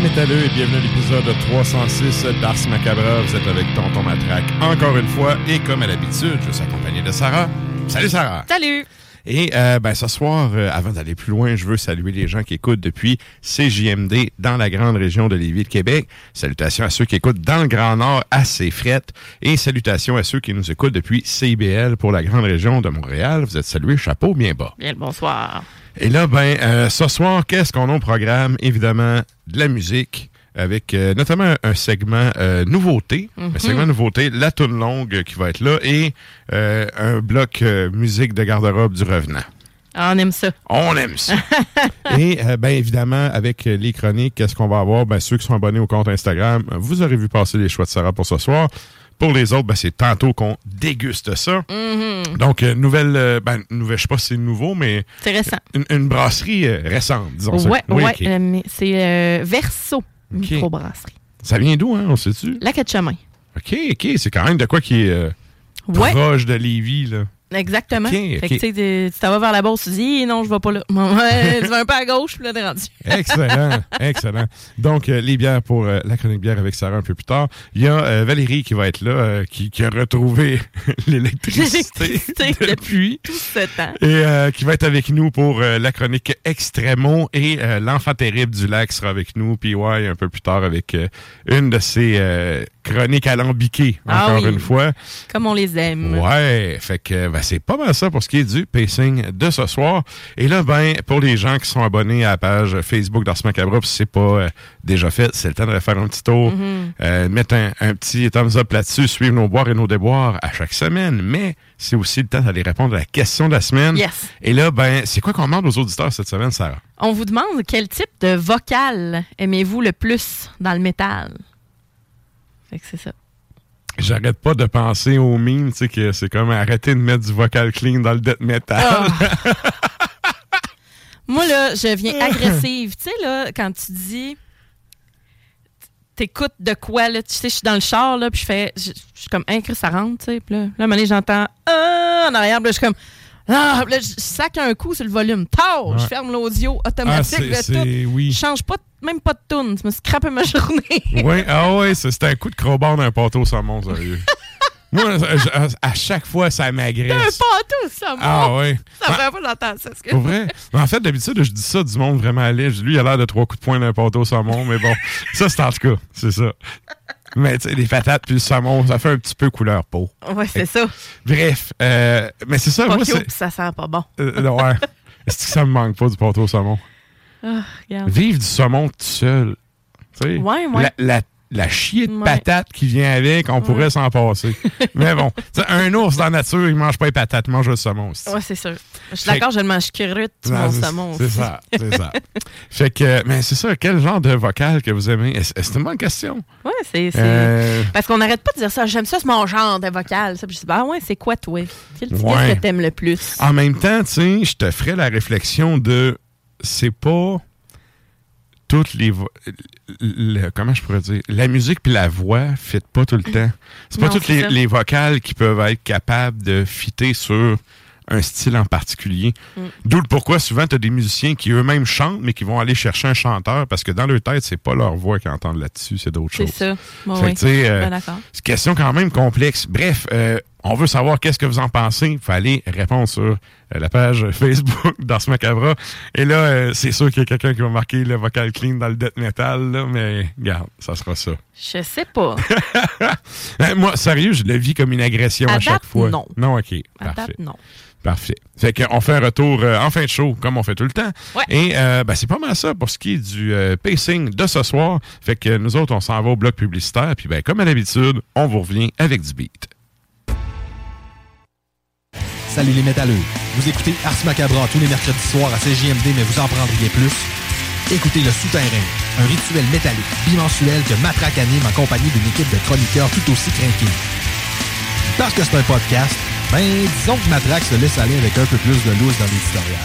Métalleux et bienvenue à l'épisode 306 d'Ars Macabra. Vous êtes avec Tonton Matraque encore une fois et comme à l'habitude, je suis accompagné de Sarah. Salut Sarah! Salut! Et euh, ben, ce soir, euh, avant d'aller plus loin, je veux saluer les gens qui écoutent depuis CJMD dans la grande région de Lévis de Québec. Salutations à ceux qui écoutent dans le Grand Nord à ses frettes. Et salutations à ceux qui nous écoutent depuis CIBL pour la grande région de Montréal. Vous êtes salués, chapeau bien bas. Bien le bonsoir. Et là, ben, euh, ce soir, qu'est-ce qu'on a au programme? Évidemment, de la musique, avec euh, notamment un segment euh, nouveauté, un segment nouveauté, la toune longue qui va être là, et euh, un bloc euh, musique de garde-robe du revenant. Ah, on aime ça. On aime ça. et euh, ben évidemment, avec euh, les chroniques, qu'est-ce qu'on va avoir? Ben, ceux qui sont abonnés au compte Instagram, vous aurez vu passer les choix de Sarah pour ce soir. Pour les autres, ben, c'est tantôt qu'on déguste ça. Donc, euh, nouvelle, euh, ben, nouvelle, je sais pas si c'est nouveau, mais C'est récent. une, une brasserie euh, récente, disons ça. Oui, ouais. euh, c'est euh, Verso microbrasserie. Ça vient d'où, hein, on sait-tu? La quête chemin. OK, OK, c'est quand même de quoi qui est euh, Ouais, proche de Lévis, là. Exactement. Fait que tu sais, t'es- tu t'en vas vers la base, tu dis, Eh, non, je vais pas là. Tu vas un peu à gauche, puis là, t'es rendu. Excellent, excellent. Donc, euh, les bières pour euh, la chronique bière avec Sarah un peu plus tard. Il y a euh, Valérie qui va être là, qui, qui a retrouvé l'électricité depuis. Tout ce temps. Et euh, qui va être avec nous pour la chronique Extremo. Et l'enfant terrible du lac sera avec nous. Puis ouais, un peu plus tard avec une de ses chroniques alambiquées, Ah encore oui. une fois. Comme on les aime. Ouais, fait que ben, c'est pas mal ça pour ce qui est du pacing de ce soir. Et là, ben, pour les gens qui sont abonnés à la page Facebook d'Ars Macabra, puis si c'est pas euh, déjà fait, c'est le temps de faire un petit tour, euh, mettre un, un petit thumbs up là-dessus, suivre nos boires et nos déboires à chaque semaine. Mais c'est aussi le temps d'aller répondre à la question de la semaine. Yes. Et là, ben, c'est quoi qu'on demande aux auditeurs cette semaine, Sarah? On vous demande quel type de vocal aimez-vous le plus dans le métal? Fait que c'est ça. J'arrête pas de penser au meme, tu sais, que c'est comme arrêter de mettre du vocal clean dans le death metal. Ah. Moi, là, je viens agressive. Tu sais, là, quand tu dis. t'écoutes de quoi, là. Tu sais, je suis dans le char, là, puis je fais. Je suis comme, hein, ça rentre, tu sais. Puis là, là, à un moment donné, j'entends, ah, en arrière, puis là, je suis comme, ah, là, je sac un coup sur le volume. Tao! Je ferme l'audio Ah, automatique, c'est- tout. oui. Je change pas, même pas de tune. Tu me scrapé ma journée. Oui, ah ouais, c'était un coup de crowbar d'un pâteau au saumon, sérieux. Moi, à, à chaque fois, ça un m'agresse. pâteau, ça, moi. Ah ouais. Ça fait pas j'entends ça. ce que- Pour vrai? Mais en fait, d'habitude, je dis ça du monde vraiment à l'aise. Lui, il a l'air de trois coups de poing d'un pâteau au saumon, mais bon, ça, c'est en tout cas, c'est ça. Mais tu sais, les patates puis le saumon, ça fait un petit peu couleur peau. Ouais, c'est ça. Bref, euh, mais c'est ça, Pas moi, c'est... puis ça sent pas bon. euh, ouais. Est-ce que ça me manque pas du pâteau au saumon? Ah, regarde. Vivre du saumon tout seul. Tu sais, Ouais, ouais. La, la, la chier de Ouais. patates qui vient avec, on pourrait s'en passer. Mais bon, un ours dans la nature, il mange pas les patates, il mange le saumon aussi. Ouais, c'est sûr. Je suis d'accord, je le mange crute, Non, mon saumon. C'est ça, c'est ça. Fait que, mais c'est ça, quel genre de vocal que vous aimez? C'est une bonne question? Ouais, c'est. Euh, Parce qu'on n'arrête pas de dire ça. J'aime ça, c'est mon genre de vocal. Ça. Puis je dis, bah ouais, c'est quoi, toi? Qu'est-ce Ouais. que t'aimes le plus? en même temps, tu sais, je te ferais la réflexion de, c'est pas toutes les le- comment je pourrais dire? La musique puis la voix fit pas tout le temps c'est pas Non, toutes c'est les, vocales qui peuvent être capables de fitter sur un style en particulier. Mm. D'où le pourquoi souvent tu as des musiciens qui eux-mêmes chantent mais qui vont aller chercher un chanteur parce que dans leur tête, c'est pas leur voix qu'ils entendent là-dessus, c'est d'autres C'est choses. ça. Bon, oui. euh, Ben, c'est une question quand même complexe. Bref, euh, on veut savoir qu'est-ce que vous en pensez. Il faut aller répondre sur la page Facebook d'Ars Macabra. Et là, euh, c'est sûr qu'il y a quelqu'un qui va marquer le vocal clean dans le death metal, là, mais regarde, ça sera ça. Je sais pas. Euh, moi, sérieux, je le vis comme une agression à, À chaque fois. non. Non, OK. À Parfait. date, non. Parfait. Fait qu'on fait un retour euh, en fin de show, comme on fait tout le temps. Ouais. Et euh, ben, c'est pas mal ça pour ce qui est du euh, pacing de ce soir. Fait que nous autres, on s'en va au bloc publicitaire. Puis ben, comme à l'habitude, on vous revient avec du beat. Salut les métalleux. Vous écoutez Ars Macabra tous les mercredis soirs à CJMD, mais vous en prendriez plus. Écoutez Le Souterrain, un rituel métallique bimensuel que Matraque anime en compagnie d'une équipe de chroniqueurs tout aussi craqués. Parce que c'est un podcast, ben disons que Matraque se laisse aller avec un peu plus de loose dans l'éditorial.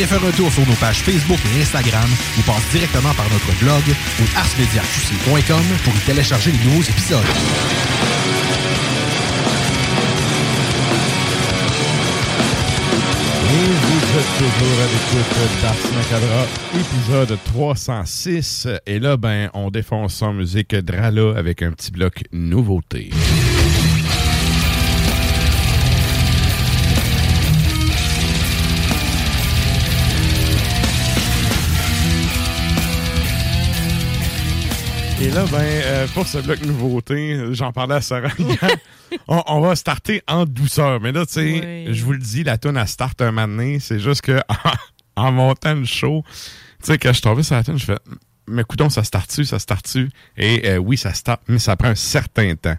Viens faire un tour sur nos pages Facebook et Instagram ou passe directement par notre blog ou arsmediaqc.com pour y télécharger les nouveaux épisodes. Et vous êtes toujours à l'écoute d'Ars Macabra, épisode 306. Et là, ben, on défonce sans musique Drala avec un petit bloc nouveauté. Et là, ben, euh, pour ce bloc nouveauté, j'en parlais à Sarah hier, on, on va starter en douceur. Mais là, tu sais, Oui. je vous le dis, la tune à start un donné, c'est juste que en, en montant le show, tu sais, quand je suis tombé sur la tune, je fais, mais coudon, ça start-tu, ça start-tu? Et euh, oui, ça start, mais ça prend un certain temps.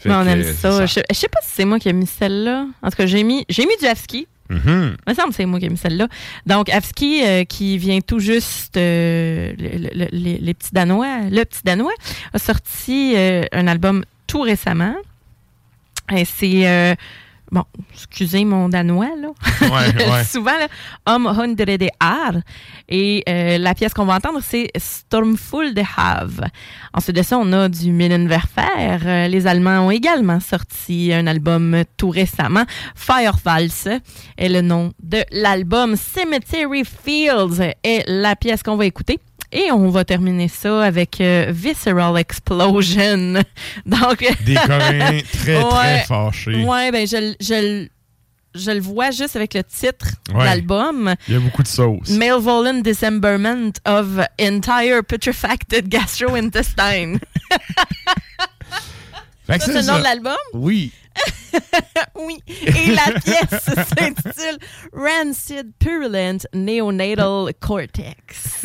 Fait Mais on aime ça. Je, je sais pas si c'est moi qui ai mis celle-là. En tout cas, j'ai mis, j'ai mis du Afski. Mhm. Il me semble que c'est moi qui ai mis celle-là. Donc, Afski, euh, qui vient tout juste, euh, le- le- le- les, petits Danois, le petit Danois, a sorti euh, un album tout récemment. C'est, bon, excusez mon danois, là. Ouais, ouais. Souvent, là, Om hundrede ar. Et euh, la pièce qu'on va entendre, c'est Stormful de Have. Ensuite de ça, on a du Minenwerfer. Euh, les Allemands ont également sorti un album tout récemment. Firewaltz est le nom de l'album. Cemetery Fields est la pièce qu'on va écouter. Et on va terminer ça avec euh, Visceral Explosion. Donc, Des Coréens très, très fâchés. ouais, ben je, le- je, le- je le vois juste avec le titre Ouais. de l'album. Il y a beaucoup de sauce. Malevolent Dismemberment of Entire Putrefacted Gastrointestine. C'est le nom de l'album? Oui. Oui. Et la pièce s'intitule Rancid Purulent Neonatal Cortex.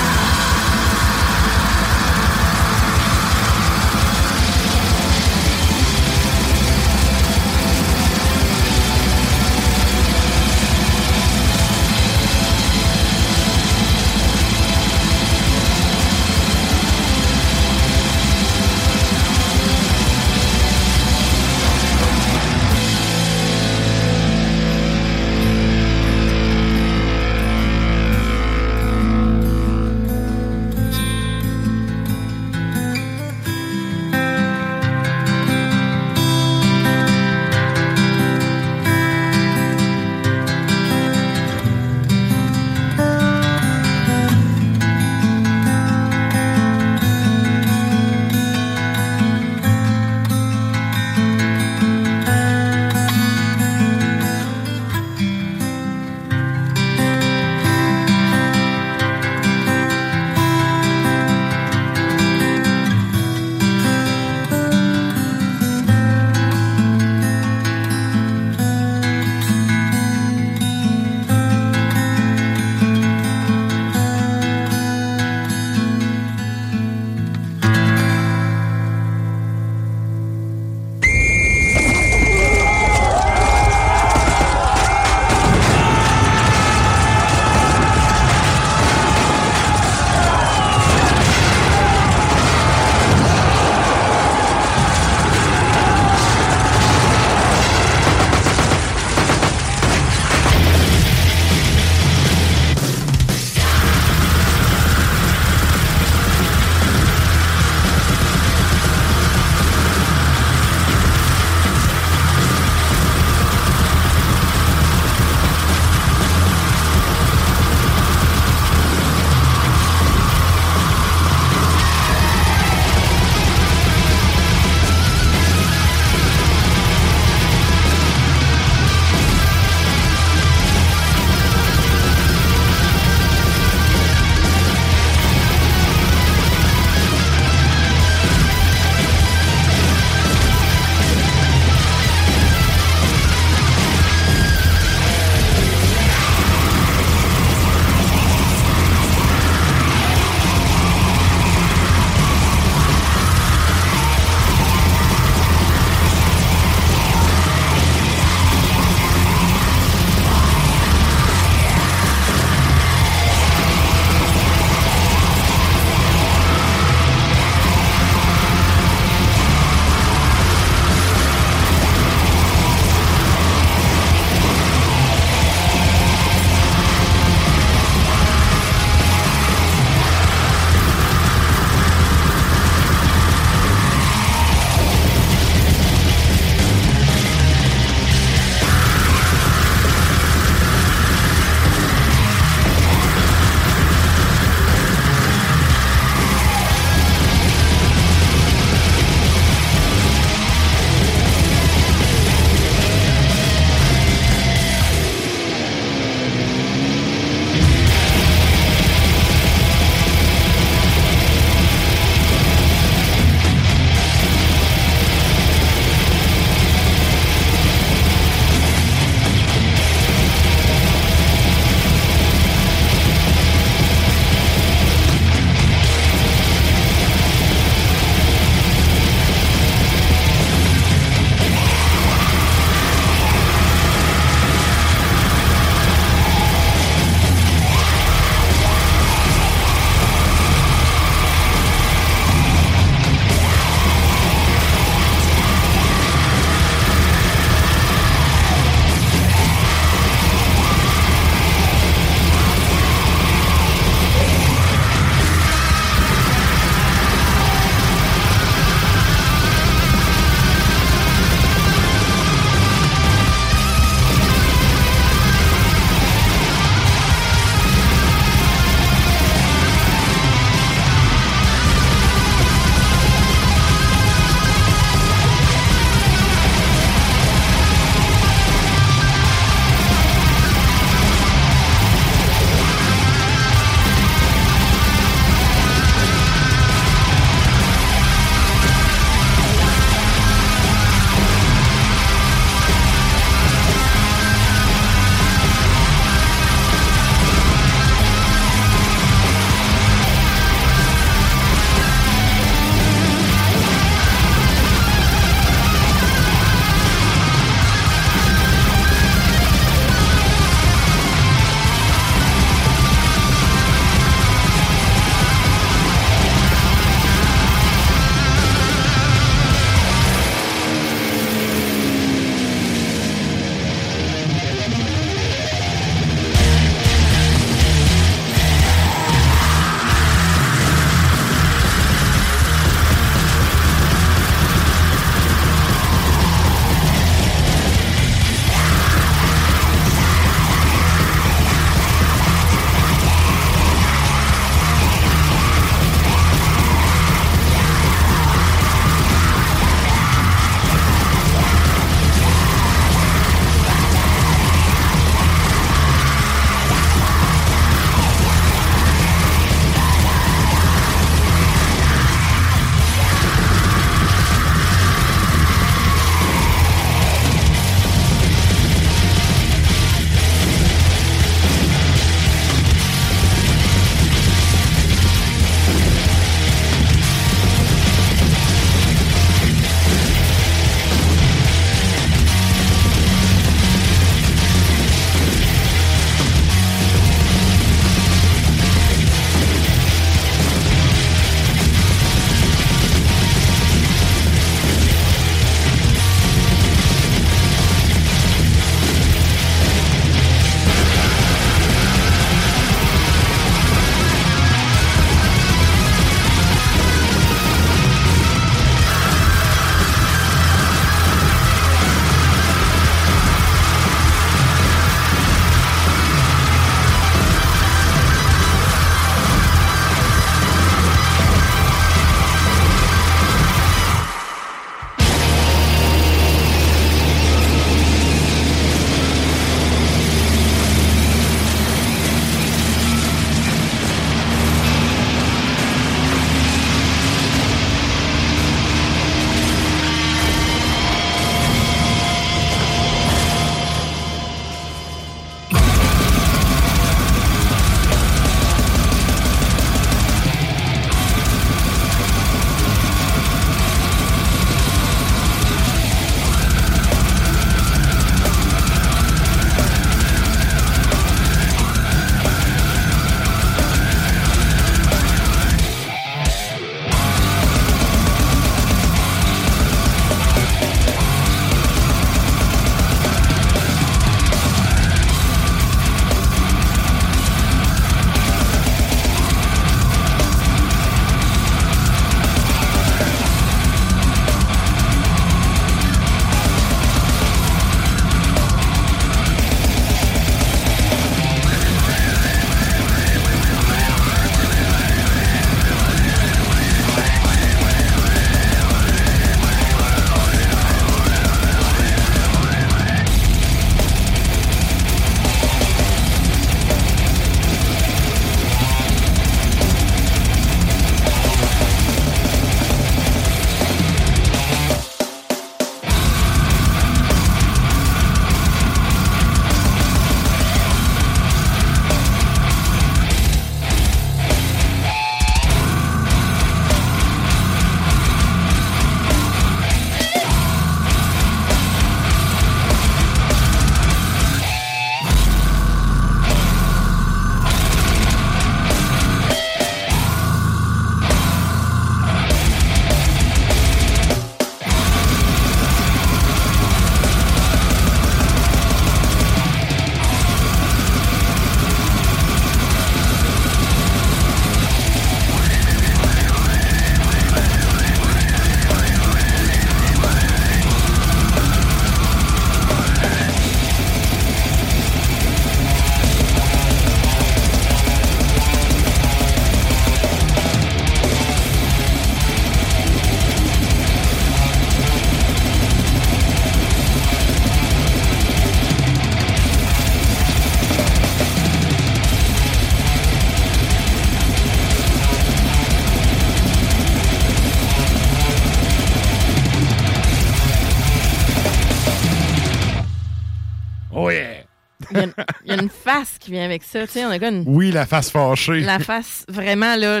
Face qui vient avec ça. On a une- Oui, la face fâchée. la face vraiment, là,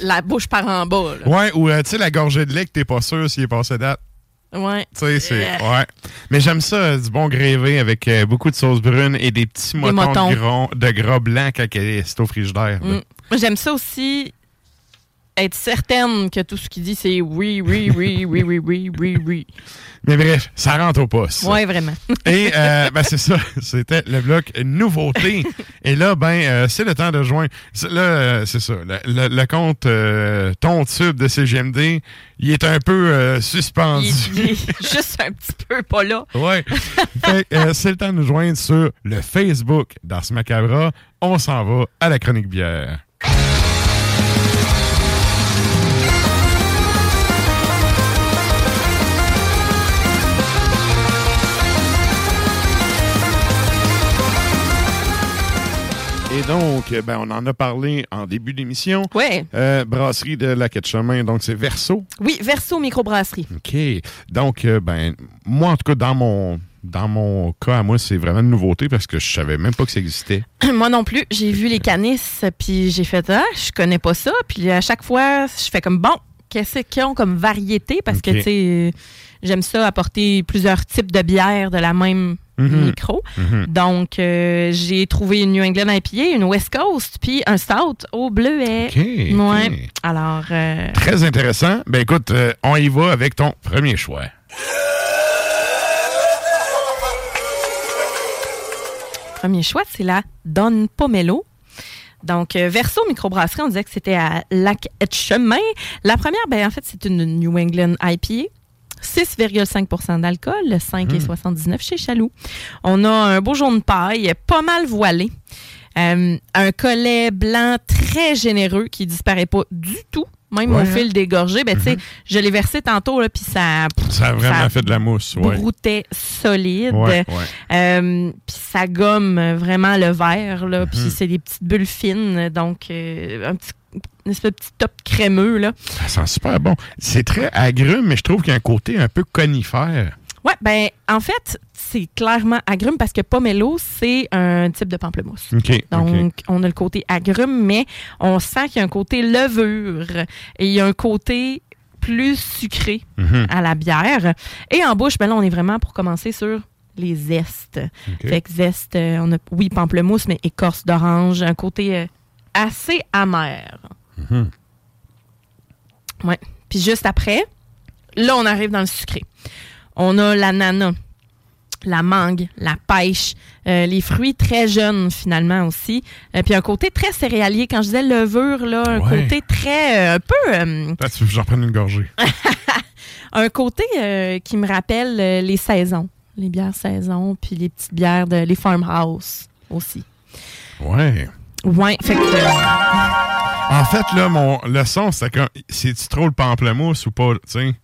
la bouche par en bas. là. Ouais, ou euh, tu sais, la gorgée de lait que t'es pas sûr s'il est passé date. Ouais. Tu sais. Ouais. Mais j'aime ça, euh, du bon grévé avec euh, beaucoup de sauce brune et des petits motons, motons. De, gras, de gras blanc quand c'est au frigidaire. Mm. J'aime ça aussi être certaine que tout ce qu'il dit, c'est oui, oui, oui, oui, oui, oui, oui, oui. Mais bref, ça rentre au poste. Ouais, vraiment. Et euh, ben, c'est ça, c'était le bloc nouveauté. Et là, ben, euh, c'est le temps de joindre. Là, euh, c'est ça. Le, le- le compte euh, ton tube de CGMD, il est un peu suspendu. Il, il est juste un petit peu pas là. Euh, c'est le temps de nous joindre sur le Facebook d'Ars Macabra. On s'en va à la chronique bière. Et donc, euh, ben, on en a parlé en début d'émission. Ouais. Euh, brasserie de la Quête Chemin, donc c'est Verso. Oui, Verso Microbrasserie. OK. Donc, euh, ben, moi, en tout cas, dans mon, dans mon cas, à moi, c'est vraiment une nouveauté parce que je savais même pas que ça existait. Moi non plus, j'ai vu les canisses, puis j'ai fait ah, je connais pas ça, puis à chaque fois, je fais comme bon, qu'est-ce qu'ils ont comme variété? Parce que tu sais, j'aime ça apporter plusieurs types de bières de la même Mhm. micro. Mhm. Donc euh, j'ai trouvé une New England IPA, une West Coast, puis un stout au bleuet. OK. ok. Ouais. Alors euh, Très intéressant. Ben écoute, euh, on y va avec ton premier choix. premier choix, c'est la Don Pomelo. Donc, Verso Microbrasserie, on disait que c'était à Lac Chemin. La première, ben, en fait, c'est une New England IPA. 6,5% d'alcool, 5,79 chez Chaloux. On a un beau jaune paille, pas mal voilé. Euh, un collet blanc très généreux qui disparaît pas du tout, même Ouais, au hein? fil des gorgées. Ben, sais, je l'ai versé tantôt, là, puis ça, Ça a vraiment Ça fait de la mousse. Ouais. broutait solide. Ouais, ouais. Euh, puis ça gomme vraiment le verre, là. Puis c'est des petites bulles fines, donc euh, un petit, une espèce de petit top crémeux, là. Ça sent super bon. C'est très agrume, mais je trouve qu'il y a un côté un peu conifère. Ouais, ben en fait, c'est clairement agrume parce que pomelo, c'est un type de pamplemousse. Donc, on a le côté agrume, mais on sent qu'il y a un côté levure et il y a un côté plus sucré Mhm. à la bière. Et en bouche, ben là, on est vraiment pour commencer sur les zestes. OK. Fait que zeste, euh, on a, oui, pamplemousse, mais écorce d'orange, un côté euh, assez amer. Mhm. Ouais. Puis juste après, là, on arrive dans le sucré. On a l'ananas, la mangue, la pêche, euh, les fruits très jeunes finalement aussi. Euh, puis un côté très céréalier. Quand je disais levure, là, un Ouais. côté très, euh, un peu, Là, tu veux que j'en prenne une gorgée? un côté qui me rappelle les saisons, les bières saison, puis les petites bières de les farmhouse aussi. Ouais. Ouais, fait que En fait, là, mon le son, c'est comme. C'est-tu trop le pamplemousse ou pas? Tu sais?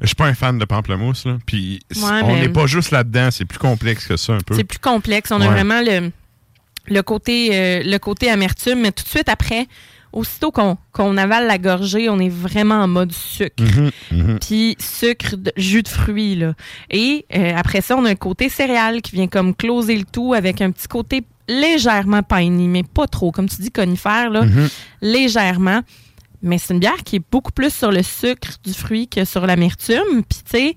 Je suis pas un fan de pamplemousse, là. Puis Ouais, on n'est pas juste là-dedans, c'est plus complexe que ça un peu. c'est plus complexe. On a vraiment le, le côté euh, le côté amertume, mais tout de suite après, aussitôt qu'on qu'on avale la gorgée, on est vraiment en mode sucre. Mhm, mhm. Puis sucre, de, jus de fruits, là. Et euh, après ça, on a un côté céréal qui vient comme closer le tout avec un petit côté légèrement piney, mais pas trop. Comme tu dis, conifère, là, Mhm. légèrement. Mais c'est une bière qui est beaucoup plus sur le sucre du fruit que sur l'amertume. Puis, tu sais,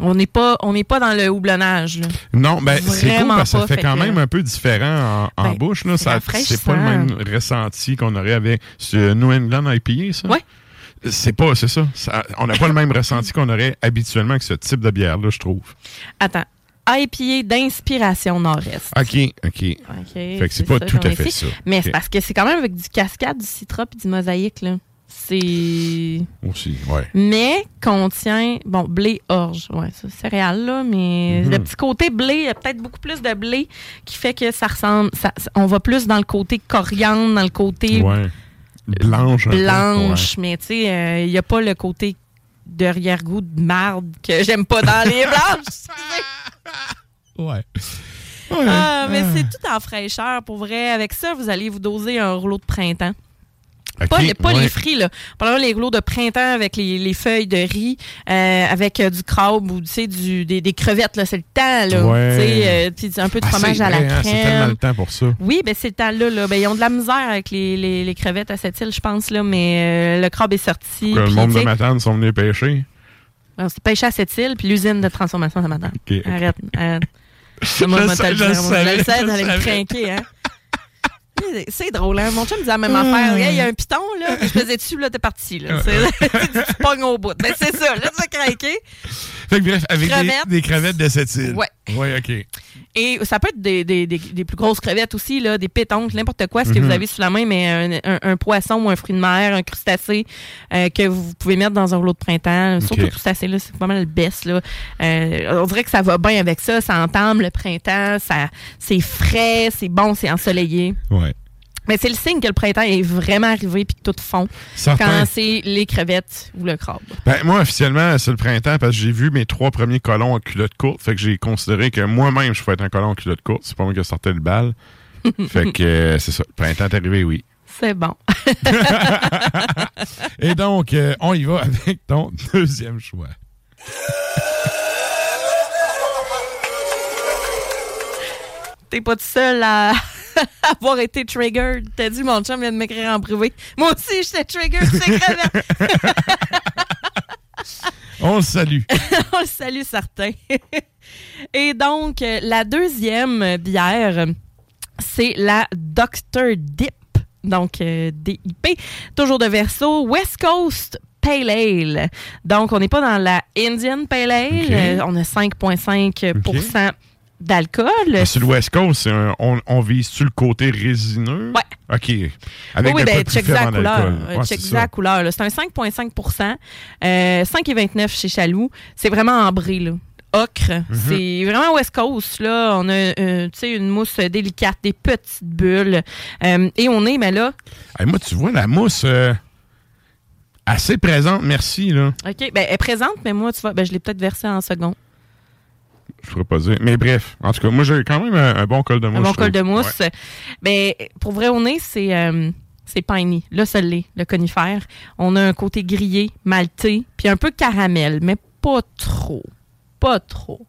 on n'est pas, on pas dans le houblonnage. là. Non, ben c'est cool parce que ça fait fait quand que- même un peu différent en, en Ben, bouche. Là. c'est Ça- C'est pas le même ressenti qu'on aurait avec ce New England IPA, ça? Ouais. C'est pas, c'est ça. Ça- On n'a pas le même ressenti qu'on aurait habituellement avec ce type de bière-là, je trouve. Attends. IPA d'inspiration nord-est. OK, OK. OK, Fait que c'est pas ça tout à fait ça. Mais c'est parce que c'est quand même avec du cascade, du citron et du mosaïque. Là. C'est. Aussi, ouais. Mais contient, bon, blé orge. Ouais, ça, céréales, là, mais Mhm. le petit côté blé, il y a peut-être beaucoup plus de blé qui fait que ça ressemble. ça- on va plus dans le côté coriandre, dans le côté Ouais. Blanche. peu, blanche, mais tu sais, euh, il n'y a pas le côté derrière-goût de marde que j'aime pas dans les blanches. Ouais. Ouais. Ah, mais c'est tout en fraîcheur, pour vrai. Avec ça, vous allez vous doser un rouleau de printemps. Pas, les- pas ouais. les fruits, là. Par les rouleaux de printemps avec les, les feuilles de riz, euh, avec euh, du crabe ou tu sais, du, des, des crevettes, là. C'est le temps, là. Ouais. Tu sais, euh, un peu de Ah, fromage c'est à la vrai, hein, C'est tellement crème. le temps pour ça. Oui, ben c'est le temps-là. Là. Ben, ils ont de la misère avec les, les, les crevettes à cette île, je pense, là, mais euh, le crabe est sorti. Que le monde de Matane sont venus pêcher. on s'est pêché à cette île, puis l'usine de transformation. Ok. Arrête, arrête. Moi, Je je je savais, je le sais, je d'aller me savais. craquer, hein. C'est drôle, hein? Mon chum me disait la même affaire. Il y a un piton, là, je faisais dessus, là, t'es parti, là? C'est- tu pognes au bout. Ben, c'est ça, là, ça craquer. Fait que bref, avec des, Crevettes. des crevettes de cette île. Ouais. Ouais, OK. Et ça peut être des, des, plus grosses crevettes aussi, là, des pétoncles, n'importe quoi, ce que Mhm. vous avez sous la main, mais un, un- un poisson ou un fruit de mer, un crustacé euh, que vous pouvez mettre dans un rouleau de printemps. Surtout le crustacé, là, c'est pas mal le best. Là. Euh, on dirait que ça va bien avec ça. Ça entame le printemps, ça, c'est frais, c'est bon, c'est ensoleillé. Ouais. Mais c'est le signe que le printemps est vraiment arrivé puis que tout fond Certain. quand c'est les crevettes ou le crabe. Ben, moi, officiellement, c'est le printemps parce que j'ai vu mes trois premiers colons en culotte courte. Fait que j'ai considéré que moi-même, je pouvais être un colon en culotte courte. C'est pas moi qui sortais le bal. fait que euh, c'est ça. Le printemps est arrivé, oui. C'est bon. Et donc, euh, on y va avec ton deuxième choix. T'es pas tout seul à avoir été triggered. T'as dit, mon chum vient de m'écrire en privé. Moi aussi, j'étais triggered, c'est. On le salue. On le salue certain. Et donc, la deuxième bière, c'est la Dr. Dip. Donc, euh, DIP. Toujours de verso. West Coast Pale Ale. Donc, on n'est pas dans la Indian Pale Ale. Euh, on a 5,5 d'alcool. Ah, Sur le West Coast, un- on, on vise-tu le côté résineux? Ouais. OK. Avec oui, de ben, check en couleur. Euh, Ouais, check à couleur. là. C'est un 5,5% euh, 5,29 chez Chaloux. C'est vraiment ambré, là. Ocre. Mhm. C'est vraiment West Coast, là. On a, euh, tu sais, une mousse délicate, des petites bulles. Euh, et on est, mais là, Hey, moi, tu vois, la mousse assez présente, merci. Là. OK, ben, elle est présente, mais moi, tu vois, ben, je l'ai peut-être versée en second. Je pourrais pas dire. Mais bref, en tout cas, moi, j'ai quand même un, un bon col de mousse. Un bon col de mousse. Ben, pour vrai, au nez, c'est euh, c'est piney. Ça l'est, le conifère. On a un côté grillé, malté, puis un peu caramel, mais pas trop. Pas trop.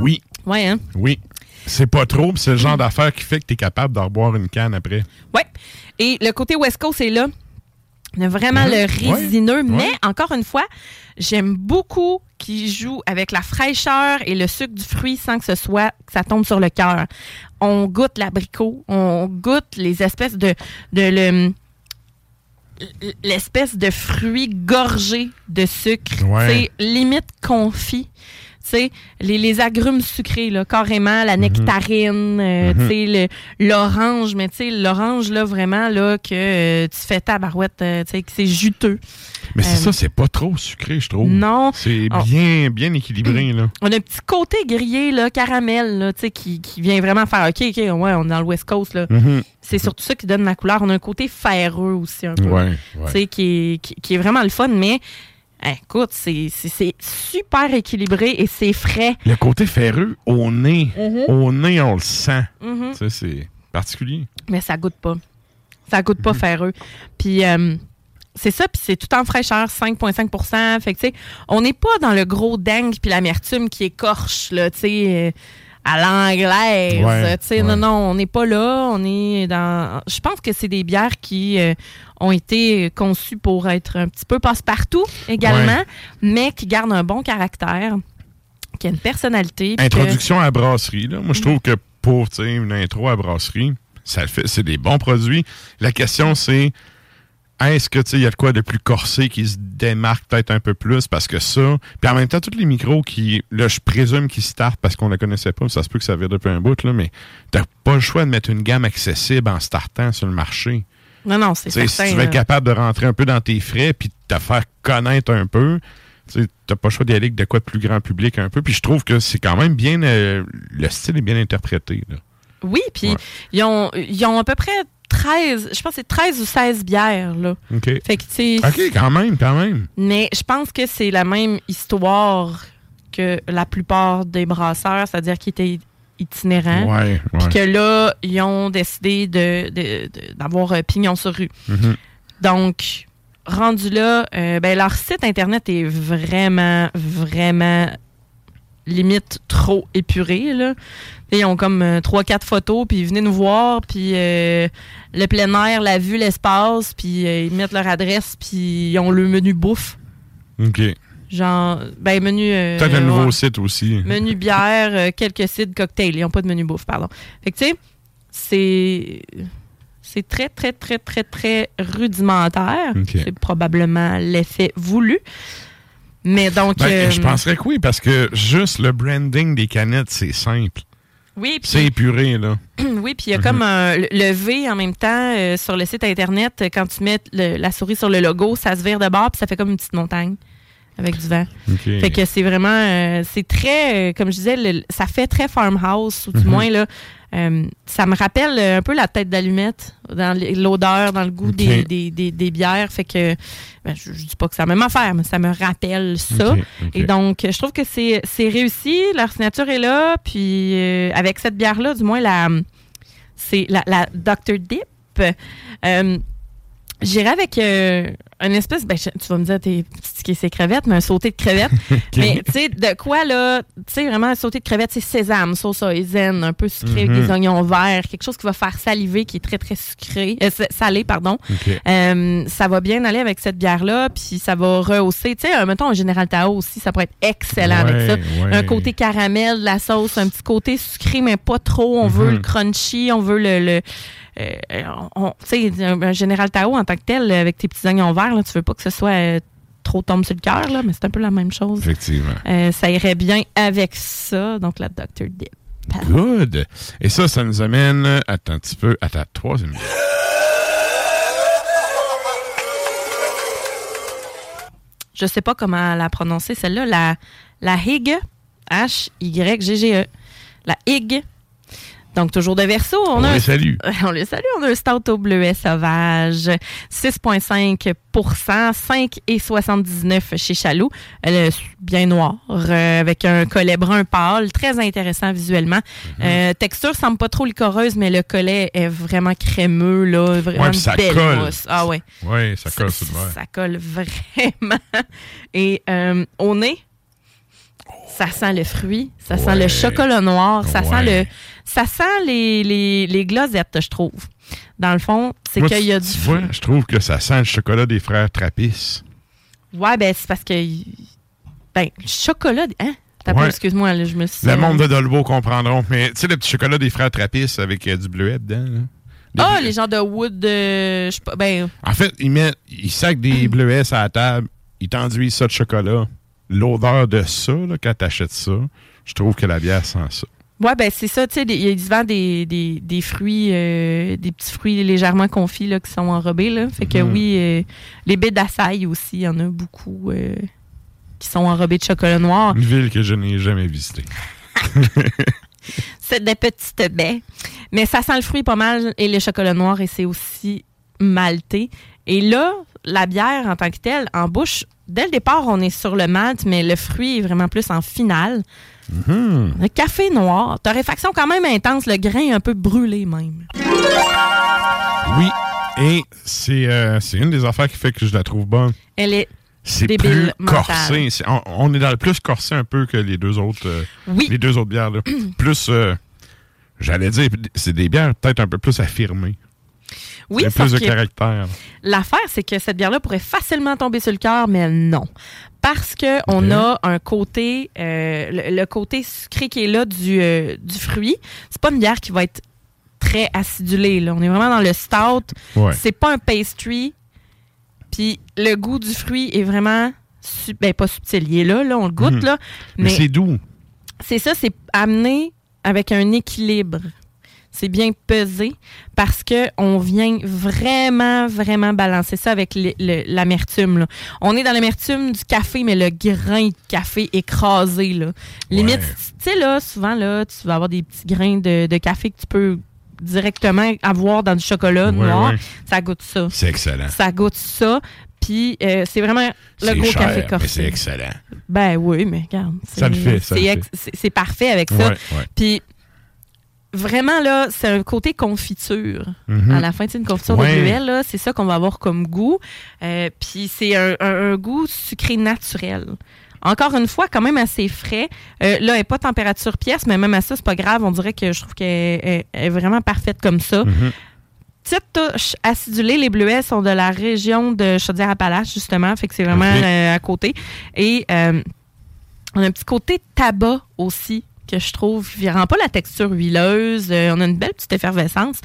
Oui, Ouais, hein? oui. C'est pas trop, puis c'est le genre d'affaire qui fait que tu es capable d'en reboire une canne après. Ouais. Et le côté West Coast est là. On a vraiment Mhm. le résineux, mais encore une fois, j'aime beaucoup qu'il joue avec la fraîcheur et le sucre du fruit sans que ce soit que ça tombe sur le cœur. On goûte l'abricot, on goûte les espèces de de le l'espèce de fruit gorgé de sucre, Ouais. c'est limite confit. Sais, les, les agrumes sucrés, là, carrément, la nectarine, euh, Mhm. tu sais, le- l'orange, mais tu sais, l'orange, là, vraiment, là, que euh, tu fais ta barouette, euh, tu sais, que c'est juteux. Mais c'est ça, c'est pas trop sucré, je trouve. Non. C'est Oh. bien, bien équilibré, là. On a un petit côté grillé, là, caramel, là, tu sais, qui, qui vient vraiment faire, OK, OK, ouais, on est dans le West Coast, là. Mhm. C'est surtout ça qui donne la couleur. On a un côté ferreux aussi, un peu. Ouais, Tu ouais. sais, qui, est- qui, qui est vraiment le fun, mais écoute, c'est super équilibré et c'est frais. Le côté ferreux, au nez, Mhm. au nez, on le sent. Mhm. Ça, c'est particulier. Mais ça goûte pas. Ça goûte pas ferreux. Puis euh, c'est ça, puis c'est tout en fraîcheur, 5,5 Fait que, tu sais, on n'est pas dans le gros dingue puis l'amertume qui écorche, là, tu sais, euh, à l'anglaise. Ouais, tu sais, ouais. non, non, on n'est pas là. On est dans. Je pense que c'est des bières qui euh, ont été conçues pour être un petit peu passe-partout également, Ouais. mais qui gardent un bon caractère, qui a une personnalité. que- Introduction à la brasserie, là. Moi, je trouve que pour, une intro à la brasserie, ça le fait, c'est des bons produits. La question, c'est est-ce que, tu sais, il y a de quoi de plus corsé qui se démarque peut-être un peu plus parce que ça? Puis en même temps, tous les micros qui, là, je présume qu'ils startent parce qu'on ne connaissait pas, ça se peut que ça vire depuis un bout, là, mais t'as pas le choix de mettre une gamme accessible en startant sur le marché. Non, non, c'est certain. si tu veux être capable de rentrer un peu dans tes frais puis de te faire connaître un peu, tu n'as pas le choix d'y aller avec de quoi de plus grand public un peu. Puis je trouve que c'est quand même bien. euh, le style est bien interprété. Là. Oui, puis Ouais. ils, ont, ils ont à peu près 13, je pense que c'est 13 ou 16 bières, là. OK. Fait que, OK, quand même, quand même. mais je pense que c'est la même histoire que la plupart des brasseurs, c'est-à-dire qu'ils étaient itinérant. Ouais, Puis que là, ils ont décidé de- de- de- d'avoir euh, pignon sur rue. Mhm. Donc, rendu là, euh, ben, leur site Internet est vraiment, vraiment limite trop épuré. Là. Ils ont comme euh, trois, quatre photos, puis venez nous voir, puis euh, le plein air, la vue, l'espace, puis euh, ils mettent leur adresse, puis ils ont le menu bouffe. OK. Genre, ben, menu. euh, Peut-être un nouveau ouais. site aussi. Menu bière, euh, quelques sites cocktails. Ils n'ont pas de menu bouffe, pardon. Fait que, tu sais, c'est. C'est très, très, très, très, très rudimentaire. C'est probablement l'effet voulu. Mais donc. Ben, euh, je penserais que oui, parce que juste le branding des canettes, c'est simple. Oui, puis C'est épuré, là. oui, puis il y a Mhm. comme un, le V en même temps euh, sur le site Internet. euh, Quand tu mets le- la souris sur le logo, ça se vire de bord, puis ça fait comme une petite montagne avec du vent. Fait que c'est vraiment, euh, c'est très, euh, comme je disais, le- ça fait très farmhouse, ou du Mhm. moins, là, euh, ça me rappelle un peu la tête d'allumette, dans l'odeur, dans le goût des, des, des- des bières. Fait que, ben, je, je dis pas que c'est la même affaire, mais ça me rappelle ça. Et donc, je trouve que c'est c'est réussi, leur signature est là, puis avec cette bière-là, du moins, la, c'est la, la Dr. Dip. J'irais avec euh, une espèce, ben, tu vas me dire, t'es ses crevettes, mais un sauté de crevettes. Mais tu sais, de quoi là, tu sais, vraiment un sauté de crevettes, c'est sésame, sauce zen, un peu sucré Mhm. avec des oignons verts, quelque chose qui va faire saliver, qui est très très sucré, euh, salé, pardon. Euh, ça va bien aller avec cette bière-là, puis ça va rehausser. Tu sais, un- mettons un Général Tao aussi, ça pourrait être excellent avec ça. Ouais. Un côté caramel de la sauce, un petit côté sucré, mais pas trop. On veut Mhm. le crunchy, on veut le. euh, tu sais, un, un Général Tao en tant que tel, avec tes petits oignons verts, là, tu veux pas que ce soit euh, trop tombe sur le cœur, là, mais c'est un peu la même chose. Effectivement. Euh, ça irait bien avec ça, donc la Dr. Dip. Good. Et ça, ça nous amène, attends un petit peu, à ta troisième je sais pas comment la prononcer, celle-là, la, la Hig, H-Y-G-G-E. La Hig. Donc, toujours de verso. On, On a les salue. on les salue. On a un stout au bleuet sauvage, 6,5% 5,79 chez Chaloux. Elle est bien noire, euh, avec un collet brun pâle, très intéressant visuellement. Mhm. Euh, texture semble pas trop licoreuse, mais le collet est vraiment crémeux, là, vraiment Ouais, ça belle colle. mousse. Ah ouais. Oui, ça Ça, colle le verre. ça colle vraiment. Et euh, au nez, ça sent le fruit, ça sent le chocolat noir, ça sent le, ça sent les, les, les glosettes, je trouve. Dans le fond, c'est qu'il y a tu du vois, je trouve que ça sent le chocolat des frères Trappist. Ouais, ben c'est parce que, ben chocolat, hein? Ouais. excuse-moi, là, je me suis. Le monde de Dolbeau comprendront. Mais tu sais, le petit chocolat des frères Trappist avec euh, du bleuet dedans. là. Ah, les gens de wood, euh, je sais pas, ben En fait, ils mettent, ils sacent des bleuets sur la table, ils t'enduisent ça de chocolat. L'odeur de ça, là, quand t'achètes ça, je trouve que la bière sent ça. Ouais, ben c'est ça, tu sais, se vendent des, des, des fruits, euh, des petits fruits légèrement confits là, qui sont enrobés. Là. Fait que Mhm. oui, euh, les baies d'açaï aussi, il y en a beaucoup euh, qui sont enrobés de chocolat noir. Une ville que je n'ai jamais visitée. C'est des petites baies. Mais ça sent le fruit pas mal et le chocolat noir et c'est aussi malté. Et là, la bière en tant que telle, en bouche, dès le départ, on est sur le malt, mais le fruit est vraiment plus en finale. Mhm. Le café noir, torréfaction quand même intense, le grain un peu brûlé même. Oui, et c'est euh, c'est une des affaires qui fait que je la trouve bonne. Elle est C'est Débile plus corsé. On, on est dans le plus corsé un peu que les deux autres, euh, Oui. les deux autres bières. là. plus, euh, j'allais dire, c'est des bières peut-être un peu plus affirmées. Oui, Il y a sauf plus de que caractère. l'affaire, c'est que cette bière-là pourrait facilement tomber sur le cœur, mais non. Parce que on Ok. a un côté, euh, le, le côté sucré qui est là du, euh, du fruit. C'est pas une bière qui va être très acidulée. Là. On est vraiment dans le stout. Ouais. C'est pas un pastry. Puis le goût du fruit est vraiment, ben, pas subtil. Il est là, là on le goûte, Mhm. là. Mais, Mais, c'est doux. c'est ça, c'est amené avec un équilibre. C'est bien pesé parce que on vient vraiment, vraiment balancer ça avec l'amertume. On est dans l'amertume du café, mais le grain de café écrasé. Là. Limite, Ouais. tu sais, là, souvent, là, tu vas avoir des petits grains de, de café que tu peux directement avoir dans du chocolat Ouais, noir. ouais. Ça goûte ça. C'est excellent. Ça goûte ça. Puis euh, c'est vraiment le gros cher, café corsé. c'est excellent. Ben oui, mais regarde. Ça le c'est- fait, ça c'est parfait avec ça. Puis vraiment, là, c'est un côté confiture. Mhm. À la fin, c'est une confiture Ouais. de bleuet, là, c'est ça qu'on va avoir comme goût. Euh, Puis c'est un, un- un goût sucré naturel. Encore une fois, quand même assez frais. Euh, là, elle n'est pas température pièce, mais même à ça, c'est pas grave. On dirait que je trouve qu'elle est- vraiment parfaite comme ça. Mhm. Petite touche acidulée. Les bleuets sont de la région de Chaudière-Appalaches, justement. Fait que c'est vraiment euh, à côté. Et on a un petit côté tabac aussi que je trouve. Il rend pas la texture huileuse. Euh, on a une belle petite effervescence.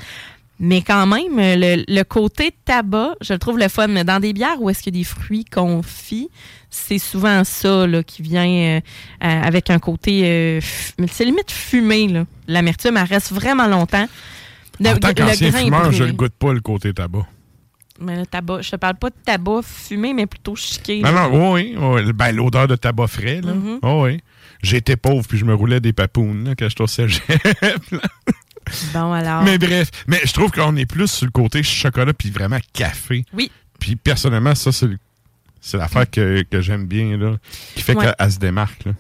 Mais quand même, euh, le, le côté tabac, je le trouve le fun. Mais dans des bières où est-ce qu'il y a des fruits confits, c'est souvent ça là, qui vient euh, avec un côté... c'est limite fumé. L'amertume, elle reste vraiment longtemps. Le- en tant qu'ancien fumeur, je le goûte pas le côté tabac. Mais le tabac, je te parle pas de tabac fumé, mais plutôt chiqué. Non, là. non, oui, oui. Ben, l'odeur de tabac frais, là. Mhm. Oh, oui. J'étais pauvre, puis je me roulais des papounes, là, quand j'étais au cégep. Bon, alors. Mais bref, mais je trouve qu'on est plus sur le côté chocolat, puis vraiment café. Oui. Puis personnellement, ça, c'est l'affaire que, que j'aime bien, là, qui fait Ouais. qu'elle elle se démarque, là.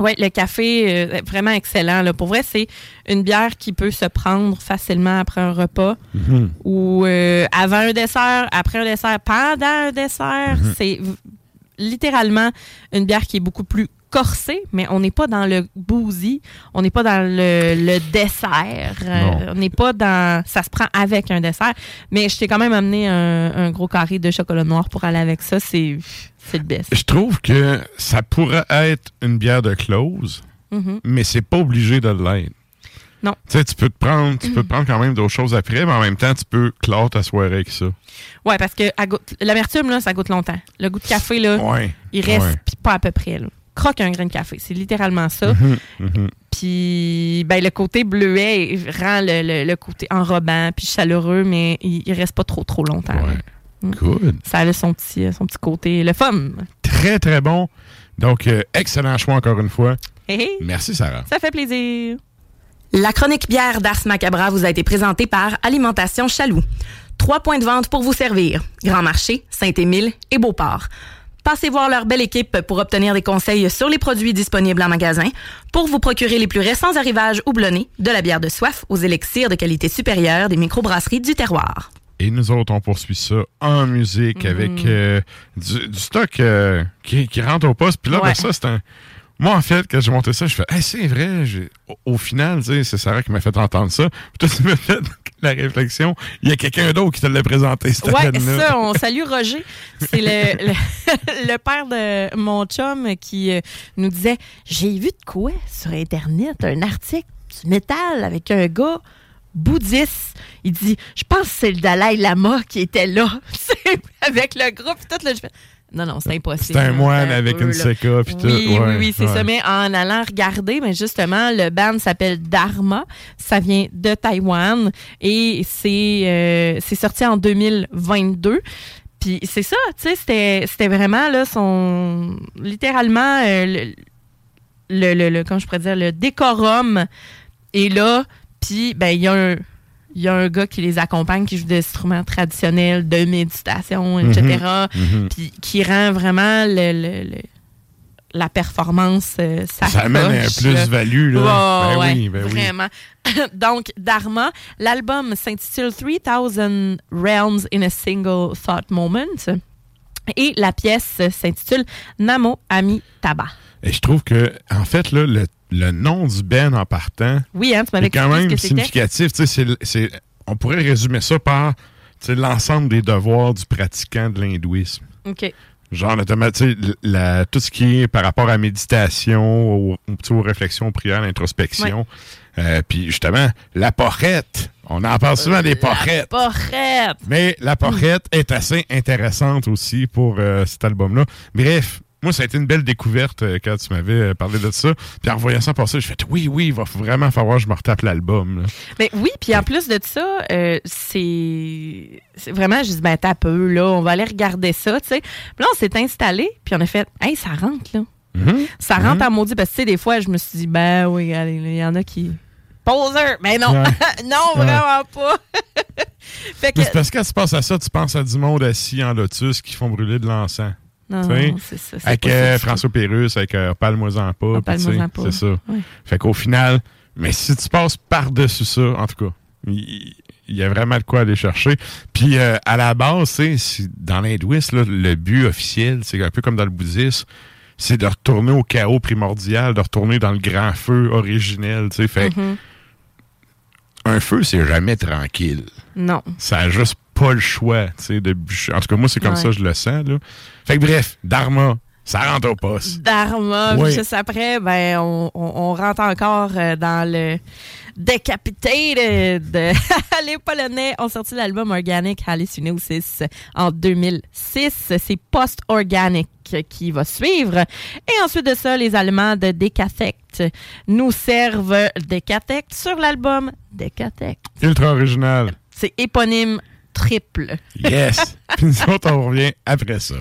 Oui, le café, euh, vraiment excellent. Là. Pour vrai, c'est une bière qui peut se prendre facilement après un repas Mhm. ou euh, avant un dessert, après un dessert, pendant un dessert. Mhm. C'est littéralement une bière qui est beaucoup plus corsée, mais on n'est pas dans le boozy, on n'est pas dans le, le dessert, euh, on n'est pas dans... Ça se prend avec un dessert, mais je t'ai quand même amené un, un gros carré de chocolat noir pour aller avec ça, c'est le best. Je trouve que ça pourrait être une bière de close, Mhm. mais c'est pas obligé de l'être. Non. Tu sais, tu peux te prendre, tu peux te prendre quand même d'autres choses après, mais en même temps, tu peux clore ta soirée avec ça. Ouais, parce que l'amertume, là, ça goûte longtemps. Le goût de café, là, Ouais. il reste Ouais. pas à peu près. Là. Croque un grain de café. C'est littéralement ça. Mhm, mhm. Puis ben, le côté bleuet rend le, le- le côté enrobant puis chaleureux, mais il, il reste pas trop trop longtemps. Ouais. Mm. Good. Ça a son petit, son petit côté. Le fun. Très, très bon. Donc, euh, excellent choix encore une fois. Hey, hey, Merci, Sarah. ça fait plaisir. La chronique bière d'Ars Macabra vous a été présentée par Alimentation Chaloux. Trois points de vente pour vous servir. Grand Marché, Saint-Émile et Beauport. Passez voir leur belle équipe pour obtenir des conseils sur les produits disponibles en magasin, pour vous procurer les plus récents arrivages houblonnés, de la bière de soif aux élixirs de qualité supérieure des microbrasseries du terroir. Et nous autres, on poursuit ça en musique avec euh, du, du stock euh, qui, qui rentre au poste. Puis là, Ouais. ben, ça, c'est un. Moi, en fait, quand j'ai monté ça, je fais, hey, c'est vrai. Au, au final, c'est Sarah qui m'a fait entendre ça. Puis toi, tu m'as fait la réflexion. Il y a quelqu'un d'autre qui te l'a présenté, affaire-là. ça, on salue Roger. C'est le, le, le père de mon chum qui euh, nous disait J'ai vu de quoi sur Internet, un article du métal avec un gars bouddhiste. Il dit Je pense que c'est le Dalai Lama qui était là, avec le groupe. Tout, là, je fais, non, non, c'est impossible. C'est un moine avec peu, une séca. Puis tout. Oui, oui, Ouais, oui, c'est ouais. ça. Mais en allant regarder, mais justement, le band s'appelle Dharma. Ça vient de Taïwan et c'est euh, sorti en 2022. Puis c'est ça, tu sais, c'était c'était vraiment là son littéralement euh, le, le, le, le- comment je pourrais dire le décorum est là. Puis ben il y a un il y a un gars qui les accompagne qui joue des instruments traditionnels de méditation, etc. Mhm. Puis qui rend vraiment le, le- le- la performance euh, Ça amène un plus-value. là. Ben ouais, oui, ben oui. vraiment. Donc, Dharma, l'album s'intitule 3000 Realms in a Single Thought Moment. Et la pièce s'intitule Namo Ami Taba. Et je trouve que, en fait, là, le, le nom du Ben en partant, Oui, hein, tu c'est quand même significatif. Tu sais, on pourrait résumer ça par l'ensemble des devoirs du pratiquant de l'hindouisme. OK. Genre, notamment, tu sais, la- tout ce qui est par rapport à la méditation, aux, aux réflexions, aux prières, l'introspection. Euh, Puis justement, la porrette. On en parle souvent des porrettes. Porrette! Mais la porrette est assez intéressante aussi pour euh, cet album-là. Bref, moi, ça a été une belle découverte euh, quand tu m'avais euh, parlé de ça. Puis en voyant ça passer, je fais oui, oui, il va vraiment falloir que je me retape l'album. Ben oui, puis en plus de ça, euh, c'est vraiment juste ben t'as peu là, on va aller regarder ça, tu sais. Puis là on s'est installé, puis on a fait hey, ça rentre là. Mhm. Ça rentre en maudit parce que tu sais des fois je me suis dit ben oui, allez, il y en a qui poseur, mais non. Ouais. non, Ouais. vraiment pas. fait que Mais c'est parce que quand tu penses à ça, tu penses à du monde assis en lotus qui font brûler de l'encens. Non, non, c'est ça, Avec euh, François Pérusse, avec euh, Parle-moi-en pas. Ah, pas. C'est ça. Ouais. Fait qu'au final, Mais si tu passes par-dessus ça, en tout cas, il, y a vraiment de quoi aller chercher. Puis euh, à la base, c'est dans l'hindouisme, le but officiel, c'est un peu comme dans le bouddhisme, c'est de retourner au chaos primordial, de retourner dans le grand feu originel. Fait mm-hmm. un feu, c'est jamais tranquille. Non. Ça a juste pas le choix, de En tout cas, moi, c'est comme ça je le sens, là. Fait que bref, Dharma, ça rentre au poste. Dharma, juste après, ben, on, rentre encore euh, dans le Decapitated. Les Polonais ont sorti l'album Organic Hallucinosis en 2006. C'est Post-Organic qui va suivre. Et ensuite de ça, les Allemands de Decatect nous servent Decatect sur l'album Decatect. Ultra original. C'est éponyme triple. Yes. Puis nous autres, on revient après ça.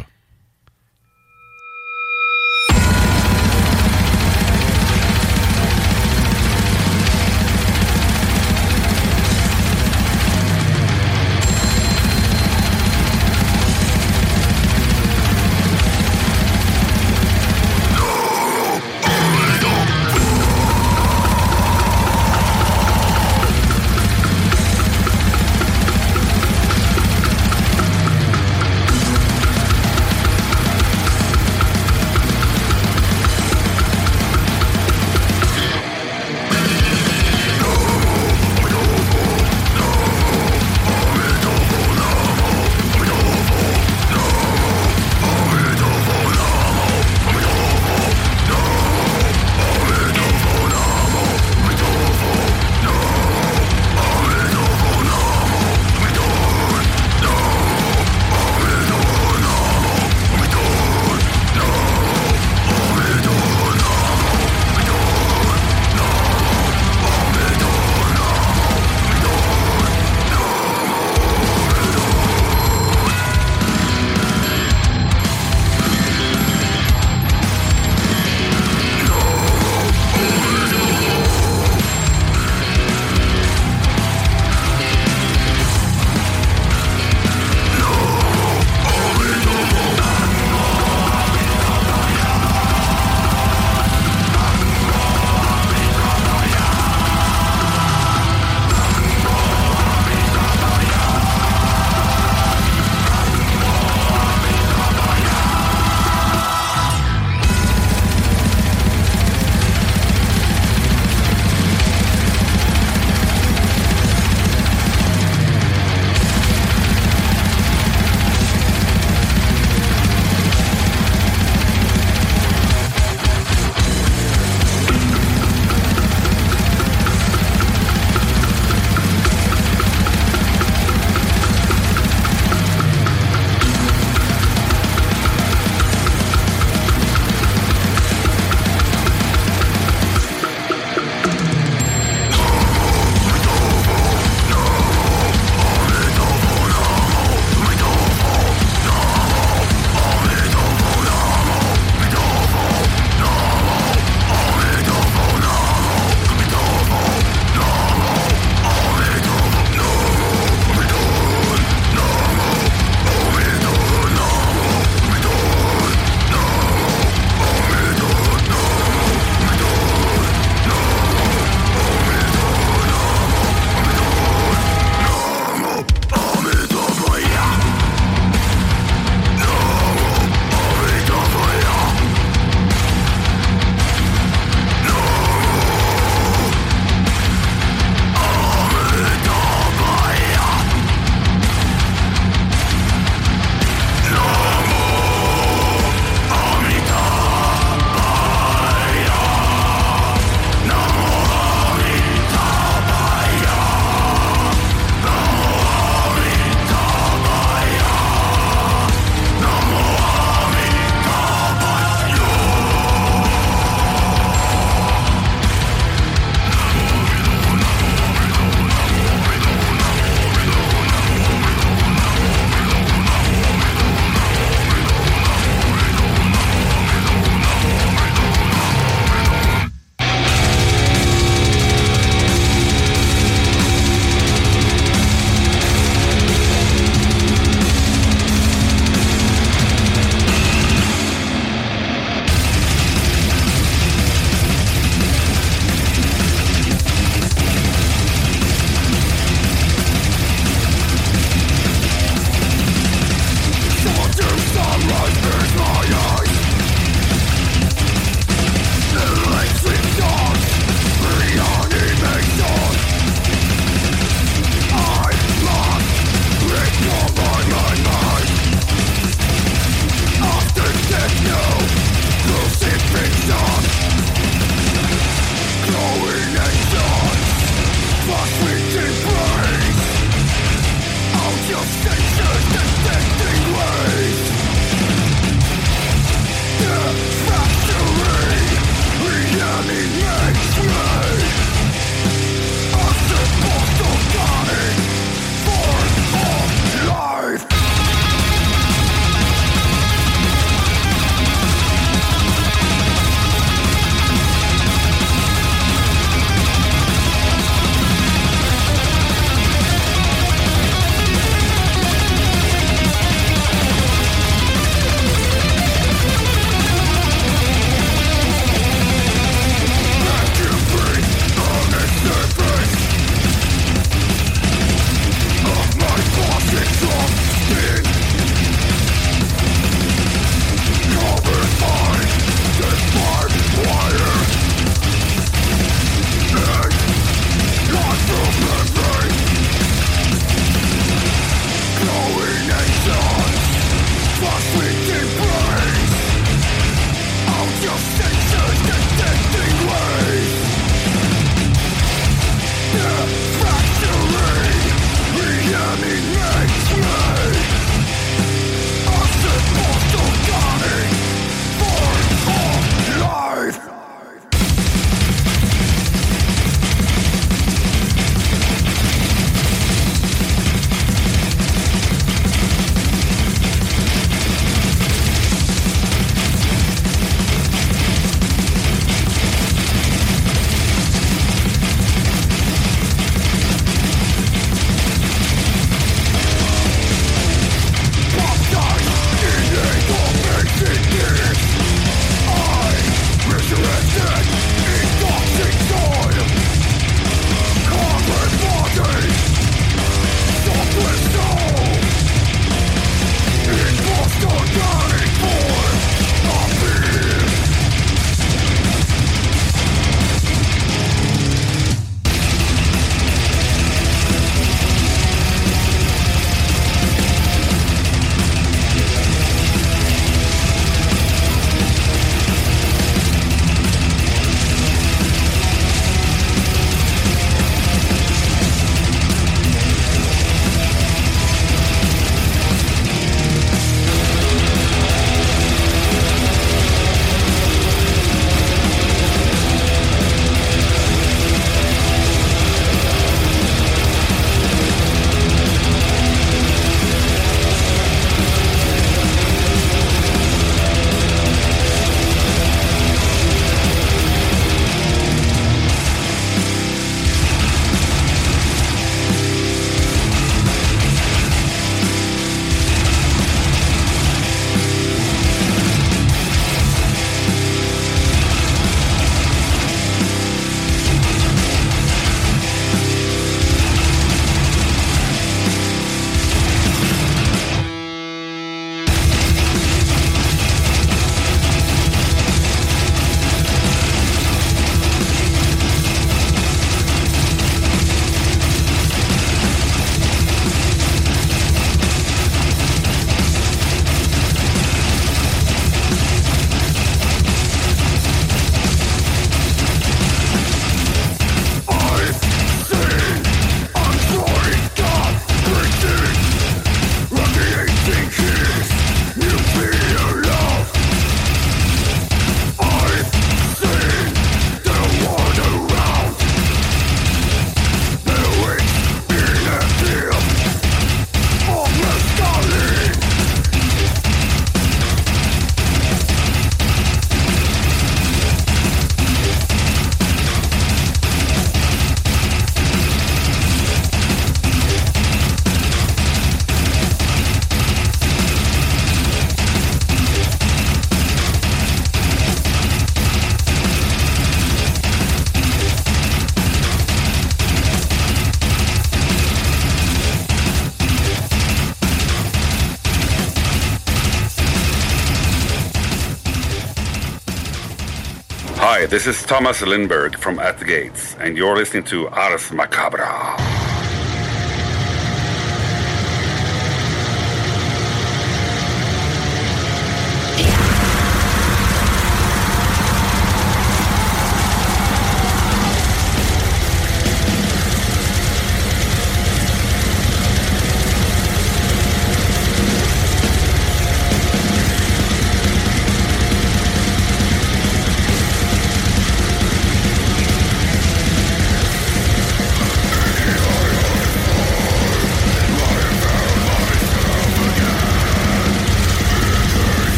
This is Thomas Lindberg from At the Gates, and you're listening to Ars Macabra.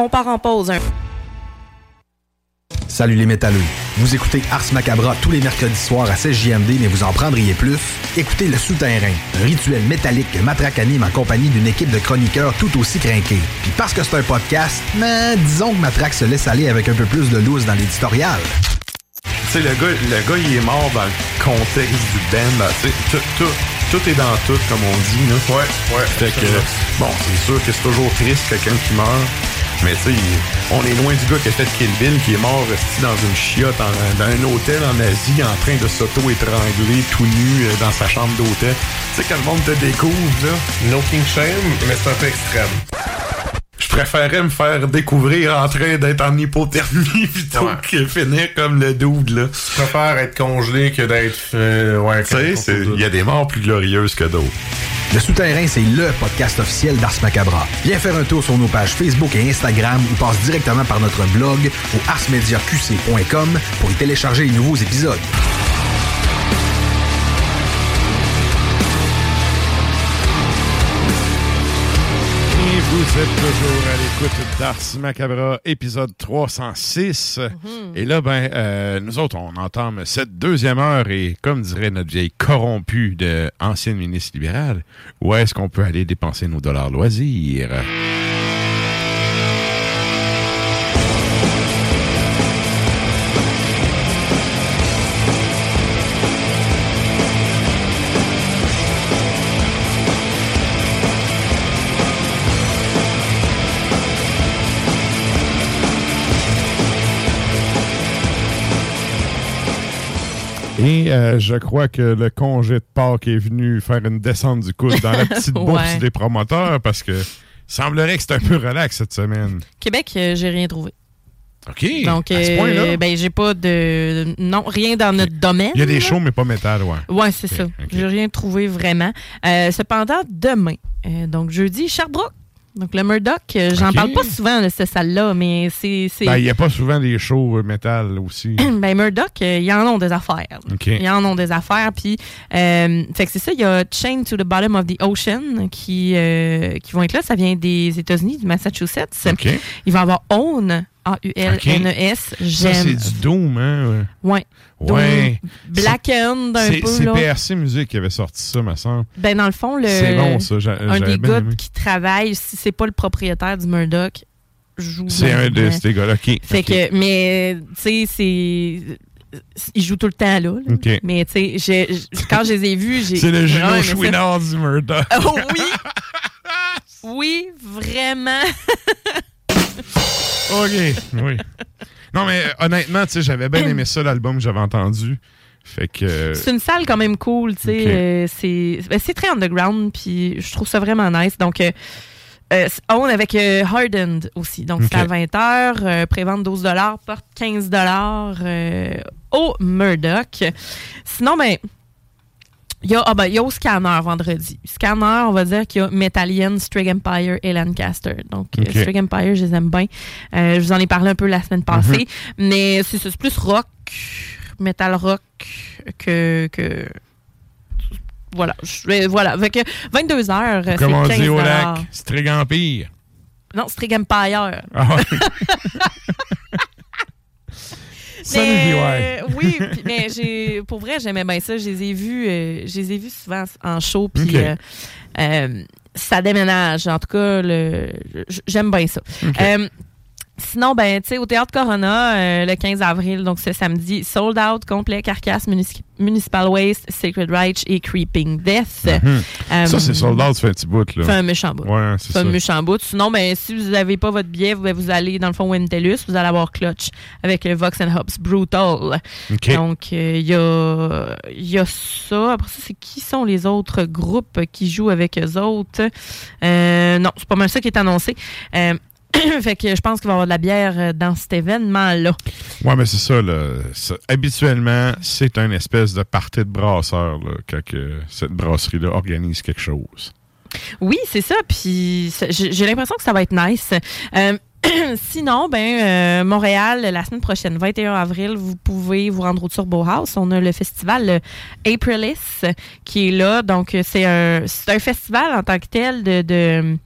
On part en pause. Salut les métalleux. Vous écoutez Ars Macabra tous les mercredis soirs à 16JMD, mais vous en prendriez plus? Écoutez Le Souterrain, un rituel métallique que Matraque anime en compagnie d'une équipe de chroniqueurs tout aussi crinqués. Puis parce que c'est un podcast, mais disons que Matraque se laisse aller avec un peu plus de loose dans l'éditorial. Tu sais, le gars, le gars, il est mort dans le contexte du band. tout, tout, tout est dans tout, comme on dit. Là. Ouais, ouais. Fait que, bon, c'est sûr que c'est toujours triste, quelqu'un qui meurt. Mais tu sais, on est loin du gars qui a fait Kill Bill, qui est mort resté dans une chiotte, en- dans un hôtel en Asie, en train de s'auto-étrangler tout nu euh, dans sa chambre d'hôtel. Tu sais, quand le monde te découvre, là. No King Shame, mais c'est un peu extrême. Je préférais me faire découvrir en train d'être en hypothermie plutôt Ouais. que finir comme le dude, là. Je préfère être congelé que d'être. euh, ouais, Tu sais, il y a des morts plus glorieuses que d'autres. Le Souterrain, c'est LE podcast officiel d'Ars Macabra. Viens faire un tour sur nos pages Facebook et Instagram ou passe directement par notre blog au arsmediaqc.com pour y télécharger les nouveaux épisodes. Êtes toujours à l'écoute d'Ars Macabra, épisode 306. Mhm. Et là, ben, euh, nous autres, on entame cette deuxième heure et, comme dirait notre vieille corrompue de ancienne ministre libérale, où est-ce qu'on peut aller dépenser nos dollars loisirs? Et euh, je crois que le congé de Pâques est venu faire une descente du coude dans la petite bourse Ouais. des promoteurs parce que semblerait que c'est un peu relax cette semaine. Québec, euh, j'ai rien trouvé. OK. Donc, à ce euh, point-là. ben, j'ai pas de. Non, rien dans notre domaine. Il y a des shows, mais pas métal, ouais. Ouais, c'est ça. ok. J'ai rien trouvé vraiment. Euh, cependant, demain, euh, donc jeudi, Sherbrooke. Donc le Murdoch, euh, j'en parle pas souvent de cette salle-là, mais c'est. Ben, il n'y a pas souvent des shows euh, métal aussi. ben, Murdoch, euh, ils en ont des affaires. OK. Ils en ont des affaires. Puis, euh, fait que c'est ça, il y a Chain to the Bottom of the Ocean qui, euh, qui vont être là. Ça vient des États-Unis, du Massachusetts. Il va y avoir Own, A-U-L-N-E-S. J'aime. c'est du Doom, hein? Ouais. Ouais. Blackened un C'est peu. c'est. PRC Musique qui avait sorti ça, me semble. Ben, dans le fond, le, C'est bon, ça. un des gars aimé. qui travaille, si c'est pas le propriétaire du Murdoch, joue. C'est un de ces gars-là. OK. Fait que, mais, tu sais, c'est. Il joue tout le temps là. là. OK. Mais, tu sais, quand je les ai vus, j'ai. C'est le ça. Chouinard du Murdoch. Oh oui! oui, vraiment. OK, oui. Non, mais euh, honnêtement, tu sais, j'avais bien aimé ça, l'album que j'avais entendu. Fait que... C'est une salle quand même cool, tu sais. Euh, c'est ben, c'est très underground, puis je trouve ça vraiment nice. Donc, euh, euh, on avec euh, Hardened aussi. Donc, c'est Ok. à 20 h, euh, prévente 12 porte 15 euh, au Murdoch. Sinon, ben. Il y, a, ah ben, il y a au Scanner vendredi. Scanner, on va dire qu'il y a Metallian, Strig Empire et Lancaster. Donc, euh. Strig Empire, je les aime bien. Euh, je vous en ai parlé un peu la semaine passée. Mhm. Mais c'est plus rock, metal rock que. que voilà. Je voilà. Fait que 22 heures, Comme on 15 dit au lac, Strig Empire. Non, Strig Empire. Ah ouais. Mais, VY. oui, mais j'ai, pour vrai, j'aimais bien ça. Je les ai vus, euh, je les ai vus souvent en show, puis euh, euh, ça déménage. En tout cas, le, j'aime bien ça. Sinon, ben, tu sais, au Théâtre Corona, euh, le 15 avril, donc ce samedi, Sold Out, complet, Carcasse, Munici- Municipal Waste, Sacred Reich et Creeping Death. Mhm. Euh, Ça, c'est soldat, tu fais un petit bout, là. fait un méchant bout. Ouais, c'est Fait ça. un méchant bout. Sinon, ben, si vous n'avez pas votre billet, vous, ben, vous allez dans le fond Wentellus, vous allez avoir Clutch avec le Vox and Hops Brutal. OK. Donc, euh, il y, a, il y a ça. Après ça, c'est qui sont les autres groupes qui jouent avec eux autres? Non, c'est pas mal ça qui est annoncé. Fait que je pense qu'il va y avoir de la bière euh, dans cet événement-là. Ouais, mais c'est ça, là. Habituellement, c'est un espèce de party de brasseur, là, quand que cette brasserie-là organise quelque chose. Oui, c'est ça. Puis j'ai l'impression que ça va être nice. Euh, Sinon, ben euh, Montréal, la semaine prochaine, 21 avril, vous pouvez vous rendre au Turbo House. On a le festival Aprilis qui est là. Donc, c'est un, c'est un festival en tant que tel de, de,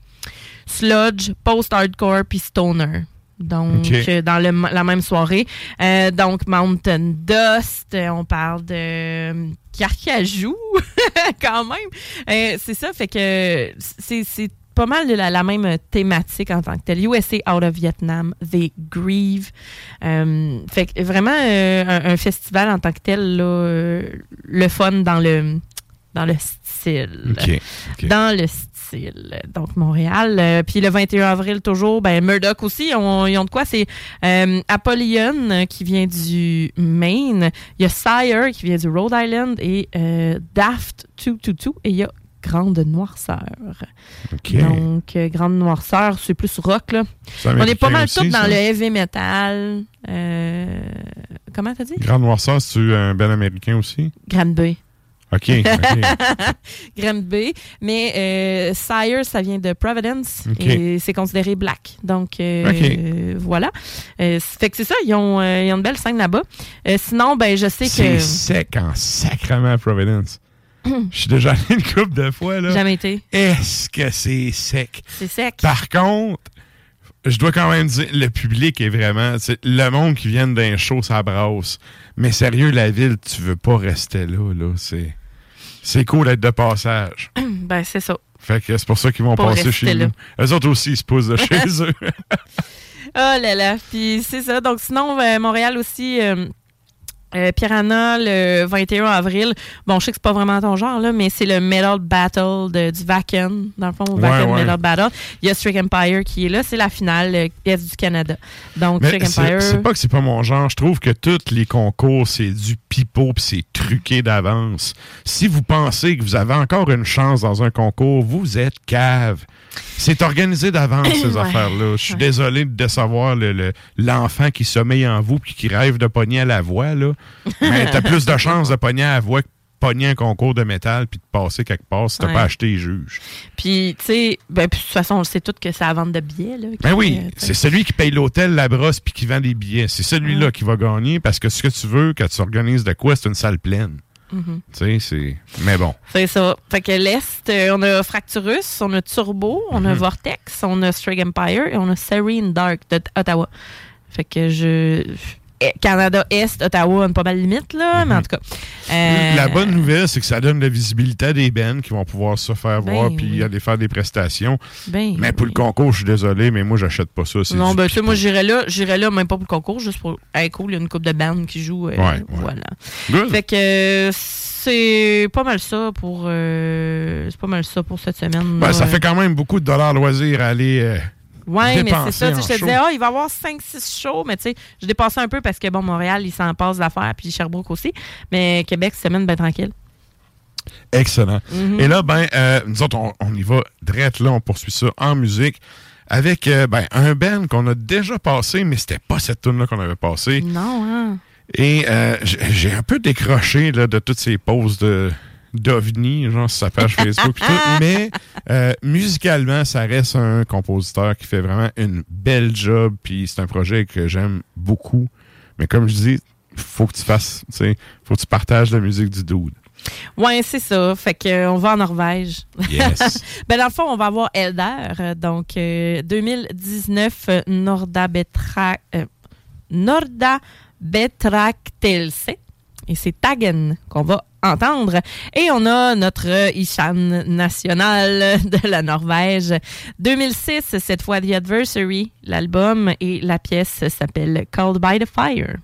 sludge, post-hardcore puis stoner. Donc, euh, dans le- la même soirée. Euh, donc, Mountain Dust, euh, on parle de Carcajou, quand même. Euh, c'est ça, fait que c'est pas mal de la, la même thématique en tant que telle. USA Out of Vietnam, They Grieve. Euh, fait que vraiment un, un festival en tant que tel, là, le fun dans le, dans le style. Dans le style. Donc, Montréal. Euh, puis le 21 avril, toujours, ben, Murdoch aussi, ils ont, ils ont de quoi? C'est euh, Apollyon euh, qui vient du Maine. Il y a Sire qui vient du Rhode Island et euh, Daft 222. Et il y a Grande Noirceur. Donc, euh, Grande Noirceur, c'est plus rock, là. C'est On est pas mal tous dans ça? le heavy metal. Euh, comment t'as dit? Grande Noirceur, c'est-tu un bel américain aussi? Granby. OK. OK. Granby. Mais euh, Sire, ça vient de Providence et c'est considéré black. Donc, euh, euh, voilà. Euh, fait que c'est ça, ils ont, ils ont une belle scène là-bas. Sinon, ben, je sais C'est que. sec en sacrement à Providence. Je suis déjà allé une couple de fois. là. Jamais été. Est-ce que c'est sec? C'est sec. Par contre, je dois quand même dire, le public est vraiment. c'est Le monde qui vient d'un show, ça brasse. Mais sérieux, la ville, tu veux pas rester là. là. C'est, c'est cool d'être de passage. ben, c'est ça. Fait que c'est pour ça qu'ils vont Pour passer chez là. nous. Eux autres aussi, ils se posent de chez eux. Oh là là. Puis c'est ça. Donc, sinon, euh, Montréal aussi. euh, euh, Piranha, le 21 avril. Bon, je sais que c'est pas vraiment ton genre, là, mais c'est le Metal Battle de, du Vaken. Dans le fond, ouais. Metal Battle. Il y a Strick Empire qui est là. C'est la finale euh, Est du Canada. Donc, Mais Empire. c'est pas que c'est pas mon genre. Je trouve que tous les concours, c'est du pipeau puis c'est truqué d'avance. Si vous pensez que vous avez encore une chance dans un concours, vous êtes cave. C'est organisé d'avance, ces Ouais. affaires-là. Je suis désolé de décevoir le- le- l'enfant qui sommeille en vous puis qui rêve de pogner à la voix. Là. Mais t'as plus de chances de pogner à la voix que pogner un concours de métal puis de passer quelque part si t'as Ouais. pas acheté les juges. Puis, tu sais, ben, de toute façon, on sait tout que c'est à vente de billets. Là, Ben oui, euh, c'est celui qui paye l'hôtel, la brosse, puis qui vend des billets. C'est celui-là qui va gagner parce que ce que tu veux, quand tu organises de quoi, c'est une salle pleine. Tu sais, c'est. Mais bon. C'est ça. Fait que l'Est, euh, on a Fracturus, on a Turbo, on a Mhm. Vortex, on a Strig Empire et on a Serene Dark de Ottawa. Fait que je. Eh, Canada Est, Ottawa, a pas mal limite, là, mais en tout cas. euh, Mhm. La bonne nouvelle, c'est que ça donne la visibilité à des bands qui vont pouvoir se faire Ben voir puis oui. aller faire des prestations. Ben mais pour le concours, je suis désolé, mais moi, j'achète pas ça. Non, ben, tu sais, moi, j'irais là, j'irais là, même pas pour le concours, juste pour. Hey, cool, il y a une coupe de bandes qui joue. euh, Ouais, ouais. Voilà. Good. Fait que euh, c'est pas mal ça pour. c'est pas mal ça pour cette semaine. Ben, là. ça fait quand même beaucoup de dollars loisirs à aller. Ouais, mais c'est ça. Je te disais, ah, il va y avoir 5-6 shows, mais tu sais, je dépassais un peu parce que, bon, Montréal, il s'en passe d'affaires, puis Sherbrooke aussi. Mais Québec, semaine bien tranquille. Excellent. Mhm. Et là, ben, euh, nous autres, on, on y va direct là, on poursuit ça en musique avec euh, ben, un band qu'on a déjà passé, mais c'était pas cette tune là qu'on avait passé. Non, hein? Et euh, j'ai un peu décroché là, de toutes ces poses de d'OVNI, genre sur sa page Facebook et tout, mais euh, musicalement, ça reste un compositeur qui fait vraiment une belle job, puis c'est un projet que j'aime beaucoup. Mais comme je dis, faut que tu fasses, tu sais, faut que tu partages la musique du dude. Ouais, c'est ça. Fait que euh, on va en Norvège. Yes. ben, dans le fond, on va avoir Elder. euh, Donc, euh, 2019, euh, Norda Betra... euh, Norda Betraktelse. Et c'est Tagen qu'on va entendre. Et on a notre Ishan national de la Norvège. 2006, cette fois The Adversary, l'album, et la pièce s'appelle Called by the Fire.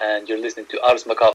And you're listening to Ars Macabre.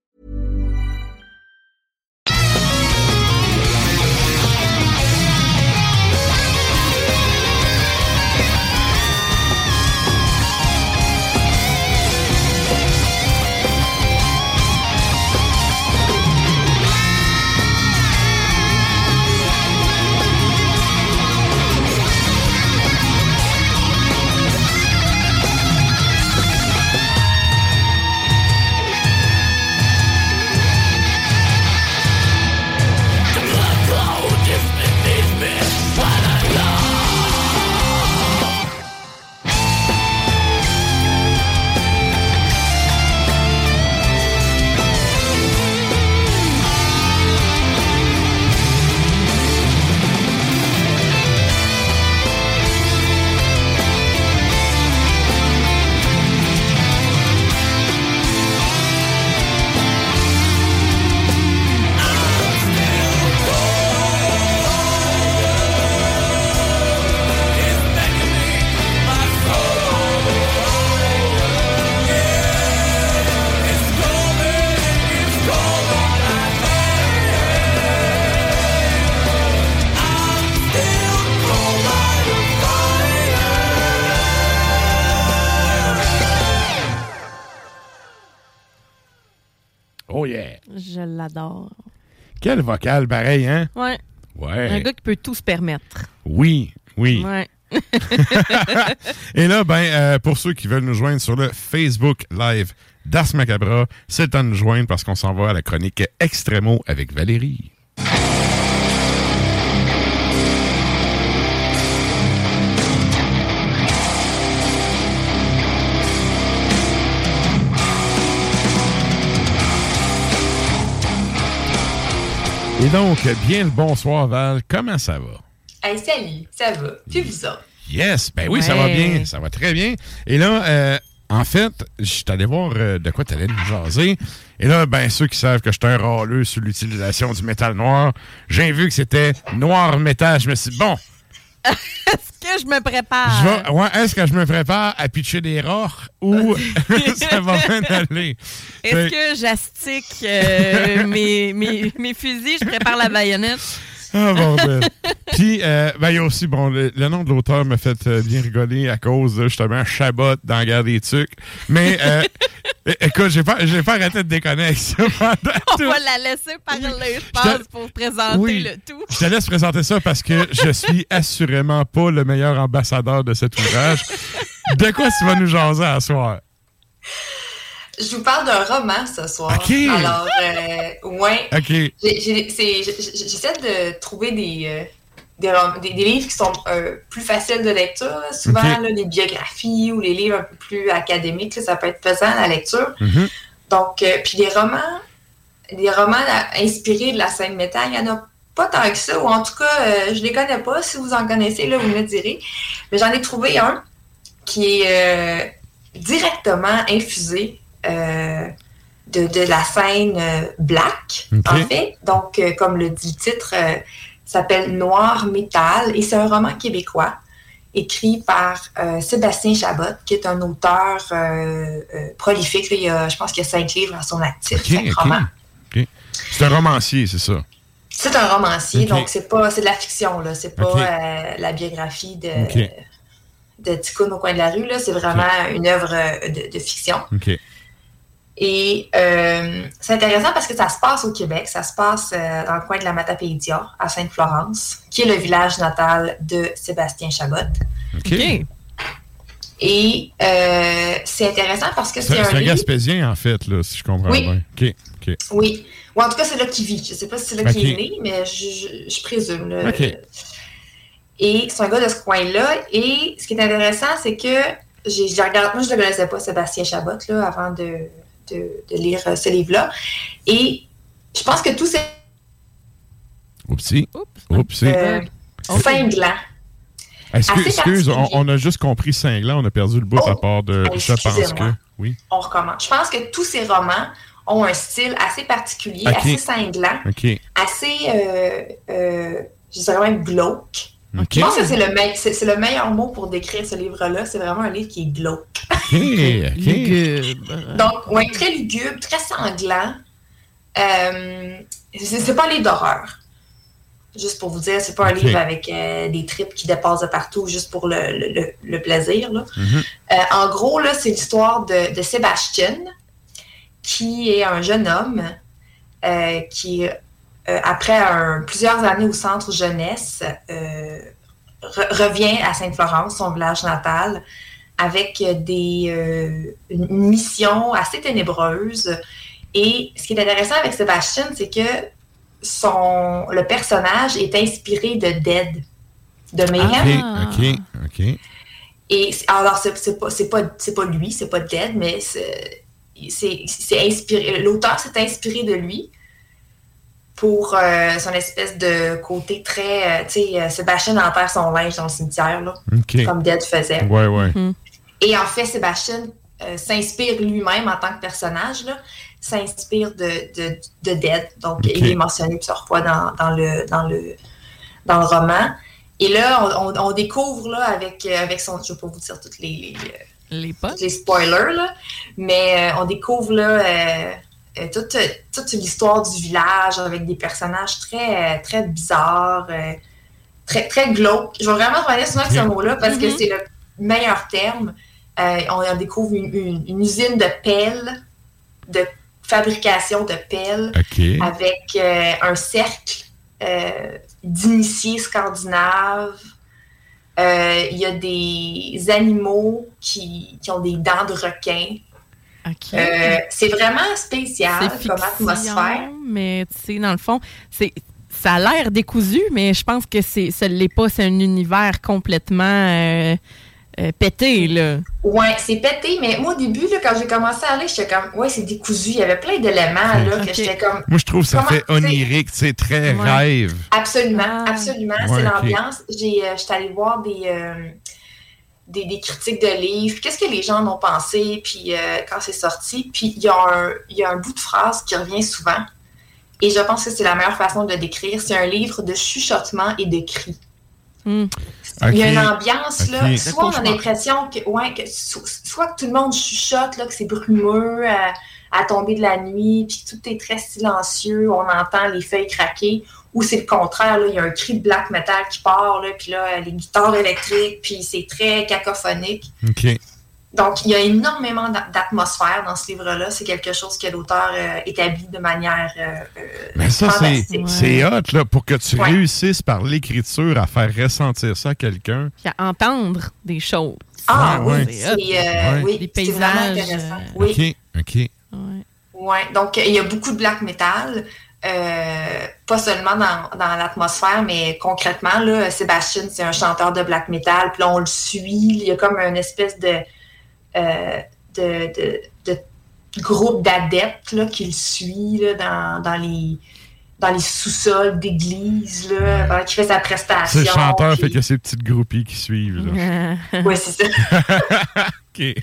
Je l'adore. Quel vocal, pareil, hein? Ouais. Ouais. Un gars qui peut tout se permettre. Oui, oui. Ouais. Et là, ben, euh, pour ceux qui veulent nous joindre sur le Facebook Live d'Ars Macabra, c'est le temps de nous joindre parce qu'on s'en va à la chronique Extremo avec Valérie. Et donc, bien le bonsoir Val, comment ça va? Hey, salut, ça va. Puis vous autres? Yes, ben oui, ça va bien, ça va très bien. Et là, euh, en fait, je suis allé voir euh, de quoi tu allais nous jaser. Et là, ben, ceux qui savent que je suis un râleux sur l'utilisation du métal noir, j'ai vu que c'était noir métal. Je me suis dit, bon, Est-ce que je me prépare? je ouais, est-ce que je me prépare à pitcher des roches ou ça va bien aller? Est-ce que j'astique euh, mes, mes, mes fusils, je prépare la baïonnette? Ah, bordel. Puis, euh, ben, il y a aussi, bon, le, le nom de l'auteur m'a fait euh, bien rigoler à cause de justement Chabot dans la guerre des Tucs. Mais, euh, écoute, j'ai pas, j'ai pas arrêté de déconner avec ça pendant On tout. va la laisser parler, je pense, pour présenter Oui. le tout. Je te laisse présenter ça parce que je suis assurément pas le meilleur ambassadeur de cet ouvrage. De quoi tu vas nous jaser à soir? Je vous parle d'un roman ce soir. Alors, euh, ouais. J'essaie de trouver des, euh, des, des- des livres qui sont euh, plus faciles de lecture. là. Souvent, là, les biographies ou les livres un peu plus académiques, là, ça peut être pesant à la lecture. Mhm. Donc, euh, puis des romans, des romans inspirés de la scène métal, il n'y en a pas tant que ça, ou en tout cas, je les connais pas. Si vous en connaissez, là, vous me le direz. Mais j'en ai trouvé un qui est directement infusé euh, de, de la scène euh, black, en fait. Donc, euh, comme le dit le titre, s'appelle Noir Métal, et c'est un roman québécois écrit par euh, Sébastien Chabot, qui est un auteur euh, euh, prolifique. là. Il y a, je pense qu'il y a cinq livres à son actif, cinq romans. C'est un romancier, c'est ça? C'est un romancier, donc c'est pas c'est de la fiction, là. C'est pas la biographie de, de Ticoun au coin de la rue, là. C'est vraiment une œuvre de, de fiction. Et euh, c'est intéressant parce que ça se passe au Québec, ça se passe euh, dans le coin de la Matapédia, à Sainte-Florence, qui est le village natal de Sébastien Chabot. OK. Et euh, c'est intéressant parce que c'est un c'est un. Gaspésien, en fait, là, si je comprends Oui. bien. OK. OK. Oui. Ou en tout cas, c'est là qu'il vit. Je sais pas si c'est là qu'il est né, mais je, je- je présume. là. OK. Et c'est un gars de ce coin-là. Et ce qui est intéressant, c'est que j'ai j'ai regardé, moi je ne le connaissais pas, Sébastien Chabot, là, avant de, de- de lire euh, ce livre-là. Et je pense que tout c'est Oupsie. Oupsie. euh, cinglant. Excuse, excuse on, a juste compris cinglant, on a perdu le bout à part de. Oh, Je pense que. Oui. On recommence. Je pense que tous ces romans ont un style assez particulier, assez cinglant, assez, euh, euh, je dirais même glauque. Je pense que c'est le, me- c'est- c'est le meilleur mot pour décrire ce livre-là. C'est vraiment un livre qui est glauque. Donc, oui, très lugubre, très sanglant. Euh, c'est c'est pas un livre d'horreur. Juste pour vous dire, c'est pas un livre avec euh, des tripes qui dépassent de partout juste pour le, le- le- le plaisir. là. Mhm. Euh, en gros, là, c'est l'histoire de, de Sébastien, qui est un jeune homme euh, qui, après un- plusieurs années au centre jeunesse, euh, re- revient à Sainte-Florence, son village natal, avec des, euh, une mission assez ténébreuse. Et ce qui est intéressant avec Sébastien, c'est que son, le personnage est inspiré de Dead, de Mayhem. OK. OK. OK. Et alors, c'est c'est pas, c'est pas, c'est pas lui, c'est pas Dead, mais c'est c'est- c'est inspiré. L'auteur s'est inspiré de lui pour euh, son espèce de côté très. euh, tu sais, euh, Sébastien enterre son linge dans le cimetière, là, comme Dead faisait. Ouais, ouais. Et en fait, Sébastien euh, s'inspire lui-même en tant que personnage, là, s'inspire de, de, de Dead. Donc, il est mentionné plusieurs fois dans, dans, le, dans, le, dans le roman. Et là, on, on- on découvre là, avec, avec son. Je ne vais pas vous dire toutes les, les, tous les spoilers, là, mais euh, on découvre là, euh, euh, toute, toute l'histoire du village avec des personnages très, très bizarres, euh, très, très glauques. Je vais vraiment revenir souvent avec ce mot-là parce que Mhm. c'est le meilleur terme. Euh, on, découvre une, une- une usine de pelles, de fabrication de pelles avec euh, un cercle euh, d'initiés scandinaves. Euh, Il y a des animaux qui, qui ont des dents de requin. Euh, c'est vraiment spécial comme atmosphère. Mais tu sais, dans le fond, c'est ça a l'air décousu, mais je pense que c'est ce l'est pas. C'est un univers complètement euh, euh, pété, là. Ouais, c'est pété, mais moi au début, là, quand j'ai commencé à aller, j'étais comme, ouais, c'est décousu. Il y avait plein d'éléments là, que j'étais comme. Moi, je trouve que ça fait onirique, c'est très Ouais. rêve. Absolument, absolument. Ouais, c'est l'ambiance. J'ai, euh, j'étais allée voir des, euh, des, des critiques de livres. Qu'est-ce que les gens en ont pensé, puis euh, quand c'est sorti. Puis il y, a un- il y a un bout de phrase qui revient souvent. Et je pense que c'est la meilleure façon de le décrire. C'est un livre de chuchotement et de cris. Il y a une ambiance, là. Soit on a l'impression que, ouais, que so- soit que tout le monde chuchote, là, que c'est brumeux à, à tomber de la nuit, puis tout est très silencieux, on entend les feuilles craquer, ou c'est le contraire, là, il y a un cri de black metal qui part, là, puis là, les guitares électriques, puis c'est très cacophonique. Donc, il y a énormément d'a- d'atmosphère dans ce livre-là. C'est quelque chose que l'auteur euh, établit de manière euh, euh, Mais ça, c'est hot, là, pour que tu Ouais. réussisses par l'écriture à faire ressentir ça à quelqu'un. Puis à entendre des choses. Ah Ouais, oui, c'est euh, Ouais. oui, Des c'est vraiment paysages, intéressant. Oui. OK, OK. Ouais, donc il y a beaucoup de black metal, euh, pas seulement dans, dans l'atmosphère, mais concrètement, là, Sébastien, c'est un chanteur de black metal, puis on le suit, il y a comme une espèce de, euh, de, de, de groupe d'adeptes qui le suit là, dans, dans les dans les sous-sols d'église, là, pendant qu'il fait sa prestation. C'est le chanteur, puis- fait que ces petites groupies qui suivent. Oui, c'est ça. OK.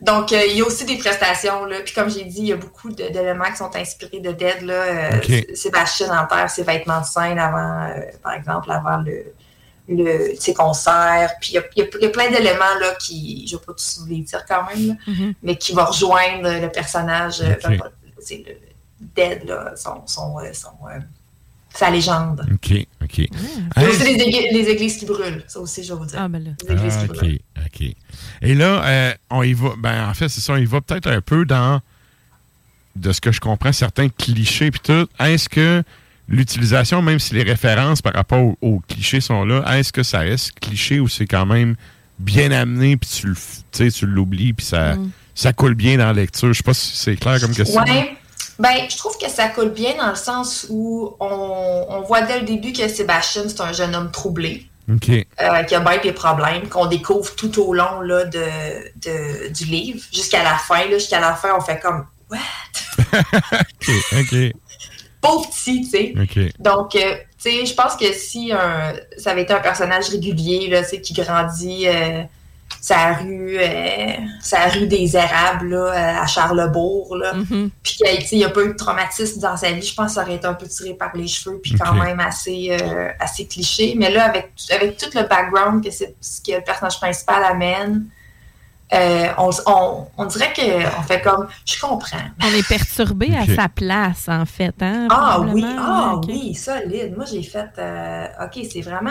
Donc, euh, il y a aussi des prestations, là. Puis comme j'ai dit, il y a beaucoup d'éléments qui sont inspirés de Dead, là. Euh, Ok. S- Sébastien enterre ses vêtements de scène avant, euh, par exemple, avant le, le, ses concerts. Puis il y a, y a- y a plein d'éléments, là, qui, je ne vais pas tous vous les dire quand même, là, Mhm. mais qui vont rejoindre le personnage, euh, le Dead, là, son, son, euh, son, euh, sa légende. OK, OK. Aussi les, églises qui brûlent, ça aussi, je vais vous dire. Ah, ben là. Les églises Ah, qui OK, brûlent. OK. Et là, euh, on y va. Ben, en fait, c'est ça, on y va peut-être un peu dans, de ce que je comprends, certains clichés puis tout. Est-ce que l'utilisation, même si les références par rapport aux, aux clichés sont là, est-ce que ça reste cliché ou c'est quand même bien amené puis tu tu sais, tu l'oublies puis ça, Mm. ça coule bien dans la lecture? Je sais pas si c'est clair comme question. Ouais. Ben, je trouve que ça coule bien dans le sens où on, on voit dès le début que Sébastien, c'est un jeune homme troublé, euh, qui a bien des problèmes, qu'on découvre tout au long là, de, de- du livre, jusqu'à la fin. là, Jusqu'à la fin, on fait comme OK, OK. pauvre petit, tu sais. Donc, euh, tu sais, je pense que si un, ça avait été un personnage régulier, là, qui grandit euh, sa rue, euh, sa rue des Érables, là, euh, à Charlebourg, là, Mm-hmm. puis qu'il n'y a pas eu de traumatisme dans sa vie, je pense que ça aurait été un peu tiré par les cheveux, puis quand même assez, euh, assez cliché. Mais là, avec, avec tout le background que, c'est- ce que le personnage principal amène, euh, on, on, on dirait qu'on fait comme, je comprends. On est perturbé à sa place, en fait. Hein, Ah oui, ah oui, solide. Moi, j'ai fait, euh, OK, c'est vraiment...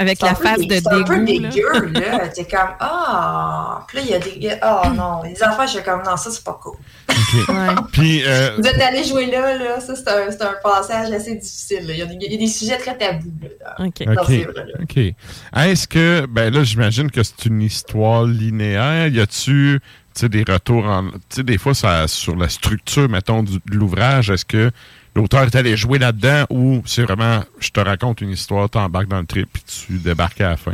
Avec c'est un la peu face de C'est un peu dégoût. là. dégueu, là. T'es comme, ah! Puis là, il y a des... Ah non, les enfants, je suis comme, non, ça, c'est pas cool. Puis, euh, Vous êtes allé jouer là, là, ça, c'est un, c'est un passage assez difficile. là. Il y, a des, il y a des sujets très tabous, là. OK. ce livre-là. OK. Est-ce que, ben là, j'imagine que c'est une histoire linéaire. Y a-tu, tu sais, des retours en. Tu sais, des fois, ça, sur la structure, mettons, du- de l'ouvrage, est-ce que l'auteur est allé jouer là-dedans ou c'est vraiment, je te raconte une histoire, t'embarques dans le trip puis tu débarques à la fin?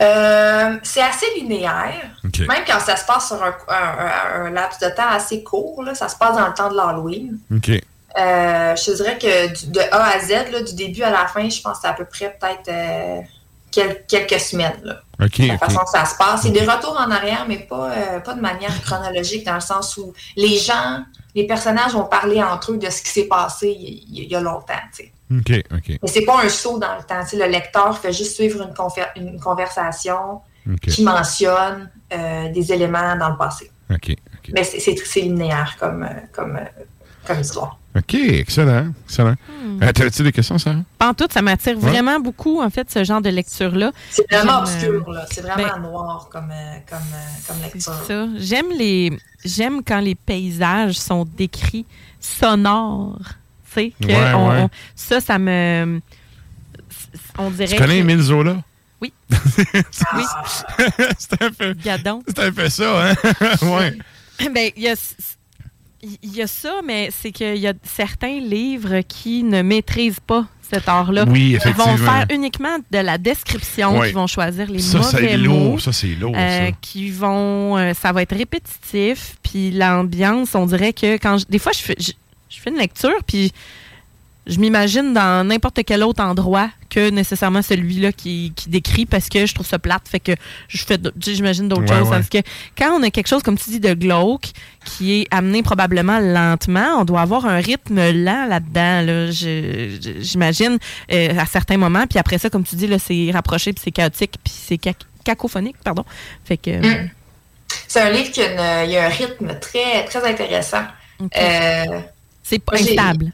Euh, c'est assez linéaire. Même quand ça se passe sur un, un- un- un laps de temps assez court, là, ça se passe dans le temps de l'Halloween. Euh, je te dirais que du- de A à Z, là, du début à la fin, je pense que c'est à peu près peut-être euh, quel- quelques semaines. Là, OK. la façon que ça se passe. C'est des retours en arrière, mais pas, pas de manière chronologique, dans le sens où les gens, les personnages vont parler entre eux de ce qui s'est passé il, y a longtemps. tu sais. OK. OK. Mais c'est pas un saut dans le temps. tu sais, le lecteur fait juste suivre une, une conversation qui mentionne euh, des éléments dans le passé. OK. Mais c'est linéaire comme, euh, comme, euh, comme histoire. OK, excellent. excellent. Hmm. Euh, T'avais-tu des questions, Sarah? Pas en tout, ça m'attire Ouais. vraiment beaucoup, en fait, ce genre de lecture-là. C'est vraiment obscur, là. C'est vraiment ben, noir comme, euh, comme, euh, comme lecture. ça. J'aime les j'aime quand les paysages sont décrits sonores. Tu sais, que Ouais, on- ouais. on- ça, ça me. On dirait. Tu connais que- Émile Zola? Oui. Ah. oui. c'est un peu. Gadon. C'est un peu ça, hein? ouais. Ben, il y a, il y a ça, mais c'est qu'il y a certains livres qui ne maîtrisent pas cet art-là. Oui, Ils vont effectivement. faire uniquement de la description, Ouais. qui vont choisir les Ça, mauvais mots. Ça, c'est lourd, euh, ça. qui vont, euh, ça va être répétitif, puis l'ambiance, on dirait que quand, je- des fois, je fais, je, je fais une lecture, puis je m'imagine dans n'importe quel autre endroit que nécessairement celui-là qui, qui décrit parce que je trouve ça plate. Fait que je fais, j'imagine d'autres Ouais, choses. ouais. Parce que quand on a quelque chose, comme tu dis, de glauque, qui est amené probablement lentement, on doit avoir un rythme lent là-dedans. Là. J'imagine euh, à certains moments. Puis après ça, comme tu dis, là, c'est rapproché, puis c'est chaotique, puis c'est ca- cacophonique, pardon. Fait que. Mm. C'est un livre qui a, une- il y a un rythme très, très intéressant. Euh, c'est pas instable.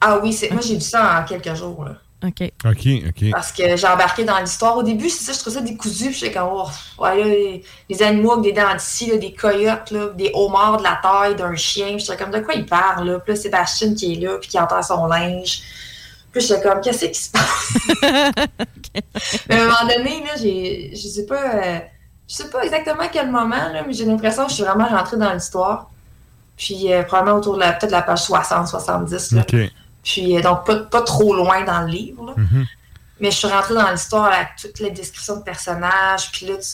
Ah oui, c'est, moi j'ai lu ça en quelques jours. Là. OK. OK, OK. Parce que j'ai embarqué dans l'histoire. Au début, c'est ça, je trouvais ça décousu. Puis j'étais comme, oh, ouais, là, les, les animaux avec des dents de scie, là, des coyotes, là, des homards de la taille d'un chien. Puis j'étais comme, de quoi il parle? Là? Puis là, Sébastien qui est là, puis qui entend son linge. Puis j'étais comme, qu'est-ce qui se passe? Mais à un moment donné, là, j'ai, je sais pas, euh, je sais pas exactement à quel moment, là, mais j'ai l'impression que je suis vraiment rentrée dans l'histoire. Puis euh, probablement autour de la, peut-être la page 60, 70. Là. OK. Puis euh, donc pas, pas trop loin dans le livre. là. Mhm. Mais je suis rentrée dans l'histoire avec toutes les descriptions de personnages. Puis là, tu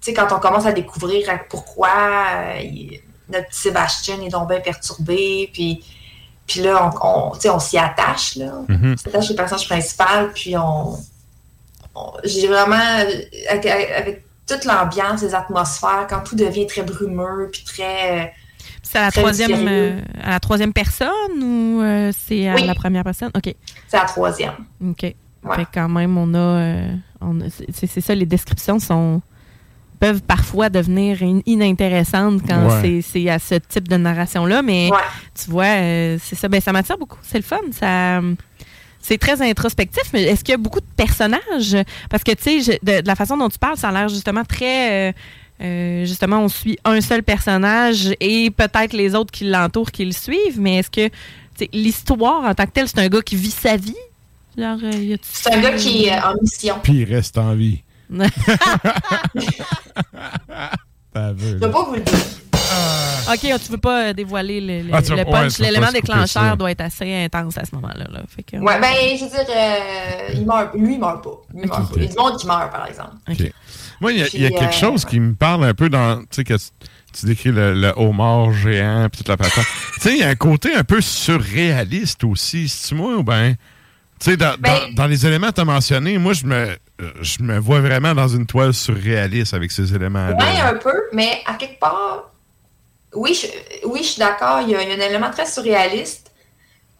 sais, quand on commence à découvrir euh, pourquoi euh, il- notre petit Sébastien est donc bien perturbé, puis, puis là, on, on, tu sais, on s'y attache, là. Mhm. On s'attache au personnage principal, puis on... on- J'ai vraiment... Avec, avec toute l'ambiance, les atmosphères, quand tout devient très brumeux, puis très... C'est à la troisième, euh, à la troisième personne ou euh, c'est à Oui. la première personne? OK. C'est la troisième. OK. Fait quand même, on a. euh, on a- c'est c'est ça, les descriptions sont peuvent parfois devenir in- inintéressantes quand Ouais. c'est- c'est à ce type de narration-là, mais Ouais. tu vois, euh, c'est ça, ben, ça m'attire beaucoup. C'est le fun. Ça, c'est très introspectif, mais est-ce qu'il y a beaucoup de personnages? Parce que, tu sais, je- de, de la façon dont tu parles, ça a l'air justement très. euh, euh, justement, on suit un seul personnage et peut-être les autres qui l'entourent, qui le suivent, mais est-ce que l'histoire en tant que telle, c'est un gars qui vit sa vie? Genre, euh, C'est un gars qui est en mission. Puis il reste en vie. T'as vu, Je peux pas vous le dire. OK, tu veux pas euh, dévoiler le, le- Ah, le punch. L'élément déclencheur doit être assez intense à ce moment-là. là. Fait que, Ouais, ben, je veux dire, euh, il meurt, lui, il meurt pas. Lui, il meurt pas. Il y a du monde qui meurt, par exemple. OK. Moi, il y a, y quelque euh, chose qui me parle un peu dans. Tu sais, que tu, décris le, le homard géant puis toute la patate. tu sais, il y a un côté un peu surréaliste aussi. C'est-tu moi ou bien. Tu sais, dans, Ben- dans- dans les éléments que tu as mentionnés, moi, je me, euh, je me vois vraiment dans une toile surréaliste avec ces éléments-là. Ouais, un peu, mais à quelque part, oui, je, oui, je suis d'accord, il y, a, il y a un élément très surréaliste.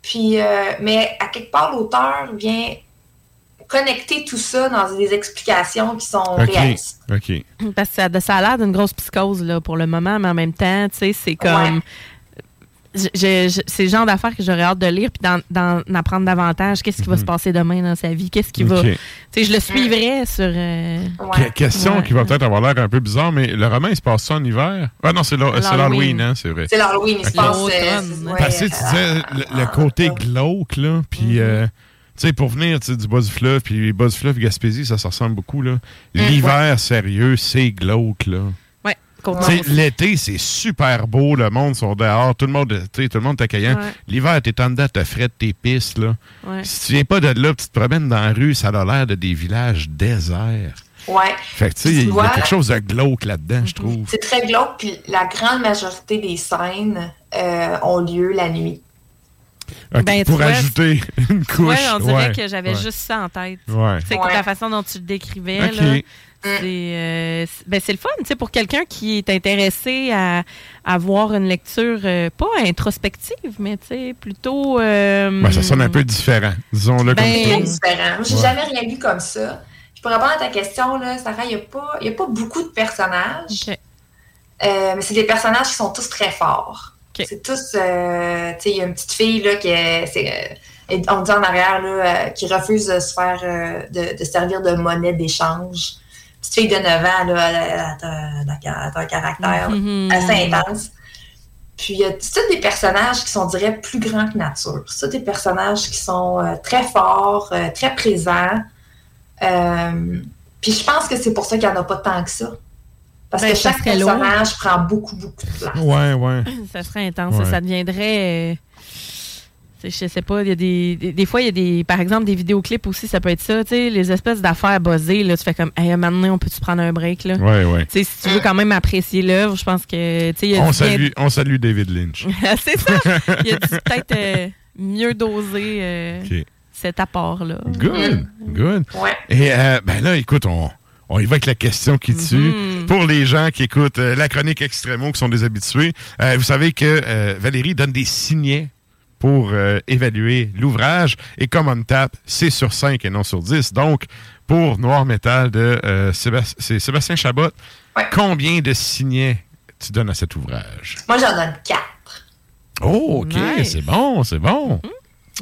Puis, euh, mais à quelque part, l'auteur vient connecter tout ça dans des explications qui sont OK. réalistes. OK. Parce que ça, ça a l'air d'une grosse psychose là, pour le moment, mais en même temps, tu sais, c'est comme. Je- je- je- c'est le genre d'affaires que j'aurais hâte de lire puis d'en, d'en apprendre davantage. Qu'est-ce qui va se passer demain dans sa vie? Qu'est-ce qui va. Mhm. Tu sais, je le suivrais sur. euh, Que- question Ouais. qui va peut-être avoir l'air un peu bizarre, mais le roman, il se passe ça en hiver? Ah non, c'est l'Ha- c'est L'Halloween. hein, c'est vrai. C'est l'Halloween, il se OK. passe. euh, c'est- ouais, Parce que tu disais le, le côté Ah, glauque, là, puis euh, tu sais, pour venir du bas du fleuve, puis bas du fleuve Gaspésie, ça, ça ressemble beaucoup, là. L'hiver, sérieux, c'est glauque, là. Ouais, L'été, c'est super beau, le monde sont dehors, tout le monde, tout le monde est accueillant. Ouais. L'hiver, t'es en dedans, t'as frais de tes pistes, là. Ouais. Si tu viens pas de là, tu te promènes dans la rue, ça a l'air de des villages déserts. Ouais. Fait que, tu sais, il y a quelque chose de glauque là-dedans, je trouve. C'est très glauque, puis la grande majorité des scènes euh, ont lieu la nuit. Ben, pour vois, ajouter une couche. Ouais, on dirait ouais, que j'avais ouais. juste ça en tête. Ouais. C'est Ouais. la façon dont tu le décrivais. Ok. là, C'est euh, c'est- ben, c'est le fun, tu sais, pour quelqu'un qui est intéressé à avoir une lecture euh, pas introspective, mais tu sais, plutôt. euh, Ben, ça sonne un peu différent, disons-le Ben, comme ça. différent. Moi, j'ai Ouais. jamais rien vu comme ça. Puis pour répondre à ta question, là, Sarah, il n'y a, pas- il y a pas beaucoup de personnages. Euh, mais c'est des personnages qui sont tous très forts. C'est tous. euh, tu sais, il y a une petite fille là, qui est, euh, on dit en arrière là, euh, qui refuse de se faire de, de servir de monnaie d'échange. Petite fille de 9 ans, là, elle, a- un- caractère Mhm. assez intense. Puis il y a c'est tous des personnages qui sont, on dirait, plus grands que nature. C'est des personnages qui sont euh, très forts, euh, très présents. Euh, puis je pense que c'est pour ça qu'il n'y en a pas tant que ça. Parce Ben, que ça chaque personnage prend beaucoup, beaucoup de place. Ouais, ouais. Ça serait intense. Ouais. Ça, ça deviendrait. euh, je sais pas, il y a des, des, des fois, il y a des, par exemple, des vidéoclips aussi, ça peut être ça, tu sais, les espèces d'affaires buzzées, là, tu fais comme, hey, maintenant, on peut-tu prendre un break, là? Ouais, ouais. Tu sais, si tu veux quand même apprécier l'œuvre, je pense que, tu sais, On salue, on salue David Lynch. c'est ça! Il y a dû peut-être euh, mieux doser euh, cet apport-là. Good, good. Ouais. Et euh, ben là, écoute, on, on y va avec la question qui tue. Mhm. Pour les gens qui écoutent euh, la chronique Extremo, qui sont des habitués, euh, vous savez que euh, Valérie donne des signets pour évaluer l'ouvrage. Et comme on tape, c'est sur 5 et non sur 10. Donc, pour Noir Métal de Sébast- Sébastien Chabot, combien de signets tu donnes à cet ouvrage? Moi, j'en donne quatre. Oh, OK, Nice. c'est bon, c'est bon.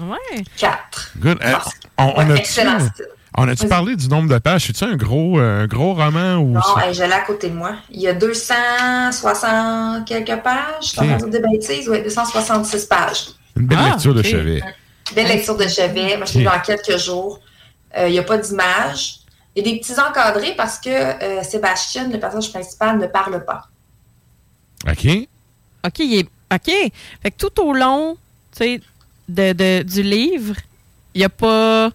Ouais. Quatre. Good. Euh, Ah, on, on ouais, a-tu, excellent style. On a-tu parlé du nombre de pages? C'est-tu un gros, euh, un gros roman ou Non, hey, je l'ai à côté de moi. Il y a 260 quelques pages. Je suis en Ok. train de dire des bêtises. Ouais, 266 pages. une belle Ah, lecture de chevet? Belle lecture de chevet. Moi, je l'ai Ok. lu en quelques jours. Euh, il n'y a pas d'image. Il y a des petits encadrés parce que euh, Sébastien, le personnage principal, ne parle pas. OK. OK, il est. OK. Fait que tout au long, tu sais, de, de- du livre, il n'y a pas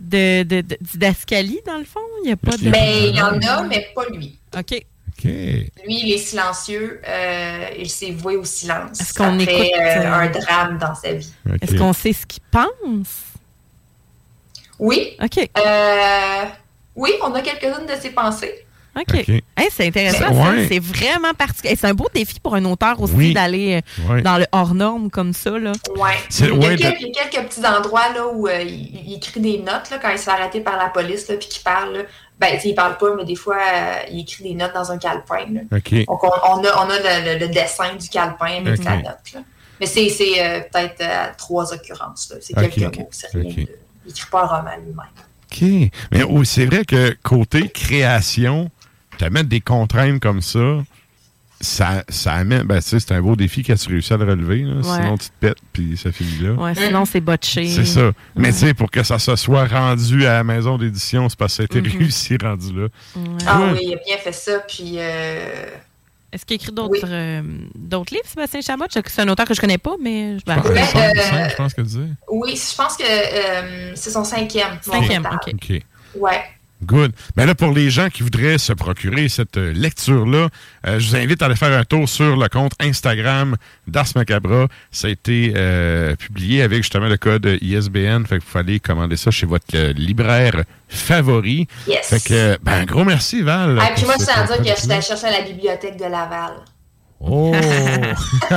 de, de, de- didascalie, dans le fond? Il n'y a pas de. Mais il y en a, mais pas lui. OK. OK. Lui, il est silencieux. euh, il s'est voué au silence. Est-ce qu'on après, écoute, euh, euh, un drame dans sa vie. Est-ce qu'on sait ce qu'il pense? Oui. OK. euh, oui, on a quelques-unes de ses pensées. OK. Hey, c'est intéressant, Ben, ouais. C'est vraiment particulier. C'est un beau défi pour un auteur aussi Oui. d'aller euh, Ouais. dans le hors-norme comme ça. Là. Ouais. C'est- Il, y a ouais, quelques, de- il y a quelques petits endroits là, où euh, il, il écrit des notes là, quand il se fait arrêter par la police là, puis qu'il parle. là. Ben, il parle pas, mais des fois, euh, il écrit des notes dans un calepin. Donc, on, on a, on a le, le- le dessin du calepin avec Ok. la note. là. Mais c'est c'est, euh, peut-être euh, trois occurrences. là. C'est quelques mots. C'est rien de- Il écrit pas un roman lui-même. OK. Mais oh, c'est vrai que côté création, te mettre des contraintes comme ça, ça, ça amène. Ben, tu sais, c'est un beau défi quand tu réussis à le relever. là. Ouais. Sinon, tu te pètes, puis ça finit là. Ouais, sinon, c'est botché. C'est ça. Mais tu sais, pour que ça se soit rendu à la maison d'édition, c'est parce que ça a été Mhm. réussi rendu là. Ah oui, il a bien fait ça. Puis, euh, Est-ce qu'il écrit d'autres euh, d'autres livres, Sébastien Chabot? C'est un auteur que je connais pas, mais je pense, Ben, euh, je pense que tu dis. oui, je pense que euh, c'est son cinquième. Cinquième. OK. Ouais. Good. Mais là, pour les gens qui voudraient se procurer cette euh, lecture-là, euh, je vous invite à aller faire un tour sur le compte Instagram d'Ars Macabra. Ça a été euh, publié avec justement le code ISBN. Fait que vous fallait commander ça chez votre euh, libraire favori. Yes. Fait que, ben, un gros merci, Val. Ah, puis moi, je à dire que allée chercher à la bibliothèque de Laval. Oh!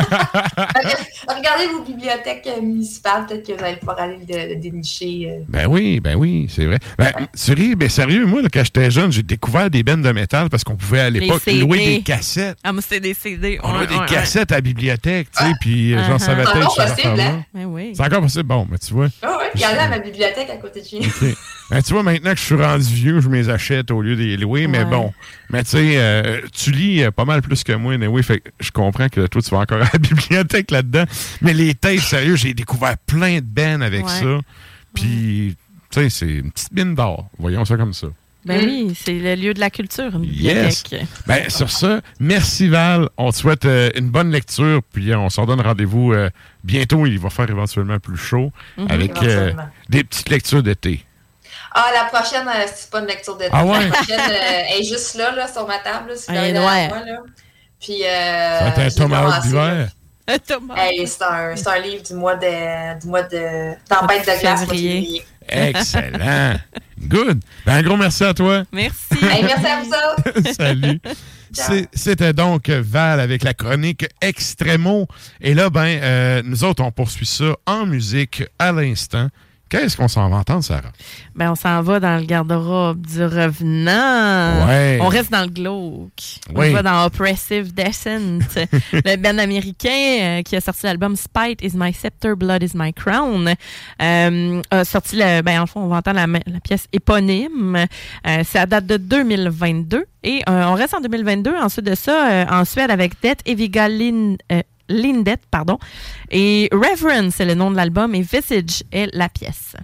Regardez vos bibliothèques euh, municipales, peut-être que vous allez pouvoir aller le, le dénicher. euh. Ben oui, ben oui, c'est vrai. Ben, tu ris, ben sérieux, moi, là, quand j'étais jeune, j'ai découvert des bennes de métal parce qu'on pouvait à l'époque louer des cassettes. Ah, moi, c'était des CD. On Ouais, a des ouais, cassettes à la bibliothèque, tu sais, puis euh, Uh-huh. j'en savais C'est peut-être encore possible, hein? Ben oui. C'est encore possible. Bon, mais tu vois. Ah a à ma bibliothèque à côté de chez nous. Ben, tu vois, maintenant que je suis rendu vieux, je me les achète au lieu de les louer, mais bon. Mais tu sais, euh, tu lis euh, pas mal plus que moi, anyway, fait que je comprends que toi, tu vas encore à la bibliothèque là-dedans. Mais les tapes, sérieux, j'ai découvert plein de bennes avec Ouais. ça. Puis, tu sais, c'est une petite mine d'or. Voyons ça comme ça. Ben oui, c'est le lieu de la culture, une Yes. bibliothèque. Ben, sur ça, merci Val. On te souhaite euh, une bonne lecture. Puis euh, on s'en donne rendez-vous euh, bientôt. Il va faire éventuellement plus chaud Mhm. avec euh, des petites lectures d'été. Ah, la prochaine, euh, c'est pas une lecture d'été. Ah ouais? La prochaine, euh, est juste là, là, sur ma table, là, si noire. moi, là. Puis, euh, Ça va être un commencé, d'hiver. Thomas. Hey, c'est un, c'est un livre du mois de, du mois de tempête de glace. Excellent. Good. Ben, un gros merci à toi. Merci. Hey, merci à vous autres. Salut. C'était donc Val avec la chronique Extremo. Et là, ben, euh, nous autres, on poursuit ça en musique à l'instant. Qu'est-ce qu'on s'en va entendre, Sarah? Ben, on s'en va dans le garde-robe du revenant. Ouais. On reste dans le glauque. On va dans Oppressive Descent, le band américain euh, qui a sorti l'album Spite is my scepter, blood is my crown. Euh, a sorti, le, ben, en fond, on va entendre la, la pièce éponyme. Euh, ça date de 2022. Et euh, on reste en 2022. Ensuite de ça, en Suède avec Det Eviga Lin, euh, Lindet, pardon. Et Reverence, c'est le nom de l'album, et Visage est la pièce.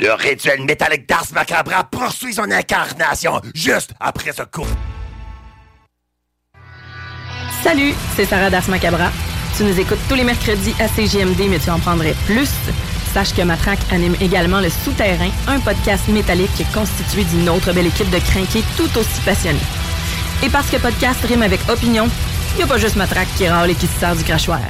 Le rituel métallique d'Ars Macabra poursuit son incarnation juste après ce coup. Salut, c'est Sarah Das Macabra. Tu nous écoutes tous les mercredis à CGMD, mais tu en prendrais plus. Sache que Matraque anime également Le Souterrain, un podcast métallique constitué d'une autre belle équipe de crinqués tout aussi passionnés. Et parce que podcast rime avec opinion, il n'y a pas juste Matraque qui râle et qui se sert du crachoir.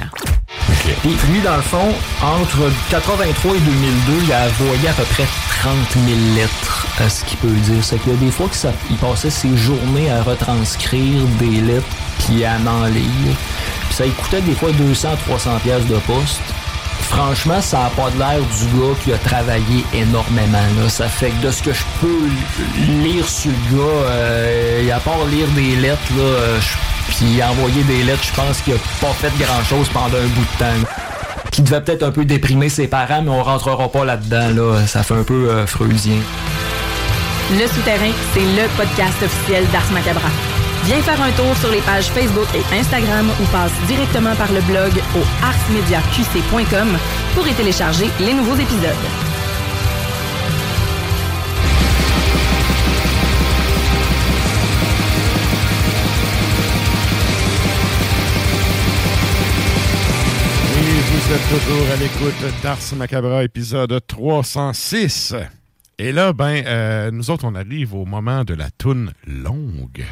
Puis lui, dans le fond, entre 83 et 2002, il a envoyé à peu près 30 000 lettres, à ce qu'il peut dire. C'est qu'il y a des fois qu'il passait ses journées à retranscrire des lettres puis à en lire. Puis ça lui coûtait des fois 200-300 pièces de poste. Franchement, ça n'a pas de l'air du gars qui a travaillé énormément. Là. Ça fait que de ce que je peux lire sur le gars, euh, à part lire des lettres, là, euh, puis envoyer des lettres, je pense qu'il a pas fait grand-chose pendant un bout de temps. Qui devait peut-être un peu déprimer ses parents, mais on rentrera pas là-dedans. Là. Ça fait un peu euh, freusien. Le Souterrain, c'est le podcast officiel d'Ars Macabra. Viens faire un tour sur les pages Facebook et Instagram ou passe directement par le blog au arsmediaqc.com pour y télécharger les nouveaux épisodes. Et vous êtes toujours à l'écoute d'Ars Macabra, épisode 306. Et là, ben, euh, nous autres, on arrive au moment de la toune longue.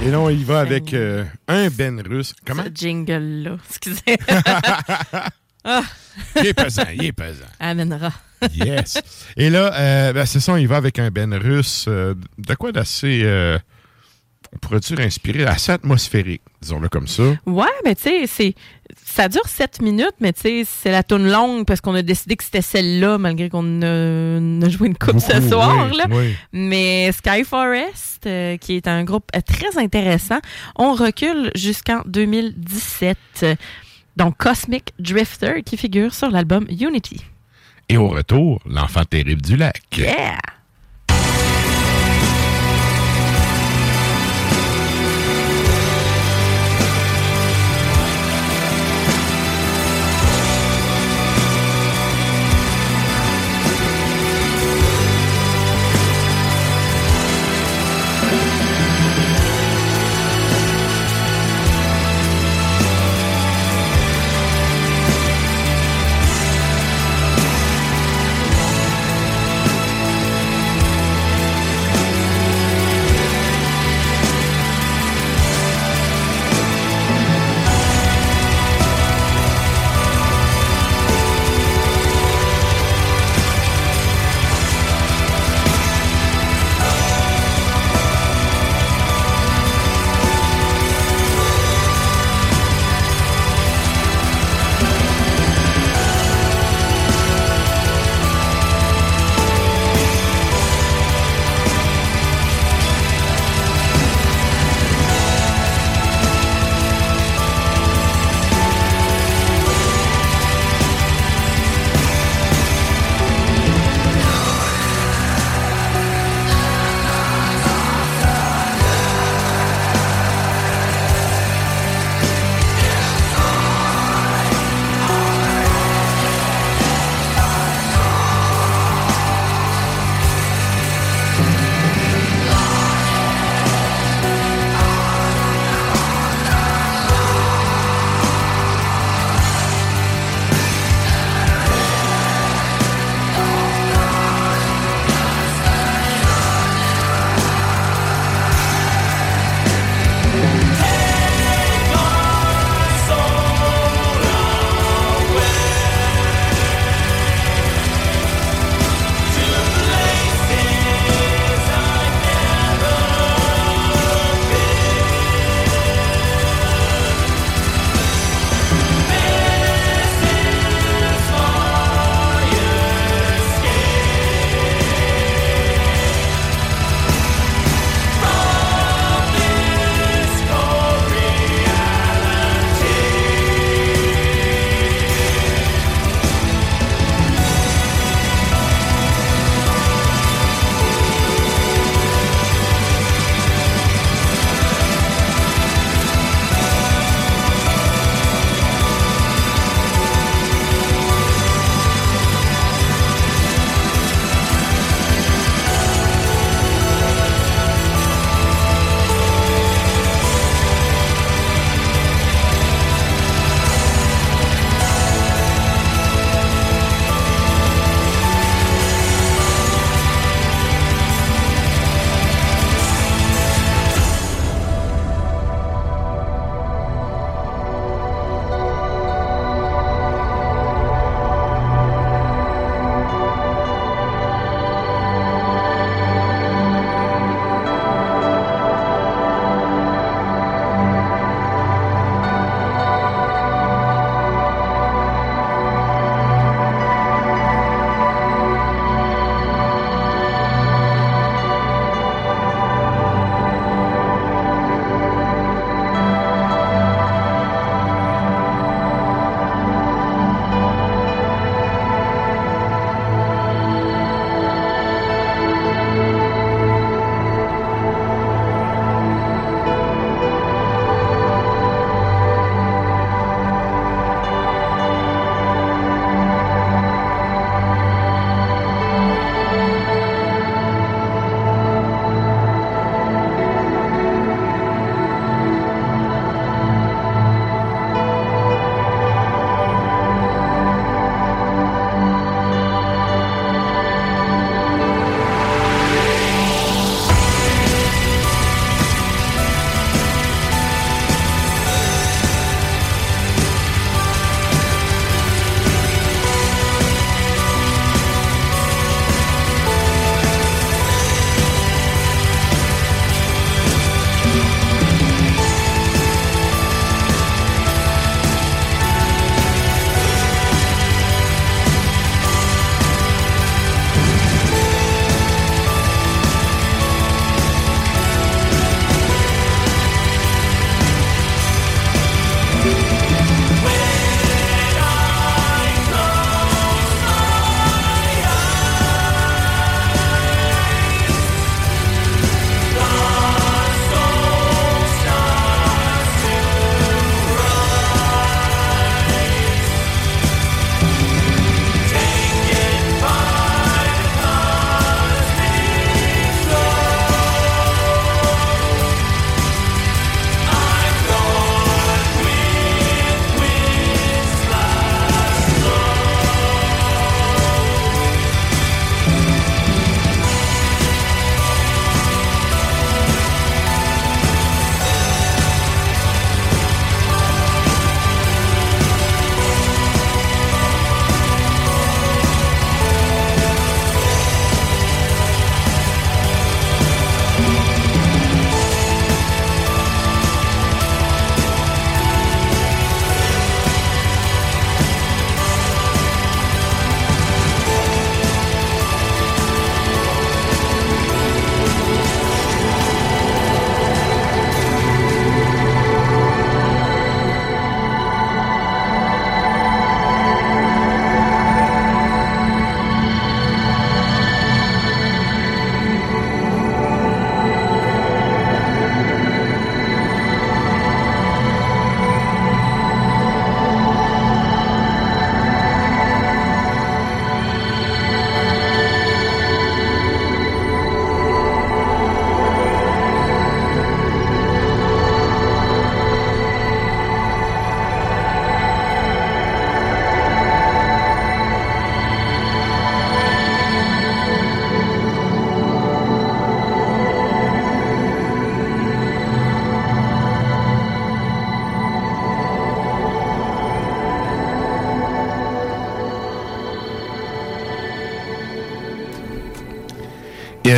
Et là, on y va avec euh, un Ben russe. Comment? Ce jingle-là, excusez. ah. Il est pesant, il est pesant. Amènera. Yes. Et là, euh, ben, c'est ça, on y va avec un Ben russe euh, de quoi d'assez, on pourrait dire, inspiré, assez atmosphérique, disons-le comme ça? Ouais, mais tu sais, c'est ça dure 7 minutes, mais tu sais, c'est la tourne longue parce qu'on a décidé que c'était celle-là, malgré qu'on a, joué une coupe ce Oui, soir. Là. oui. Mais Sky Forest, euh, qui est un groupe euh, très intéressant, on recule jusqu'en 2017. Donc, Cosmic Drifter, qui figure sur l'album Unity. Et au retour, l'enfant terrible du lac. Yeah!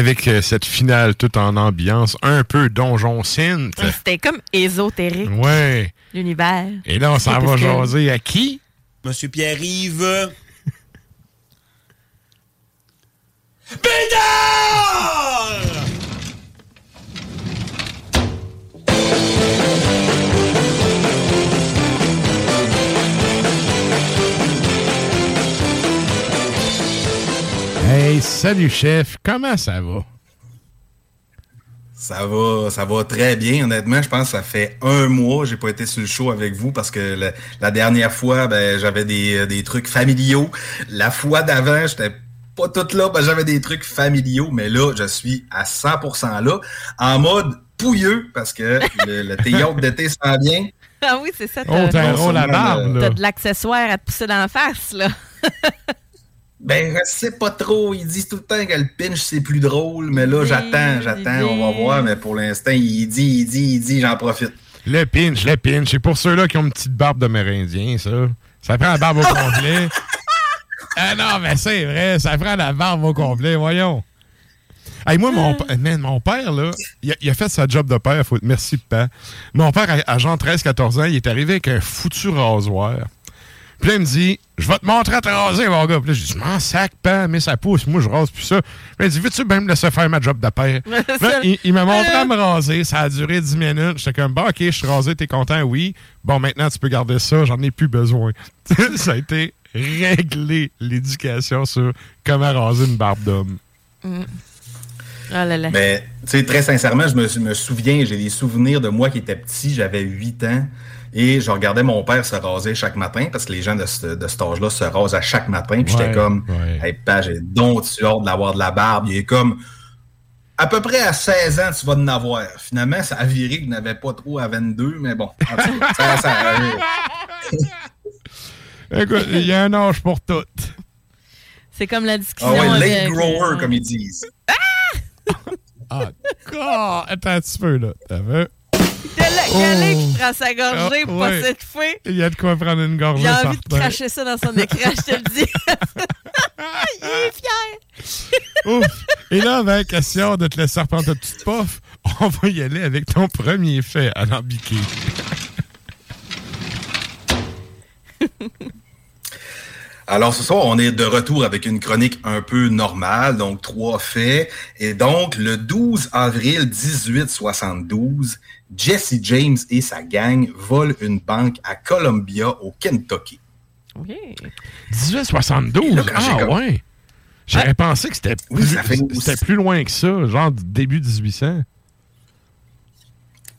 Avec euh, cette finale toute en ambiance, un peu donjon synth. C'était comme ésotérique, Ouais. l'univers. Et là, on s'en va jaser à qui? Monsieur Pierre-Yves. Salut chef, comment ça va? Ça va, ça va très bien. Honnêtement, je pense que ça fait un mois que j'ai pas été sur le show avec vous parce que la dernière fois, ben, j'avais des, des trucs familiaux. La fois d'avant, j'étais pas toute là, ben, j'avais des trucs familiaux, mais là, je suis à 100% là, en mode pouilleux parce que le, le théâtre d'été s'en vient. Ah oui, c'est ça. Oh, t'as un rôle à barbe, là. T'as de l'accessoire à te pousser dans la face, là. Ben, je sais pas trop. Ils disent tout le temps que le pinch, c'est plus drôle, mais là, j'attends, j'attends, on va voir, mais pour l'instant, il dit, il dit, il dit, j'en profite. Le pinch, le pinch. C'est pour ceux-là qui ont une petite barbe d'Amérindien, ça. Ça prend la barbe au complet. ah non, mais c'est vrai, ça prend la barbe au complet, voyons. Hey, moi, mon, man, mon père, là, il a, il a fait sa job de père. Faut, merci, papa. Mon père, à, à genre 13-14 ans, il est arrivé avec un foutu rasoir. Puis là, il me dit, je vais te montrer à te raser, mon gars. Puis là, je dis, je m'en sac, pas, mais ça pousse. Moi, je rase plus ça. Puis là, il dit, veux-tu même me laisser faire ma job de père? Puis là, il, il m'a montré à me raser. Ça a duré 10 minutes. J'étais comme, bon, OK, je suis rasé, t'es content? Oui. Bon, maintenant, tu peux garder ça. J'en ai plus besoin. ça a été réglé, l'éducation sur comment raser une barbe d'homme. Mm. Oh là là. Mais, tu sais, très sincèrement, je me, je me souviens, j'ai des souvenirs de moi qui était petit, j'avais 8 ans, et je regardais mon père se raser chaque matin, parce que les gens de, ce, de cet âge-là se rasent à chaque matin, puis Ouais, j'étais comme, ouais. hey, j'ai donc tu hâte d'avoir de la barbe. Il est comme, à peu près à 16 ans, tu vas en avoir. Finalement, ça a viré que je n'avais pas trop à 22, mais bon, cas, ça, ça, Écoute, il y a un âge pour tout. C'est comme la Ah discussion. ouais, late avec, grower, euh, comme ils disent. Ah, God! Attends un petit peu, là. T'as vu? Oh. qui prend sa gorgée Ah, pour pas s'étouffer. Il y a de quoi prendre une gorgée J'ai envie de cracher ça dans son écran, je te le dis. Il est fier. Ouf. Et là, ben, question de te laisser reprendre ta petite puff, on va y aller avec ton premier fait alambiqué. Alors ce soir, on est de retour avec une chronique un peu normale, donc trois faits. Et donc, le 12 avril 1872, Jesse James et sa gang volent une banque à Columbia, au Kentucky. 1872? Là, quand j'ai Ah, comme- ouais. J'aurais pensé que c'était plus, fait plus loin que ça, genre début 1800.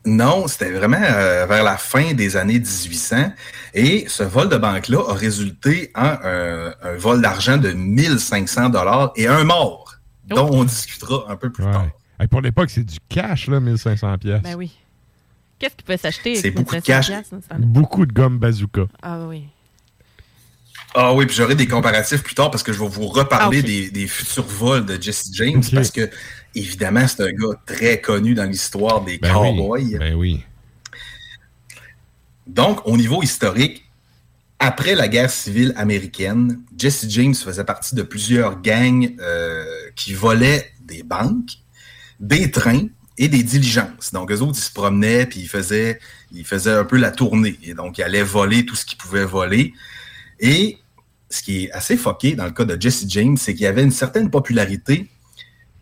Non, c'était vraiment euh, vers la fin des années 1800. Et ce vol de banque-là a résulté en un, un vol d'argent de 1500 dollars et un mort, dont on discutera un peu plus tard. Hey, pour l'époque, c'est du cash, là, 1500 pièces. Ben oui. Qu'est-ce qu'il peut s'acheter? C'est beaucoup de 1500 cash. piastres, temps-là? Beaucoup de gomme bazooka. Ah oui. Ah oui, puis j'aurai des comparatifs plus tard parce que je vais vous reparler Ah, des, des futurs vols de Jesse James parce que, évidemment, c'est un gars très connu dans l'histoire des Ben cowboys. oui. Ben oui. Donc, au niveau historique, après la guerre civile américaine, Jesse James faisait partie de plusieurs gangs euh, qui volaient des banques, des trains et des diligences. Donc, eux autres, ils se promenaient puis ils faisaient, ils faisaient un peu la tournée. Et donc, ils allaient voler tout ce qu'ils pouvaient voler. Et ce qui est assez foqué dans le cas de Jesse James, c'est qu'il y avait une certaine popularité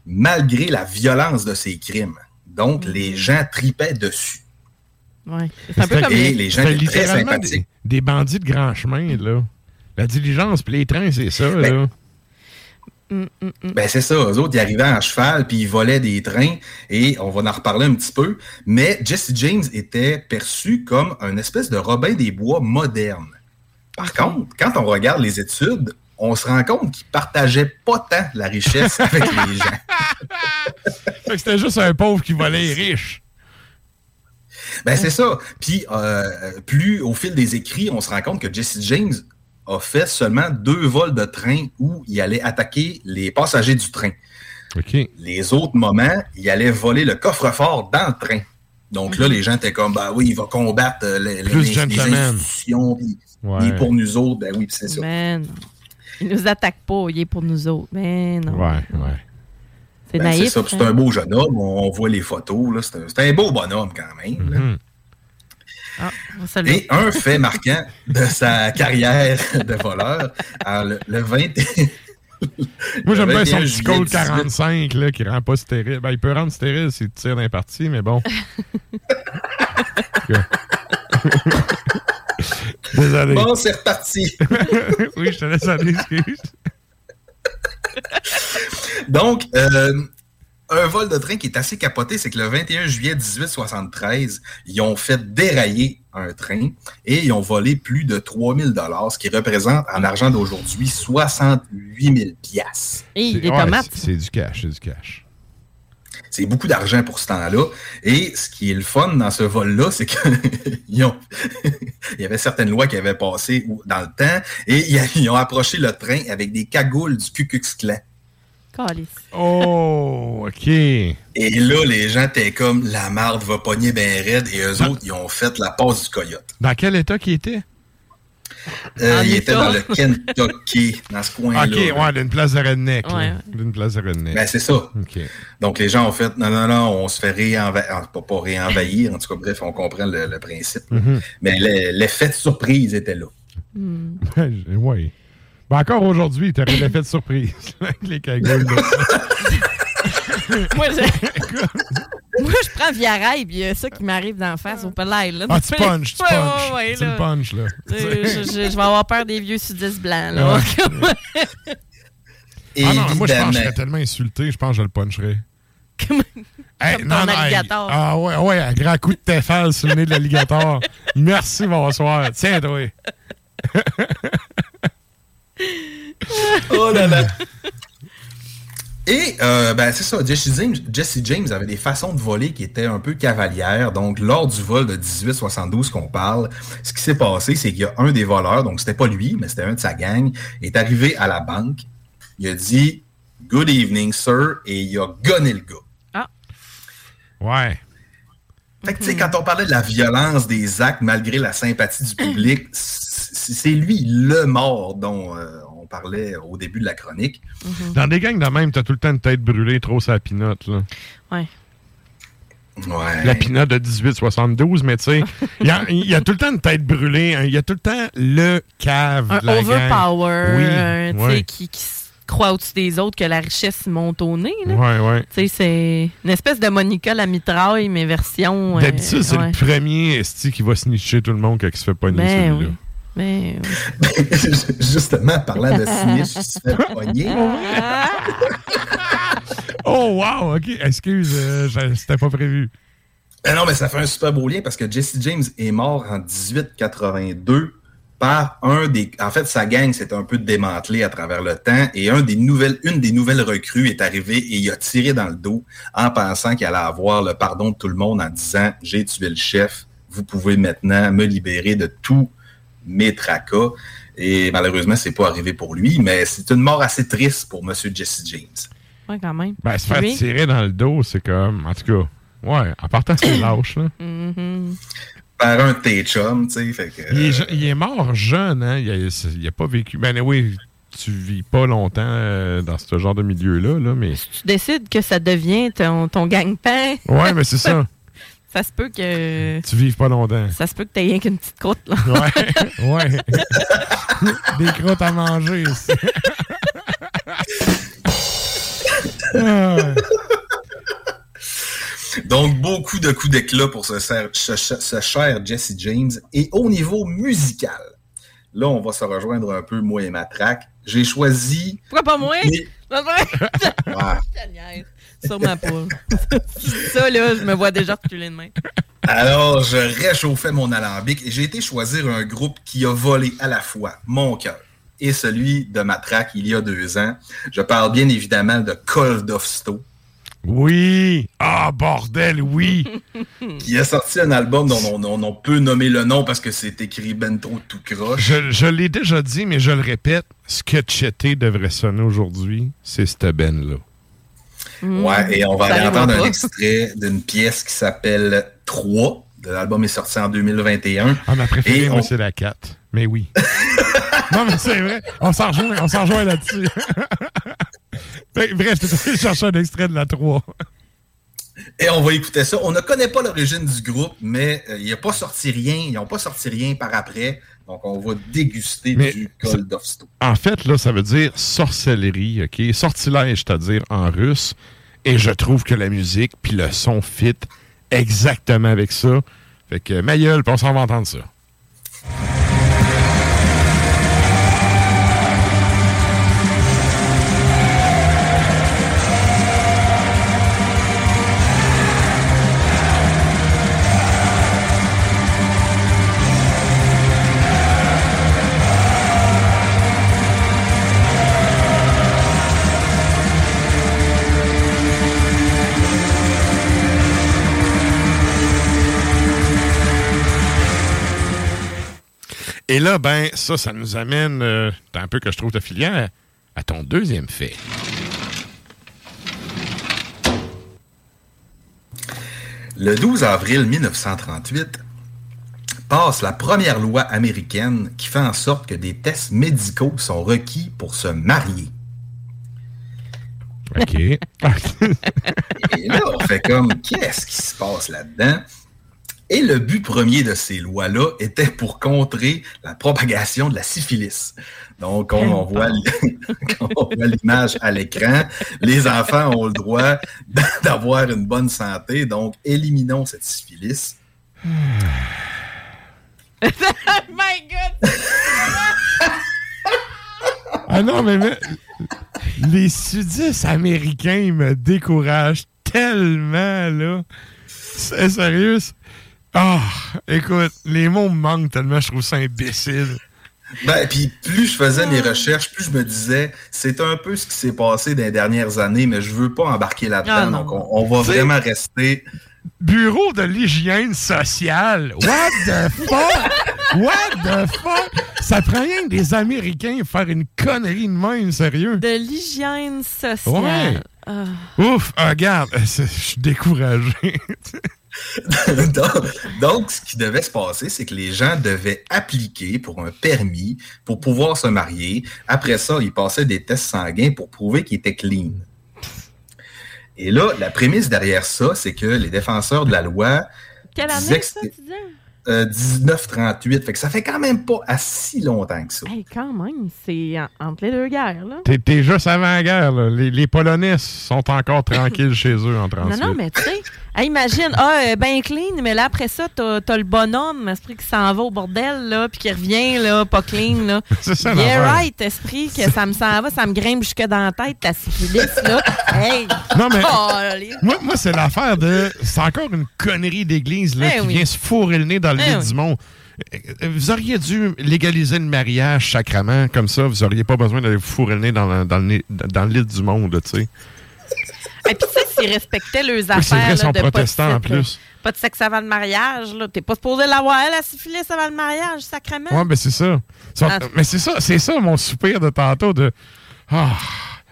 malgré la violence de ses crimes. Donc, les gens tripaient dessus. Ouais. C'est un peu comme Et les... gens étaient très sympathiques. Des, des bandits de grand chemin, là. La diligence puis les trains, c'est ça, Ben, là. Mm, mm, mm. Ben c'est ça, eux autres, ils arrivaient en cheval, puis ils volaient des trains, et on va en reparler un petit peu, mais Jesse James était perçu comme un espèce de Robin des Bois moderne. Par contre, quand on regarde les études, on se rend compte qu'il partageait pas tant la richesse avec les gens. C'était juste un pauvre qui volait les riches. Ben c'est ça. Puis euh, plus au fil des écrits, on se rend compte que Jesse James a fait seulement deux vols de train où il allait attaquer les passagers du train. OK. Les autres moments, il allait voler le coffre-fort dans le train. Donc là, les gens étaient comme, bah oui, il va combattre euh, les, les- Plus les gentleman. institutions, puis Ouais. il est pour nous autres. Ben oui, puis c'est ça. Man. Il nous attaque pas, il est pour nous autres. Mais non. Ouais, ouais. C'est Ben, naïf. c'est ça. Puis C'est hein. un beau jeune homme. On, voit les photos. là. C'est un, beau bonhomme quand même. là. Ah. Et un fait marquant de sa carrière de voleur, alors, le, le 20... Moi, j'aime bien son 21 petit juillet Colt 18. 45 là, qui rend pas stérile. Ben, il peut rendre stérile s'il tire d'un parti, mais bon. Désolé. Bon, c'est reparti. oui, je te laisse aller, excuse. Donc, euh, un vol de train qui est assez capoté, c'est que le 21 juillet 1873, ils ont fait dérailler un train et ils ont volé plus de 3000 dollars, ce qui représente en argent d'aujourd'hui 68 000 piastres. C'est- des ouais, tomates. C'est du cash, c'est du cash. C'est beaucoup d'argent pour ce temps-là. Et ce qui est le fun dans ce vol-là, c'est qu'il y avait certaines lois qui avaient passé dans le temps et ils ont approché le train avec des cagoules du Ku Klux Klan. Oh, OK. Et là, les gens étaient comme la marde va pogner ben raide et eux autres, ils ont fait la passe du coyote. Dans quel état qu'il était? Euh, Utah. étaient dans le Kentucky, dans ce coin-là. OK, ouais, d'une place de redneck. Ouais. D'une place de redneck. Ben, c'est ça. OK. Donc, les gens ont fait, non, non, non, on se fait réenvahir, pas, pas réenvahir, en tout cas, bref, on comprend le, le principe. Mhm. Mais le- l'effet de surprise était là. oui. Ben, encore aujourd'hui, t'aurais l'effet de surprise avec les cagoules. Moi. Moi, je prends Viarail, puis il y a ça qui m'arrive d'en face au palais. Là. Ah, tu punches, tu punches. ouais, ouais, tu là. le punches, là. Je, je- je vais avoir peur des vieux sudistes blancs. Là. Ah non, moi, je pense que je serais tellement insulté, je pense que je le puncherais. Hey, Comme ton alligator. Ah ouais, ouais, un grand coup de téfal sur le nez de l'alligator. Merci, bonsoir. Tiens, toi. Oh là là. Et euh, ben, c'est ça, Jesse James, Jesse James avait des façons de voler qui étaient un peu cavalières. Donc, lors du vol de 1872 qu'on parle, ce qui s'est passé, c'est qu'il y a un des voleurs, donc c'était pas lui, mais c'était un de sa gang, est arrivé à la banque. Il a dit Good evening, sir, et il a gonné le gars. Ouais. Fait que, tu sais, quand on parlait de la violence des actes malgré la sympathie du public, c'est lui le mort dont euh, parlait au début de la chronique. Dans des gangs de même, t'as tout le temps une tête brûlée trop sa pinotte, là. Ouais. Ouais. La pinotte de 1872, mais tu sais, il y, a- il y a tout le temps une tête brûlée, hein, il y a tout le temps le cave Un de la gang. overpower, Oui, ouais. qui, croit au-dessus des autres que la richesse monte au nez. là. Ouais, ouais. Tu sais, c'est une espèce de Monica la mitraille, mais version. euh, D'habitude, c'est ouais. le premier esti qui va snitcher tout le monde quand il se fait pogner Ben celui-là. oui. Mais Justement, parlant de snitch, tu te fais pogner. Oh, wow, OK. Excuse, euh, je- c'était pas prévu. Ah non, mais ça fait un super beau lien parce que Jesse James est mort en 1882 par un des. En fait, sa gang s'est un peu démantelée à travers le temps et un des nouvelles, une des nouvelles recrues est arrivée et il a tiré dans le dos en pensant qu'il allait avoir le pardon de tout le monde en disant J'ai tué le chef, vous pouvez maintenant me libérer de tous mes tracas. Et malheureusement, c'est pas arrivé pour lui, mais c'est une mort assez triste pour M. Jesse James. ouais, quand même. Ben, se faire Oui. tirer dans le dos, c'est comme. En tout cas, ouais, en partant, c'est lâche, là. Mhm. Par un de tes chums, tu sais. Que, Il est, je- il est mort jeune, hein. Il a, il a pas vécu. Ben oui, tu vis pas longtemps euh, dans ce genre de milieu-là, là, mais. Tu décides que ça devient ton, ton gang-pain. Ouais, mais c'est ça. Ça se peut que. Tu vives pas longtemps. Ça se peut que t'aies rien qu'une petite croûte, là. Ouais, ouais. Des crottes à manger ici. Ah. Donc, beaucoup de coups d'éclat pour ce, cher Jesse James. Et au niveau musical, là, on va se rejoindre un peu, moi et Matraque. J'ai choisi... Pourquoi pas moi? Mais-? Ouais. Niaise. Sûrement pas. ça, là, je me vois déjà reculer de main. Alors, je réchauffais mon alambic et j'ai été choisir un groupe qui a volé à la fois mon cœur et celui de Matraque il y a deux ans. Je parle bien évidemment de Cold of Stowe. Oui! Ah, bordel, oui! qui a sorti un album dont on, on- on peut nommer le nom parce que c'est écrit ben trop tout croche. Je, je l'ai déjà dit, mais je le répète, ce que Chetty devrait sonner aujourd'hui, c'est cette ben-là. Ouais, et on va aller entendre un extrait d'une pièce qui s'appelle 3. L'album est sorti en 2021. Ah, ma préférée, on- c'est la 4. Mais oui. non, mais c'est vrai. On s'en rejoint, on s'en rejoint là-dessus. Bref, je chercher un extrait de la 3. Et on va écouter ça. On ne connaît pas l'origine du groupe, mais euh, il n'a pas sorti rien. Ils n'ont pas sorti rien par après. Donc, on va déguster Mais du Stone. En fait, là, ça veut dire sorcellerie, OK? Sortilège, c'est-à-dire en russe. Et je trouve que la musique puis le son fit exactement avec ça. Fait que, ma gueule, on s'en va entendre ça. Et là, ben, ça, ça nous amène, euh, un peu que je trouve affilié à, à ton deuxième fait. Le 12 avril 1938 passe la première loi américaine qui fait en sorte que des tests médicaux sont requis pour se marier. OK. Et là, on fait comme, qu'est-ce qui se passe là-dedans? Et le but premier de ces lois-là était pour contrer la propagation de la syphilis. Donc, on, on voit l'image à l'écran. Les enfants ont le droit d'avoir une bonne santé. Donc, éliminons cette syphilis. My God! Ah non, mais, mais les sudistes américains me découragent tellement, là. C'est sérieux? Ah, écoute, les mots me manquent tellement, je trouve ça imbécile. Ben, puis plus je faisais mes recherches, plus je me disais, c'est un peu ce qui s'est passé dans les dernières années, mais je veux pas embarquer là-dedans. Ah, donc, on, on va vraiment rester. Bureau de l'hygiène sociale. What the fuck? What the fuck? Ça prend rien que des Américains faire une connerie de même, sérieux. De l'hygiène sociale. Ouais. Ah. Ouf, ah, regarde, je suis découragé. donc, donc, ce qui devait se passer, c'est que les gens devaient appliquer pour un permis pour pouvoir se marier. Après ça, ils passaient des tests sanguins pour prouver qu'ils étaient clean. Et là, la prémisse derrière ça, c'est que les défenseurs de la loi Quelle disaient année, que ça, tu disais? Euh, 1938. Fait que ça fait quand même pas à si longtemps que ça. Hey, quand même, c'est en- entre les deux guerres, là. T'es t'es juste avant la guerre, là. Les, les Polonais sont encore tranquilles chez eux en 38. Non, non, mais tu sais, hey, imagine, ah, euh, ben clean, mais là, après ça, t'as as le bonhomme, esprit, qui s'en va au bordel, là, puis qui revient, là, pas clean, là. C'est ça, Yeah, right, esprit, que ça me s'en va, ça me grimpe jusque dans la tête, ta syphilis, là. Hey! Non, mais- Oh, les- Moi, moi c'est l'affaire de. C'est encore une connerie d'église là, Eh qui oui. vient se fourrer le nez dans le Eh oui. du monde. Vous auriez dû légaliser le mariage sacrament, comme ça, vous auriez pas besoin d'aller vous fourrer le nez dans, le- dans le, nez- dans le lit du monde, tu sais. Et puis, tu sais, s'ils respectaient leurs affaires. Oui, c'est vrai, là, de protestants en plus. Pas de sexe avant le mariage, là. T'es pas supposé l'avoir, la syphilis avant le mariage, sacrément. Ouais, ben c'est ça. Ça- Ah. Mais c'est ça, c'est ça mon soupir de tantôt de. Ah,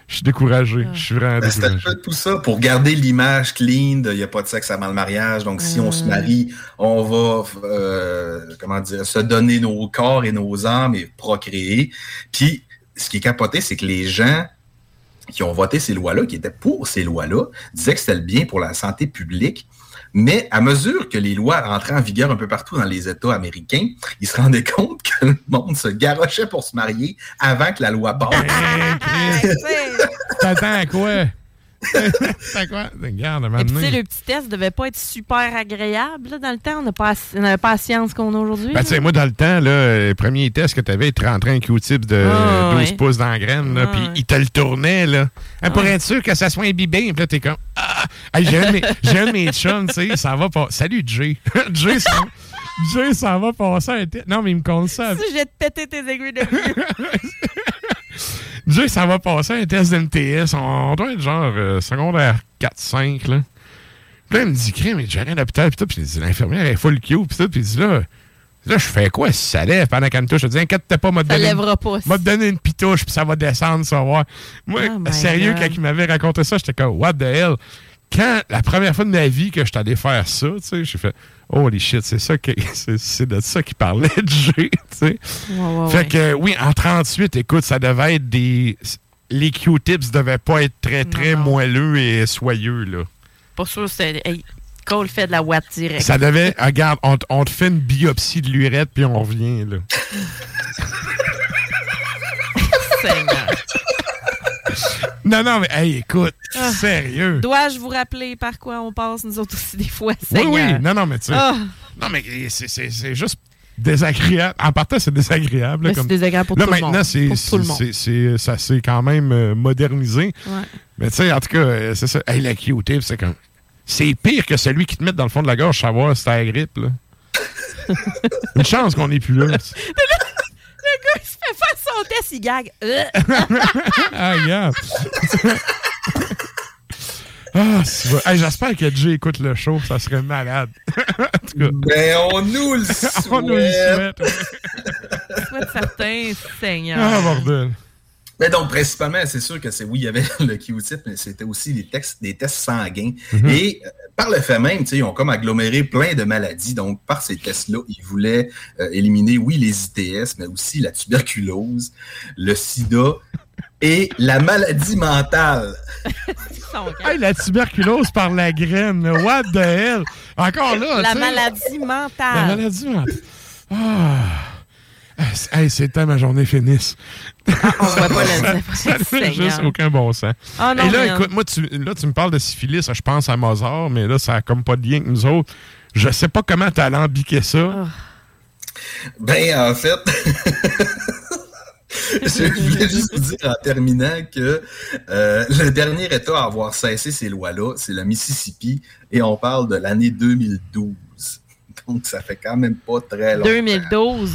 je suis découragé. Je suis vraiment Ben, découragé. fait tout ça pour garder l'image clean, il n'y a pas de sexe avant le mariage? Donc, si on se marie, on va euh, comment dire, se donner nos corps et nos âmes et procréer. Puis, ce qui est capoté, c'est que les gens qui ont voté ces lois-là, qui étaient pour ces lois-là, disaient que c'était le bien pour la santé publique. Mais à mesure que les lois rentraient en vigueur un peu partout dans les États américains, ils se rendaient compte que le monde se garochait pour se marier avant que la loi passe. T'attends à quoi? Quoi? Regarde, Et puis, tu sais, donné. le petit test devait pas être super agréable, là, dans le temps. On pas, n'avait pas la science qu'on a aujourd'hui. Ben, tu sais, moi, dans le temps, là, le premier test que tu avais, il te rentrait un Q-tip de Ah, 12 ouais. pouces dans la graine, là, Ah, puis ouais. il te le tournait, là. Hein, Pour Ouais. être sûr que ça soit imbibé, puis là, t'es comme, ah! Hey, j'ai un de mes- chums, tu sais, ça va pas. Salut, Jay. Jay, ça, Jay, ça va passer un test. Non, mais il me compte ça. Si j'ai pété tes aiguilles de Jay, ça va passer un test d'MTS. On, on doit être genre euh, secondaire 4-5, là. Puis là, il me dit, crème, rien à l'hôpital, puis tout. Puis il dit, l'infirmière, elle est full Q, puis tout. Puis il dit, là, là, je fais quoi si ça lève pendant qu'elle me touche? Je dis, inquiète-toi pas, m'a donné, donné une pitouche, puis ça va descendre, ça va voir. Moi, Oh sérieux, God. quand il m'avait raconté ça, j'étais comme, what the hell? Quand la première fois de ma vie que je suis allé faire ça, tu sais, j'ai fait, holy shit, c'est ça que, c'est, de ça qu'il parlait, Jay, tu sais. Fait ouais. que, oui, en 38, écoute, ça devait être des. les Q-tips devaient pas être très, très moelleux et soyeux, là. Pas sûr, c'est. Hey, Cole fait de la ouate direct. Ça devait. ah, Regarde, on, on te fait une biopsie de l'urette, puis on revient, là. Non, non, mais, hey, écoute, Ah. sérieux. Dois-je vous rappeler par quoi on passe, nous autres aussi, des fois, Oui, oui, non, non, mais tu sais. Ah. Non, mais c'est- juste désagréable. En partant, c'est désagréable. là, c'est désagréable pour là, tout le maintenant, monde. tout le c'est- ça s'est quand même euh, modernisé. Ouais. Mais tu sais, en tout cas, euh, c'est ça. Hey, la Q-tip, c'est comme. C'est pire que celui qui te met dans le fond de la gorge, savoir si t'as la grippe, là. Une chance qu'on n'est plus là. Le gars, il se fait faire son test, il gague. Euh. ah, regarde. ah, c'est vrai. Hey, J'espère que Jay écoute le show, ça serait malade. en tout cas. Ben, on nous le souhaite. On nous le souhaite. Souhaite certains, Seigneur. Ah, bordel. Mais donc, principalement, c'est sûr que c'est oui, il y avait le Q-tip, mais c'était aussi des, textes, des tests sanguins. Mhm. Et euh, par le fait même, tu sais, ils ont comme aggloméré plein de maladies. Donc, par ces tests-là, ils voulaient euh, éliminer, oui, les ITS, mais aussi la tuberculose, le sida et la maladie mentale. Hey, la tuberculose par la graine. What the hell? Encore là. La maladie mentale. La maladie mentale. Ah. Ah, c'est- Hey, c'est le temps que ma journée finisse. on voit pas le ça, n'a juste aucun bon sens. Ah non, Et là, mais- écoute, moi, tu, là, tu me parles de syphilis, je pense à Mozart, mais là, ça a comme pas de lien avec nous autres. Je sais pas comment t'as alambiqué ça. Ben, en fait, je voulais juste vous dire en terminant que euh, le dernier État à avoir cessé ces lois-là, c'est le Mississippi, et on parle de l'année 2012. Donc, ça fait quand même pas très longtemps. 2012.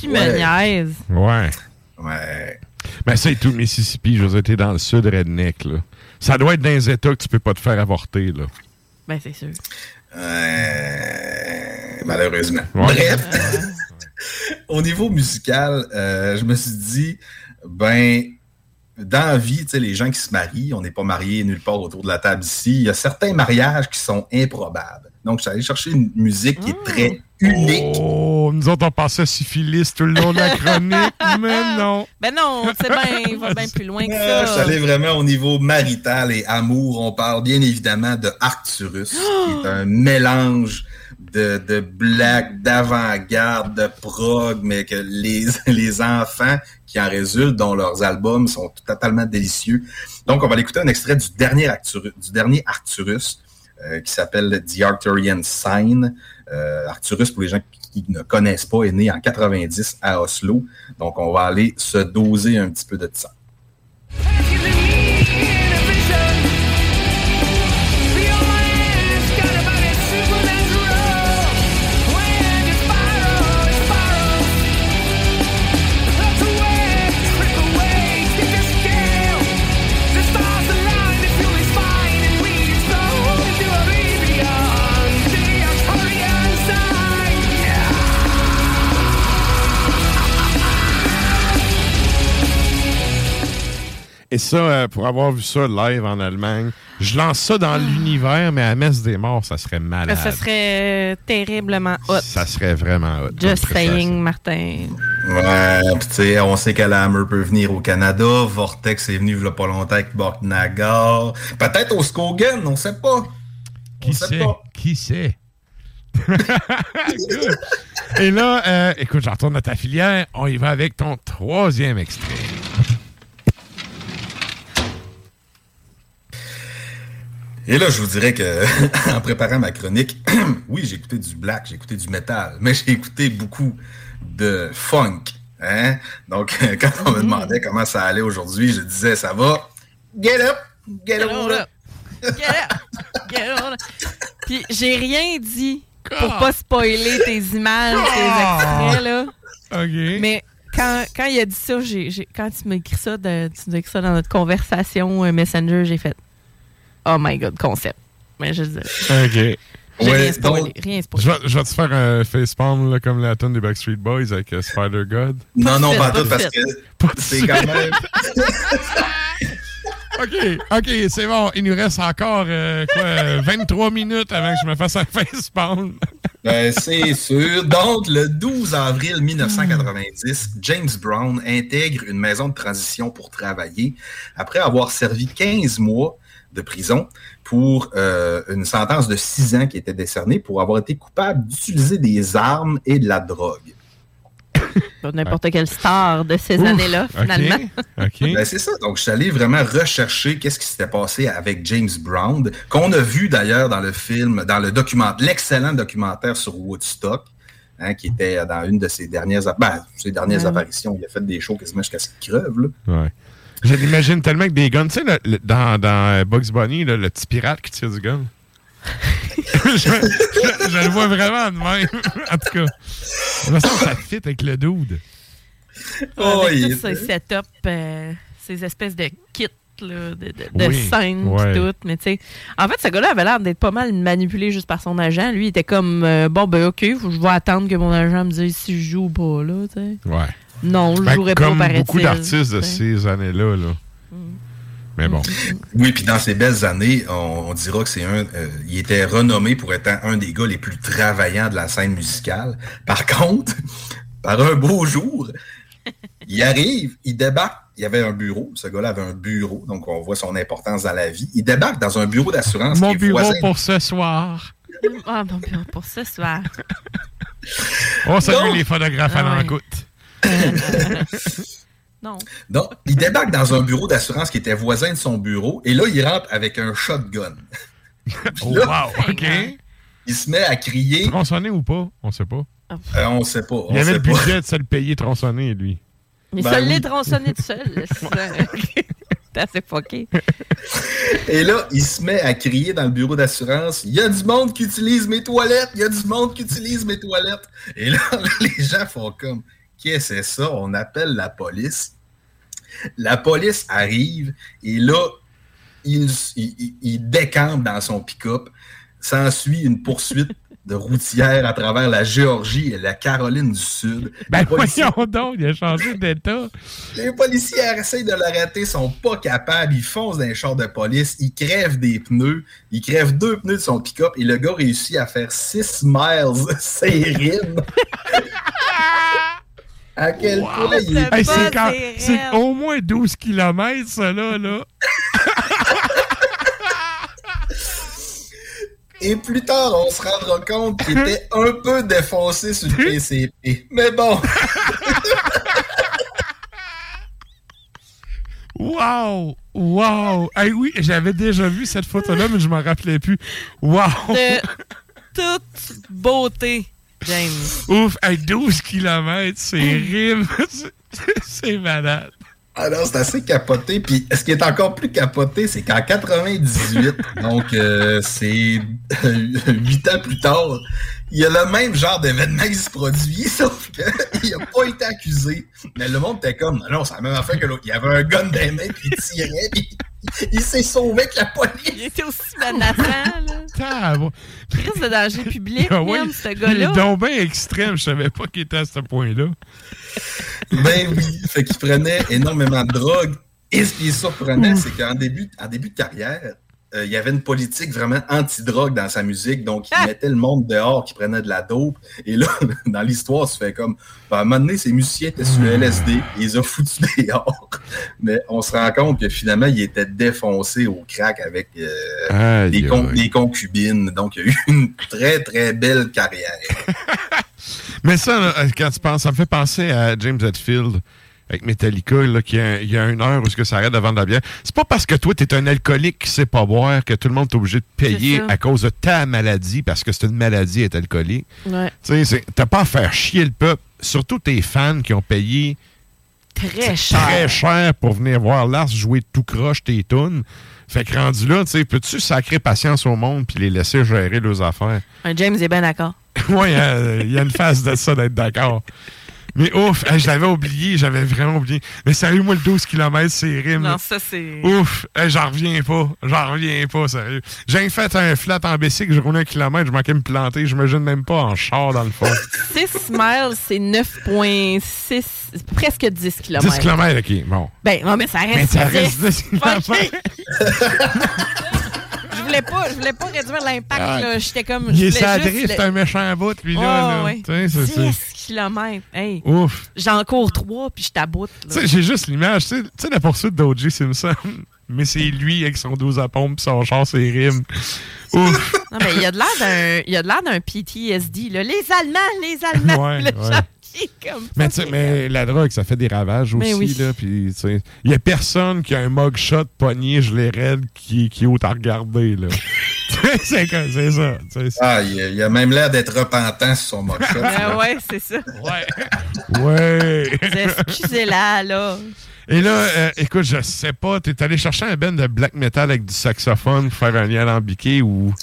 Tu me Ouais. niaises. Ouais. Ouais. Mais c'est tout le Mississippi, je veux dire, t'es dans le sud redneck, là. Ça doit être dans les États que tu peux pas te faire avorter, là. Ben, c'est sûr. Euh, malheureusement. Ouais. Bref, au niveau musical, euh, je me suis dit, ben, dans la vie, tu sais, les gens qui se marient, on n'est pas mariés nulle part autour de la table ici, il y a certains mariages qui sont improbables. Donc, je suis allé chercher une musique qui est très unique. Oh, nous autres, on passait à syphilis tout le long de la chronique, mais non. Ben non, c'est bien, il va bien plus loin que Ah, Je suis ça. allé vraiment au niveau marital et amour. On parle bien évidemment de Arcturus, qui est un mélange de, de black, d'avant-garde, de prog, mais que les, les enfants qui en résultent, dont leurs albums sont totalement délicieux. Donc, on va aller écouter un extrait du dernier Arcturus, du dernier Arcturus euh, qui s'appelle The Arcturian Sign. Euh, Arcturus, pour les gens qui ne connaissent pas, est né en 90 à Oslo. Donc, on va aller se doser un petit peu de ça. Et ça, euh, pour avoir vu ça live en Allemagne, je lance ça dans l'univers, mais à Messe des Morts, ça serait malade. Ça serait terriblement hot. Ça serait vraiment hot. Just saying, Martin. Ouais, tu sais, on sait que la Hammer peut venir au Canada. Vortex est venu il y a pas longtemps avec Borknagar. Peut-être au Skogan, on sait pas. Qui sait? Qui sait? Et là, euh, écoute, j'en retourne à ta filière. On y va avec ton troisième extrait. Et là, je vous dirais que, en préparant ma chronique, oui, j'ai écouté du black, j'ai écouté du metal, mais j'ai écouté beaucoup de funk. Hein? Donc, quand on me demandait comment ça allait aujourd'hui, je disais, ça va. Get up! Get, Get up! on up. Get up! Get on up. Puis j'ai rien dit pour pas spoiler tes images, tes extraits, là. OK. Mais quand, quand il a dit ça, j'ai, quand tu m'as écrit ça, de- tu nous as écrit ça dans notre conversation euh, Messenger, j'ai fait Oh my god, concept. Mais je dis, OK. rien spoilé. rien spoilé. Je vais, je vais te faire un facepalm là, comme la tonne des Backstreet Boys avec euh, Spider God. Non, non, Pas tout, parce que c'est quand même... OK, OK, c'est bon. Il nous reste encore euh, quoi, euh, 23 minutes avant que je me fasse un facepalm. Ben, c'est sûr. Donc, le 12 avril 1990, James Brown intègre une maison de transition pour travailler après avoir servi 15 mois de prison pour euh, une sentence de 6 ans qui était décernée pour avoir été coupable d'utiliser des armes et de la drogue. N'importe quelle star de ces années-là, finalement. Ben, c'est ça. Donc, je suis allé vraiment rechercher qu'est-ce qui s'était passé avec James Brown, qu'on a vu d'ailleurs dans le film, dans le documentaire, l'excellent documentaire sur Woodstock, hein, qui était dans une de ses dernières, ben, ses dernières Ouais. apparitions. Il a fait des shows quasiment jusqu'à ce qu'il creve. Là. Ouais. Je l'imagine tellement avec des guns. Tu sais, le- le- dans, dans euh, Bugs Bunny, là, le petit pirate qui tire du gun. je, je- je le vois vraiment de même. en tout cas, de toute façon, ça fit avec le dude. Oh, Avec il tous ces était- setups, euh, ces espèces de kits là, de, de, de Oui, scènes ouais. tout. Mais tu sais, en fait, ce gars-là avait l'air d'être pas mal manipulé juste par son agent. Lui, il était comme euh, bon ben ok, faut que je vais attendre que mon agent me dise si je joue ou pas là. tu sais. Ouais. Non, je Ben, jouerais pas Comme paraît-il. beaucoup d'artistes de ces années-là. Là. Mais bon. Oui, puis dans ces belles années, on, on dira que c'est un. euh, il était renommé pour être un des gars les plus travaillants de la scène musicale. Par contre, par un beau jour, il arrive, il débarque. Il y avait un bureau. Ce gars-là avait un bureau, donc on voit son importance dans la vie. Il débarque dans un bureau d'assurance. Mon qui est bureau voisin- pour ce soir. Ah, bon, bien, pour ce soir. On salue les photographes à Ah ouais. Non. Donc, il débarque dans un bureau d'assurance qui était voisin de son bureau, et là, il rentre avec un shotgun. Oh, là, wow, OK. Il se met à crier. Tronçonné ou pas? On sait pas. Euh, on sait pas. Il on avait le pas. budget de se le payer tronçonné, lui. Mais Ben ça oui. l'est tronçonné tout seul. C'est assez fucké. Et là, il se met à crier dans le bureau d'assurance Il y a du monde qui utilise mes toilettes Il y a du monde qui utilise mes toilettes Et là, les gens font comme Qu'est-ce que c'est ça On appelle la police. La police arrive et là, il, il, il- il décampe dans son pick-up. S'ensuit une poursuite de routière à travers la Géorgie et la Caroline du Sud. Ben Les policiers- voyons donc, il a changé d'état. les policiers essayent de l'arrêter, sont pas capables. Ils foncent dans les chars de police, ils crèvent des pneus, ils crèvent deux pneus de son pick-up et le gars réussit à faire 6 miles. C'est rime. à quel point il est Hey, c'est quand- c'est au moins 12 km, ça, là. là. Et plus tard, on se rendra compte qu'il était un peu défoncé sur le PCP. Mais bon, Wow! Wow! Hey, oui, j'avais déjà vu cette photo-là, mais je m'en rappelais plus. Wow! De toute beauté, James. Ouf! Hey, 12 km, c'est rime. C'est- malade. Alors, c'est assez capoté. Puis, ce qui est encore plus capoté, c'est qu'en 98, donc euh, c'est huit ans plus tard, il y a le même genre d'événement qui se produit, sauf qu'il n'a pas été accusé. Mais le monde était comme, non, c'est la même affaire que l'autre. Il y avait un gun dans les mains, puis il tirait, puis il s'est sauvé avec la police. Il était aussi menaçant, là. Crise de danger public, Ah même, ce Il gars-là. est donc bien extrême. Je savais pas qu'il était à ce point-là. Ben oui, fait qu'il prenait énormément de drogue. Et ce qui est surprenant, c'est qu'en début, en début de carrière, il y avait une politique vraiment anti-drogue dans sa musique. Donc, il mettait le monde dehors qui prenait de la dope. Et là, dans l'histoire, ça fait comme... ben, à un moment donné, ces musiciens étaient sur le LSD. Il les a foutus dehors. Mais on se rend compte que finalement, il était défoncé au crack avec euh, Aïe, des, con- aïe. des concubines. Donc, il y a eu une très, très belle carrière. Mais ça, là, quand tu penses, ça me fait penser à James Hetfield avec Metallica, là, qui a, il y a une heure où est-ce que ça arrête de vendre de la bière. C'est pas parce que toi, t'es un alcoolique qui sait pas boire que tout le monde est obligé de payer à cause de ta maladie, parce que c'est une maladie être alcoolique. Ouais. Tu sais, t'as pas à faire chier le peuple. Surtout tes fans qui ont payé Très cher. très cher pour venir voir Lars jouer tout croche tes tunes. Fait que rendu là, tu sais, peux-tu sacrer patience au monde puis les laisser gérer leurs affaires? Un James est bien d'accord. Oui, il y a une phase de ça d'être d'accord. Mais ouf, je l'avais oublié, j'avais vraiment oublié. Mais sérieux, moi, le 12 km, c'est rime. Non, ça, c'est. Ouf, j'en reviens pas. J'en reviens pas, sérieux. J'ai fait un flat en bicycle, je roulais un kilomètre, je manquais de me planter. Je me même pas en char, dans le fond. 6 miles, c'est 9,6, presque 10 km. 10 km, OK, bon. Ben, non, mais ça reste. Mais ça 10. reste 10 kilomètres. je voulais pas, je voulais pas réduire l'impact. Ah. J'étais comme. Il je est juste c'est un méchant bout, lui, là. Oh, là. ouais. Tu sais, c'est- c'est- 10 kilomètres. Hey. Ouf. J'en cours 3 puis je taboute. J'ai juste l'image, tu sais- la poursuite d'O.J. Simpson. Mais c'est lui avec son 12 à pompe son char, ses rimes. Ouf. Non, mais il y a de l'air d'un, il y a de l'air d'un PTSD. Là. Les Allemands, les Allemands. Ouais, le ouais. Comme Mais, tu sais, mais la drogue, ça fait des ravages Mais aussi. oui. là, puis, tu sais, Il y a personne qui a un mugshot pogné, je les raide, qui, qui est haut à regarder. là. c'est comme- c'est ça. Ah, il a, il a même l'air d'être repentant sur son mugshot. Ben ouais, c'est ça. Ouais. Excusez-la, là. Et là, euh, écoute, je sais pas, t'es allé chercher un band de black metal avec du saxophone pour faire un lien alambiqué ou.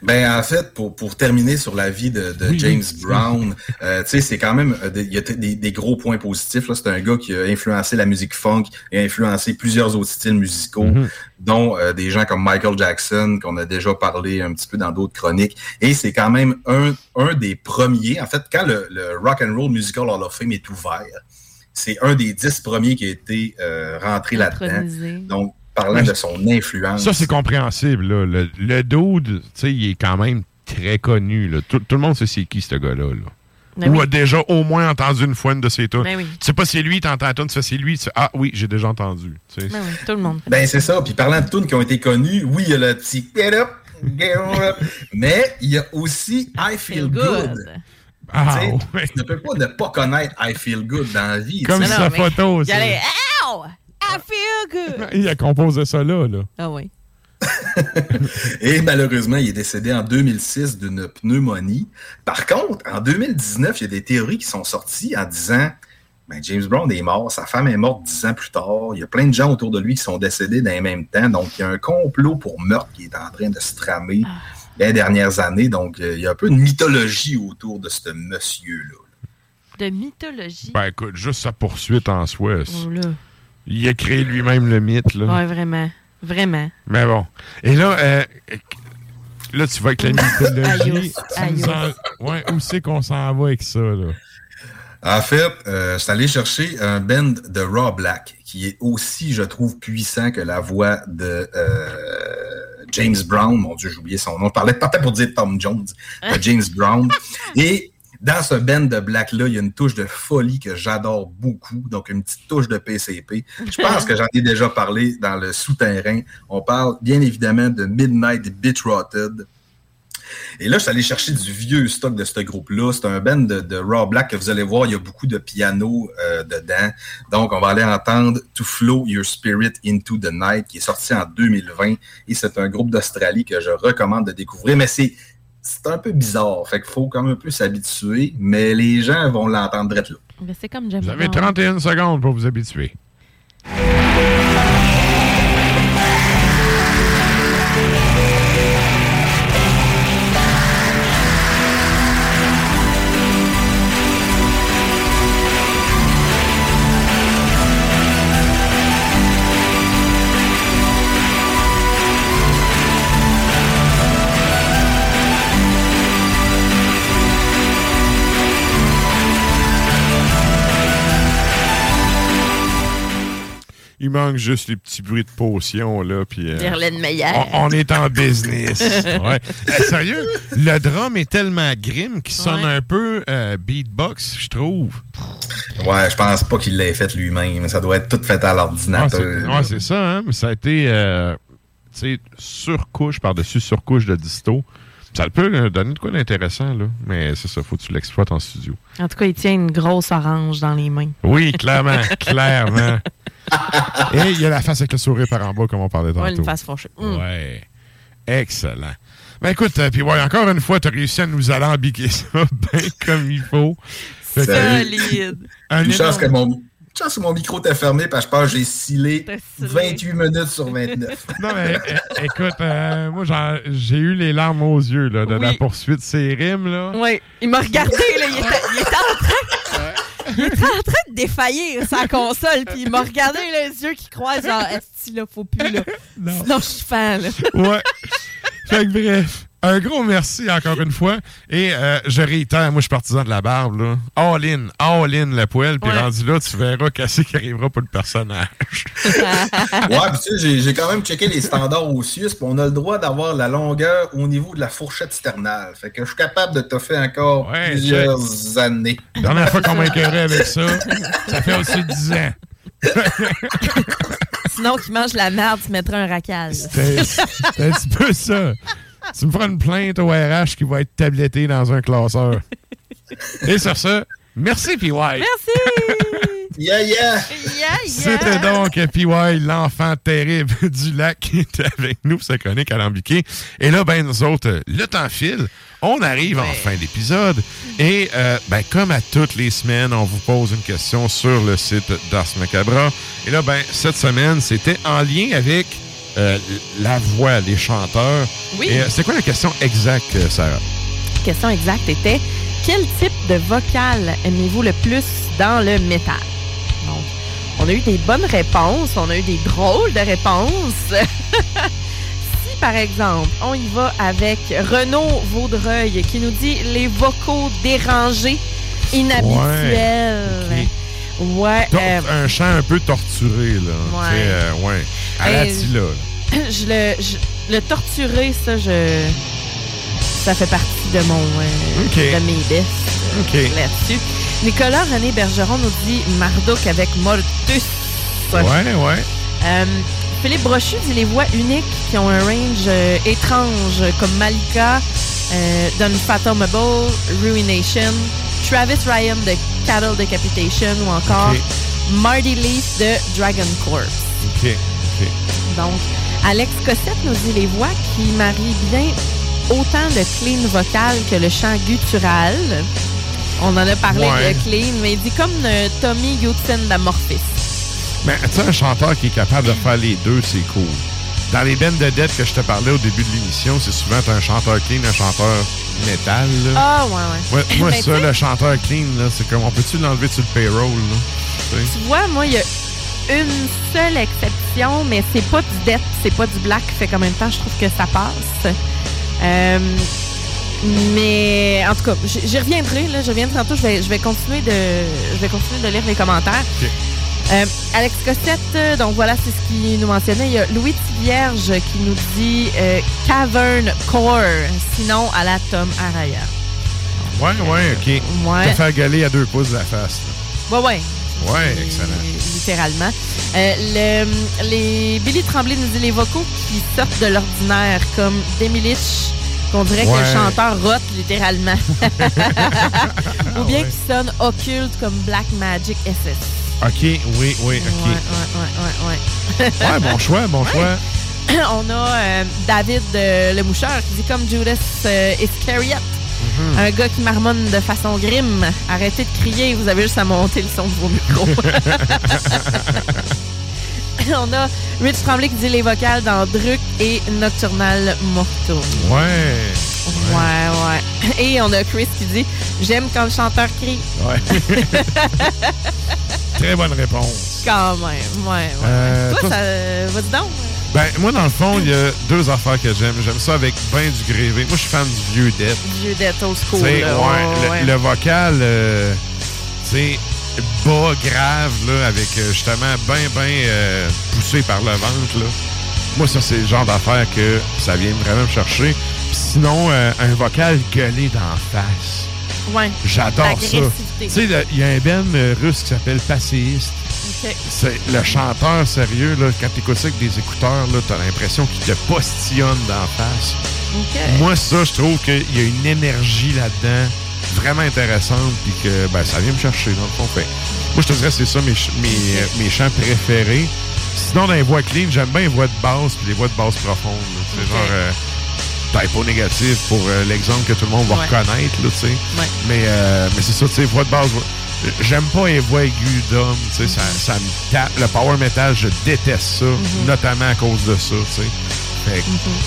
Ben, en fait, pour, pour terminer sur la vie de, de Oui, James oui. Brown, euh, tu sais, c'est quand même, euh, des- il y a des, des gros points positifs. là. C'est un gars qui a influencé la musique funk et a influencé plusieurs autres styles musicaux, Mhm. dont euh, des gens comme Michael Jackson, qu'on a déjà parlé un petit peu dans d'autres chroniques. Et c'est quand même un, un des premiers, en fait, quand le, le Rock and Roll Musical Hall of Fame est ouvert, c'est un des dix premiers qui a été euh, rentré là-dedans. Donc, parlant Mais de son influence. Ça, c'est compréhensible. Là. Le, le dude, tu sais, il est quand même très connu. Là. Tout, tout le monde sait c'est qui, ce gars-là. là. Ben Ou oui. a déjà au moins entendu une fois une de ses tunes. Ben oui. Tu sais pas si c'est lui, t'entends la tune, tu fais c'est lui, tu fais, ah oui, j'ai déjà entendu. Tu sais. Ben oui, tout le monde. Ben, c'est ça. Puis parlant de tunes qui ont été connues, oui, il y a le petit Get Up, Get Up, mais il y a aussi I Feel Good. Ah, Tu sais, ouais. Tu ne peux pas ne pas connaître I Feel Good dans la vie. Comme sa photo, allait, Ow! I feel good! Il a composé ça là. là. Ah oui. Et malheureusement, il est décédé en 2006 d'une pneumonie. Par contre, en 2019, il y a des théories qui sont sorties en disant ben, James Brown est mort, sa femme est morte dix ans plus tard. Il y a plein de gens autour de lui qui sont décédés dans les mêmes temps. Donc, il y a un complot pour meurtre qui est en train de se tramer les dernières années. Donc, euh, il y a un peu une mythologie autour de ce monsieur-là. De mythologie. Ben écoute, juste sa poursuite en soi. Oh là. Il a créé lui-même le mythe. Là. Ouais, vraiment. Vraiment. Mais bon. Et là, euh, là, tu vas avec la mythologie. Ouais, où c'est qu'on s'en va avec ça, là? En fait, euh, je suis allé chercher un band de Raw Black qui est aussi, je trouve, puissant que la voix de euh, James Brown. Mon Dieu, j'ai oublié son nom. Je parlais peut-être pour dire Tom Jones, de James Brown. Et dans ce band de Black-là, il y a une touche de folie que j'adore beaucoup. Donc, une petite touche de PCP. Je pense que j'en ai déjà parlé dans le souterrain. On parle bien évidemment de Midnight Bit Rotted. Et là, je suis allé chercher du vieux stock de ce groupe-là. C'est un band de, de Raw Black que vous allez voir, il y a beaucoup de piano euh, dedans. Donc, on va aller entendre To Flow Your Spirit Into the Night, qui est sorti en 2020. Et c'est un groupe d'Australie que je recommande de découvrir. Mais c'est c'est un peu bizarre. Fait qu'il faut quand même un peu s'habituer. Mais les gens vont l'entendre là. Ben, c'est comme James Vous avez Brown. 31 secondes pour vous habituer. Manque juste les petits bruits de potion, là. Puis, euh, Verlaine Meyer. on, on est en business. ouais. Euh, sérieux, le drum est tellement grim qu'il sonne Ouais. un peu euh, beatbox, je trouve. Ouais, je pense pas qu'il l'ait fait lui-même. Ça doit être tout fait à Ah, c'est l'ordinateur. ouais, c'est ça, hein? Mais ça a été, euh, tu sais, surcouche par-dessus surcouche de disto. Ça peut donner de quoi d'intéressant, là. Mais c'est ça, faut que tu l'exploites en studio. En tout cas, il tient une grosse orange dans les mains. Oui, clairement, clairement. Et il y a la face avec le sourire par en bas, comme on parlait tantôt. Ouais, une face fâchée. Mm. Ouais. Excellent. Ben écoute, euh, puis ouais, encore une fois, tu as réussi à nous alambiquer ça bien comme il faut. Fait que- Solide. Une chance que mon, une chance que mon micro était fermé parce que je pense que j'ai scellé 28 minutes sur 29. Non, mais é- écoute, euh, moi, j'ai eu les larmes aux yeux là, de la poursuite de ces rimes. Là. Oui, il m'a regardé, là, il, était, il était en train... Il était en train de défaillir sa console, puis il m'a regardé les yeux qui croisent, genre, est-ce là, faut plus, là. Sinon, je suis fan, là. Ouais. Fait que bref. Un gros merci encore une fois. Et euh, je réitère, moi, je suis partisan de la barbe. Là. All in, all in le poêle. Puis Ouais. rendu là, tu verras qu'est-ce qui arrivera pour le personnage. ouais, puis tu sais, j'ai- quand même checké les standards au CIUS, puis on a le droit d'avoir la longueur au niveau de la fourchette sternale. Fait que je suis capable de te faire encore plusieurs années. La dernière fois qu'on écœuré avec ça, ça fait aussi 10 ans. Sinon, qui mange la merde, tu mettrais un racal. C'est un petit peu ça. Tu me feras une plainte au RH qui va être tabletté dans un classeur. Et sur ça, merci PY. Merci! Yeah, yeah! C'était donc PY, l'enfant terrible du lac, qui était avec nous pour sa chronique alambiquée. Et là, ben, nous autres, le temps file. On arrive en fin d'épisode. Et, euh, ben, comme à toutes les semaines, on vous pose une question sur le site d'Ars Macabra. Et là, ben, cette semaine, c'était en lien avec euh, la voix, les chanteurs. Oui. Euh, c'est quoi la question exacte, euh, Sarah? La question exacte était quel type de vocal aimez-vous le plus dans le métal? Donc, on a eu des bonnes réponses, on a eu des drôles de réponses. si, par exemple, on y va avec Renaud Vaudreuil qui nous dit les vocaux dérangés, inhabituels. Ouais. Tor- euh, un chant un peu torturé, là. Ouais. Euh, ouais. À la Tila, là. je le, je- le torturer, ça, je. Ça fait partie de mon. euh, de mes bests euh, OK. là-dessus. Nicolas René Bergeron nous dit Marduk avec Mortus. Ouais, ouais. Philippe Brochu dit les voix uniques qui ont un range euh, étrange comme Malika, euh, Unfathomable, Ruination, Travis Ryan de Cattle Decapitation ou encore. Marty Leaf de Dragon Corps. OK, OK. Donc, Alex Cossette nous dit les voix qui marient bien autant le clean vocal que le chant guttural. On en a parlé Ouais. de clean, mais il dit comme euh, Tommy Hudson d'Amorphis. Mais tu sais, un chanteur qui est capable de faire les deux, c'est cool. Dans les bandes de dettes que je te parlais au début de l'émission, c'est souvent un chanteur clean, un chanteur métal. Ah, ouais, ouais. Ouais, moi, ça, le chanteur clean, là, c'est comme, on peut-tu l'enlever sur le payroll? Là? Tu vois, moi, il y a une seule exception, mais c'est pas du death, c'est pas du black, fait qu'en même temps, je trouve que ça passe. Euh, mais en tout cas, j'y reviendrai, là, je reviendrai tantôt, je vais, je vais continuer de je vais continuer de lire les commentaires. Euh, Alex Cossette, euh, donc voilà, c'est ce qu'il nous mentionnait. Il y a Louis Vierge qui nous dit euh, Cavern Core, sinon à la Tom Araya. Ouais, ouais, OK. Ouais. Te faire gueuler à deux pouces de la face. Ouais, ouais. Ouais, excellent. littéralement. Euh, le- les Billy Tremblay nous dit les vocaux qui sortent de l'ordinaire, comme Demi Litch, qu'on dirait que le chanteur rote littéralement. Ou bien qui sonne occulte comme Black Magic SS. OK, oui, oui, OK. Ouais, ouais, ouais, ouais, ouais. Ouais, bon choix, bon choix. On a euh, David euh, le moucheur qui dit comme Judas euh, Iscariot. Mhm. Un gars qui marmonne de façon grime. Arrêtez de crier, vous avez juste à monter le son de vos micros. On a Rich Tremblay qui dit les vocales dans Druck et Nocturnal Mortum. Ouais. Ouais, ouais. Et on a Chris qui dit J'aime quand le chanteur crie. Ouais. Très bonne réponse. Quand même, ouais, ouais. Euh, Toi, toi, ça. Vas-y donc. Ben, moi, dans le fond, il y a deux affaires que j'aime. J'aime ça avec ben du grévé. Moi, je suis fan du vieux death. Vieux old Tu school. là. ouais, Ouais, le, ouais. le vocal, euh, tu sais, bas, grave, là, avec euh, justement ben, ben euh, poussé par le ventre, là. Moi, ça, c'est le genre d'affaire que ça vient vraiment me chercher. Sinon, euh, un vocal gueulé d'en face. Ouais. J'adore ça. Tu sais, il y a un ben euh, russe qui s'appelle Passéiste. C'est le chanteur sérieux, là, quand t'écoutes ça avec des écouteurs, là, t'as l'impression qu'il te postillonne d'en face. Moi, ça, je trouve qu'il y a une énergie là-dedans vraiment intéressante, puis que ben, ça vient me chercher, dans le fond. Fait, moi, je te dirais que c'est ça mes, euh, mes chants préférés. Sinon, dans les voix clean, j'aime bien les voix de basse, puis les voix de basse profondes. là. C'est genre euh, typo négatif pour euh, l'exemple que tout le monde va Ouais. reconnaître, là, tu sais. Ouais. Mais, euh, mais c'est ça, tu sais, voix de basse. J'aime pas les voix aiguës d'hommes, tu sais, ça, ça me tape. Le power metal, je déteste ça, Mhm. notamment à cause de ça, tu sais. Fait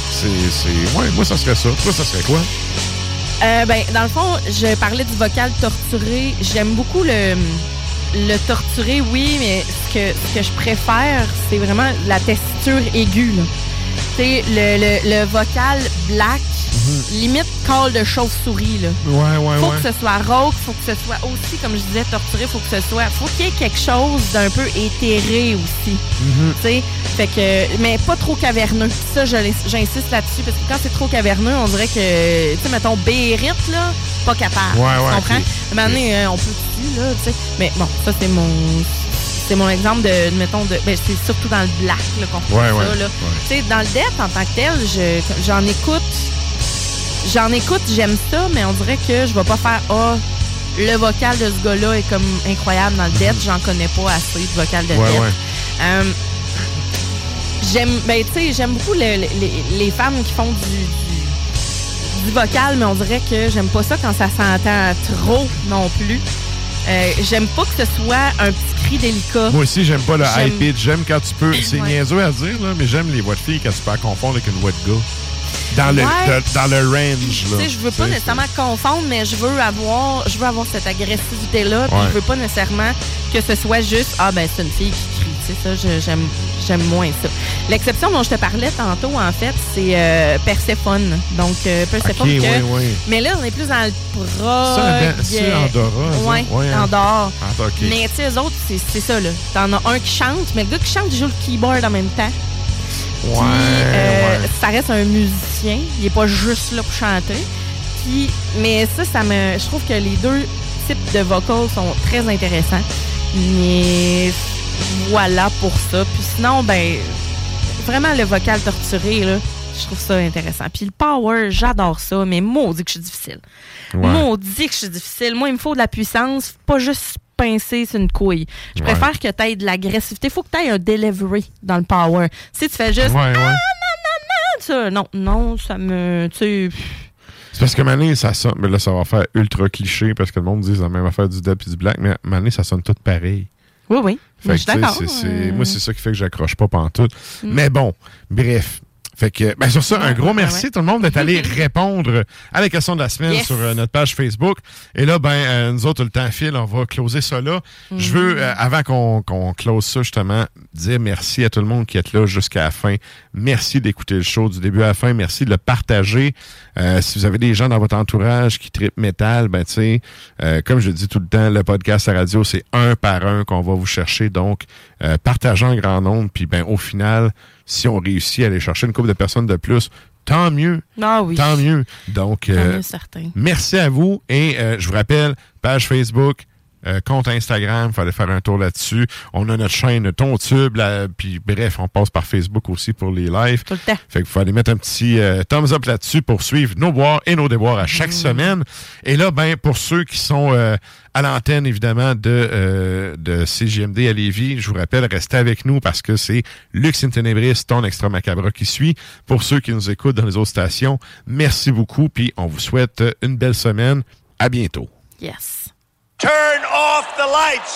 c'est, c'est... Ouais, moi, ça serait ça. Toi, ça serait quoi? Euh, ben, dans le fond, je parlais du vocal torturé. J'aime beaucoup le, le torturé, oui, mais ce que, ce que je préfère, c'est vraiment la tessiture aiguë. là. Le, le, le vocal black, limite call de chauve-souris. Là. Ouais, ouais, faut ouais. que ce soit rauque, faut que ce soit aussi, comme je disais, torturé, faut que ce soit. Faut qu'il y ait quelque chose d'un peu éthéré aussi. Mhm. Tu sais, fait que. Mais pas trop caverneux. Ça, j'insiste là-dessus, parce que quand c'est trop caverneux, on dirait que. Tu sais, mettons, Bérite, là, pas capable. Ouais, ouais, Tu comprends? ok. À un moment donné, euh, on peut dessus, là, tu sais. Mais bon, ça, c'est mon. C'est mon exemple de, mettons, de. Ben, c'est surtout dans le black, là, qu'on fait Ouais, ça, ouais, là. ouais. Tu sais, dans le death, en tant que tel, je- j'en écoute. J'en écoute, j'aime ça, mais on dirait que je vais pas faire Ah, le vocal de ce gars-là est comme incroyable dans le death. J'en connais pas assez de vocal de Ouais, death. ouais. Euh, j'aime, ben, tu sais, j'aime beaucoup le- le- les, les femmes qui font du, du, du vocal, mais on dirait que j'aime pas ça quand ça s'entend trop non plus. Euh, j'aime pas que ce soit un petit cri délicat. Moi aussi, j'aime pas le high pitch. J'aime quand tu peux. C'est Ouais. niaiseux à dire, là, mais j'aime les voix de filles quand tu peux la confondre avec une voix de gars. Dans, le, Ouais. de- dans le range. Tu là. sais, je veux pas nécessairement confondre, mais je veux avoir, je veux avoir cette agressivité-là. Puis je veux pas nécessairement que ce soit juste, ah ben c'est une fille qui crie. Tu sais, ça, j'aime, j'aime moins ça. L'exception dont je te parlais tantôt, en fait, c'est euh, Perséphone. Donc, euh, Perséphone. Que-. Mais là, on est plus dans le Ça, prog. c'est Andorra, ça? Ouais, Ouais, hein. Andorre. Ah. Mais tu sais, eux autres, c'est, ça, là. T'en as un qui chante, mais le gars qui chante, joue le keyboard en même temps. Puis, euh, ça reste un musicien. Il est pas juste là pour chanter. Puis, mais ça, ça me. Je trouve que les deux types de vocals sont très intéressants. Mais voilà pour ça. Puis sinon, ben, vraiment le vocal torturé, là, je trouve ça intéressant. Puis le power, j'adore ça, mais maudit que je suis difficile. Ouais. Maudit que je suis difficile. Moi, il me faut de la puissance, pas juste pincer sur une couille. Je Ouais. préfère que tu aies de l'agressivité. Il faut que tu aies un delivery dans le power. Si tu fais juste. Ouais, ouais. Ah, non, ça, non, non, ça me. Tu. C'est parce que Mané, ça sonne. Mais là, ça va faire ultra cliché parce que le monde dit la même affaire du dub et du black, mais Mané, ça sonne tout pareil. Oui, oui. Fait que, suis d'accord. euh, Moi, c'est ça qui fait que j'accroche pas pantoute. Mm. Mais bon, bref. Fait que, ben sur ça, un gros merci tout le monde d'être allé répondre à la question de la semaine Yes. sur euh, notre page Facebook. Et là, ben, euh, nous autres, le temps file, on va closer ça là. Je veux, euh, avant qu'on qu'on close ça, justement, dire merci à tout le monde qui est là jusqu'à la fin. Merci d'écouter le show du début à la fin. Merci de le partager. Euh, si vous avez des gens dans votre entourage qui tripent métal, ben, tu sais, euh, comme je le dis tout le temps, le podcast à radio, c'est un par un qu'on va vous chercher. Donc, euh, partagez en grand nombre. Puis, ben, au final, si on réussit à aller chercher une couple de personnes de plus, tant mieux. Ah oui. Tant mieux. Donc, Tant euh, mieux, certain. merci à vous. Et euh, je vous rappelle, page Facebook, euh, compte Instagram, il fallait faire un tour là-dessus. On a notre chaîne Tontube, puis bref, on passe par Facebook aussi pour les lives. Tout le temps. Fait qu'il fallait mettre un petit euh, thumbs up là-dessus pour suivre nos boires et nos déboires à chaque semaine. Et là, ben, pour ceux qui sont euh, à l'antenne, évidemment, de, de CGMD à Lévis, je vous rappelle, restez avec nous parce que c'est Lux in Tenebris, ton extra macabre qui suit. Pour ceux qui nous écoutent dans les autres stations, merci beaucoup, puis on vous souhaite une belle semaine. À bientôt. Yes. Turn off the lights!